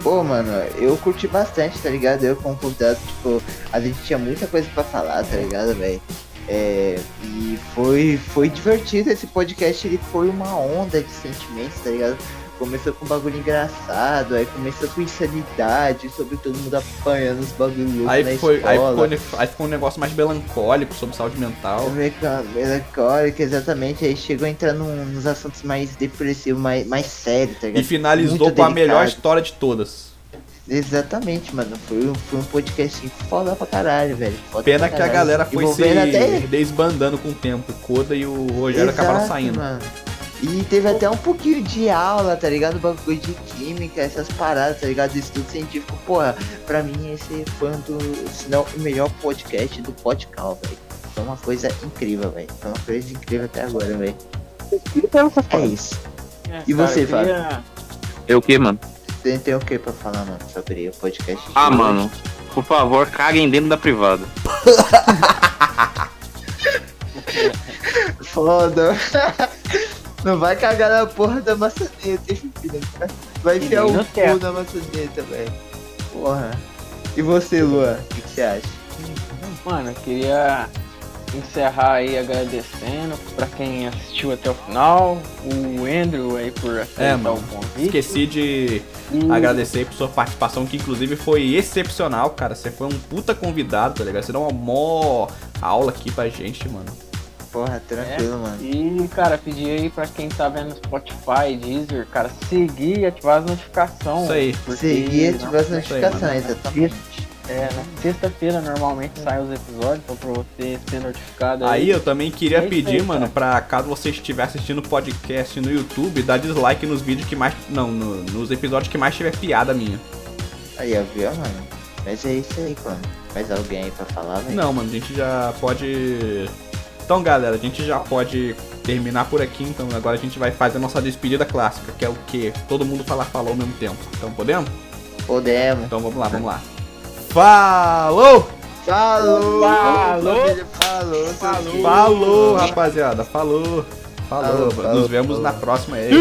Pô, mano, eu curti bastante, tá ligado? Eu como convidado, tipo, a gente tinha muita coisa pra falar, tá ligado, velho? É, e foi, foi divertido esse podcast, ele foi uma onda de sentimentos, tá ligado? Começou com um bagulho engraçado, aí começou com insanidade, sobre todo mundo apanhando os bagulhos Aí, foi, aí, ficou, aí ficou um negócio mais melancólico sobre saúde mental. Meca- Melancólica, exatamente, aí chegou a entrar num- nos assuntos mais depressivos, mais, mais sérios, tá ligado? E finalizou Muito com a melhor delicado. história de todas. Exatamente, mano. Foi, um- foi um podcast foda pra caralho, velho. Foda Pena pra que a caralho. galera foi se até... desbandando com o tempo. O Koda e o Rogério Exato, acabaram saindo. Mano. E teve até um pouquinho de aula, tá ligado? Bagulho de química, essas paradas, tá ligado? Estudo científico. Porra, pra mim esse foi um dos, se não o melhor podcast do Podcal, velho. Foi uma coisa incrível, velho. Foi uma coisa incrível até agora, velho. É isso. É, E você, eu queria- Eu o que, mano? Tem, tem o que pra falar, mano, sobre o podcast? Ah, hoje? mano, por favor, caguem dentro da privada. *laughs* Foda. *laughs* Não vai cagar na porra da maçaneta, hein, filho? Vai enfiar o cu na maçaneta, velho. Porra. E você, Luan? O que, que você acha? Mano, eu queria encerrar aí agradecendo pra quem assistiu até o final, o Andrew aí por aceitar É, mano. o convite. Esqueci de E- agradecer por sua participação, que inclusive foi excepcional, cara. Você foi um puta convidado, tá ligado? Você deu uma mó aula aqui pra gente, mano. Porra, tranquilo, mano. E, cara, pedir aí pra quem tá vendo no Spotify, Deezer, cara, seguir e ativar as notificações. Isso aí. porque Seguir e ativar as notificações, exatamente. É, na sexta-feira normalmente saem os episódios, então pra você ser notificado aí. Aí eu também queria É pedir, aí, mano, cara. pra caso você estiver assistindo o podcast no YouTube, dar dislike nos vídeos que mais. Não, no- nos episódios que mais tiver piada minha. Aí, ó, viu, mano? Mas é isso aí, mano. Mais alguém aí pra falar, velho? Não, mano, a gente já pode. Então, galera, a gente já pode terminar por aqui. Então, agora a gente vai fazer a nossa despedida clássica, que é o quê? Todo mundo falar falou ao mesmo tempo. Então, podemos? Podemos. Então, vamos lá, vamos lá. Falou! Falou! Falou! Falou! Falou! Falou, rapaziada. Falou. Falou. Falou, falou, Nos vemos falou. na próxima aí.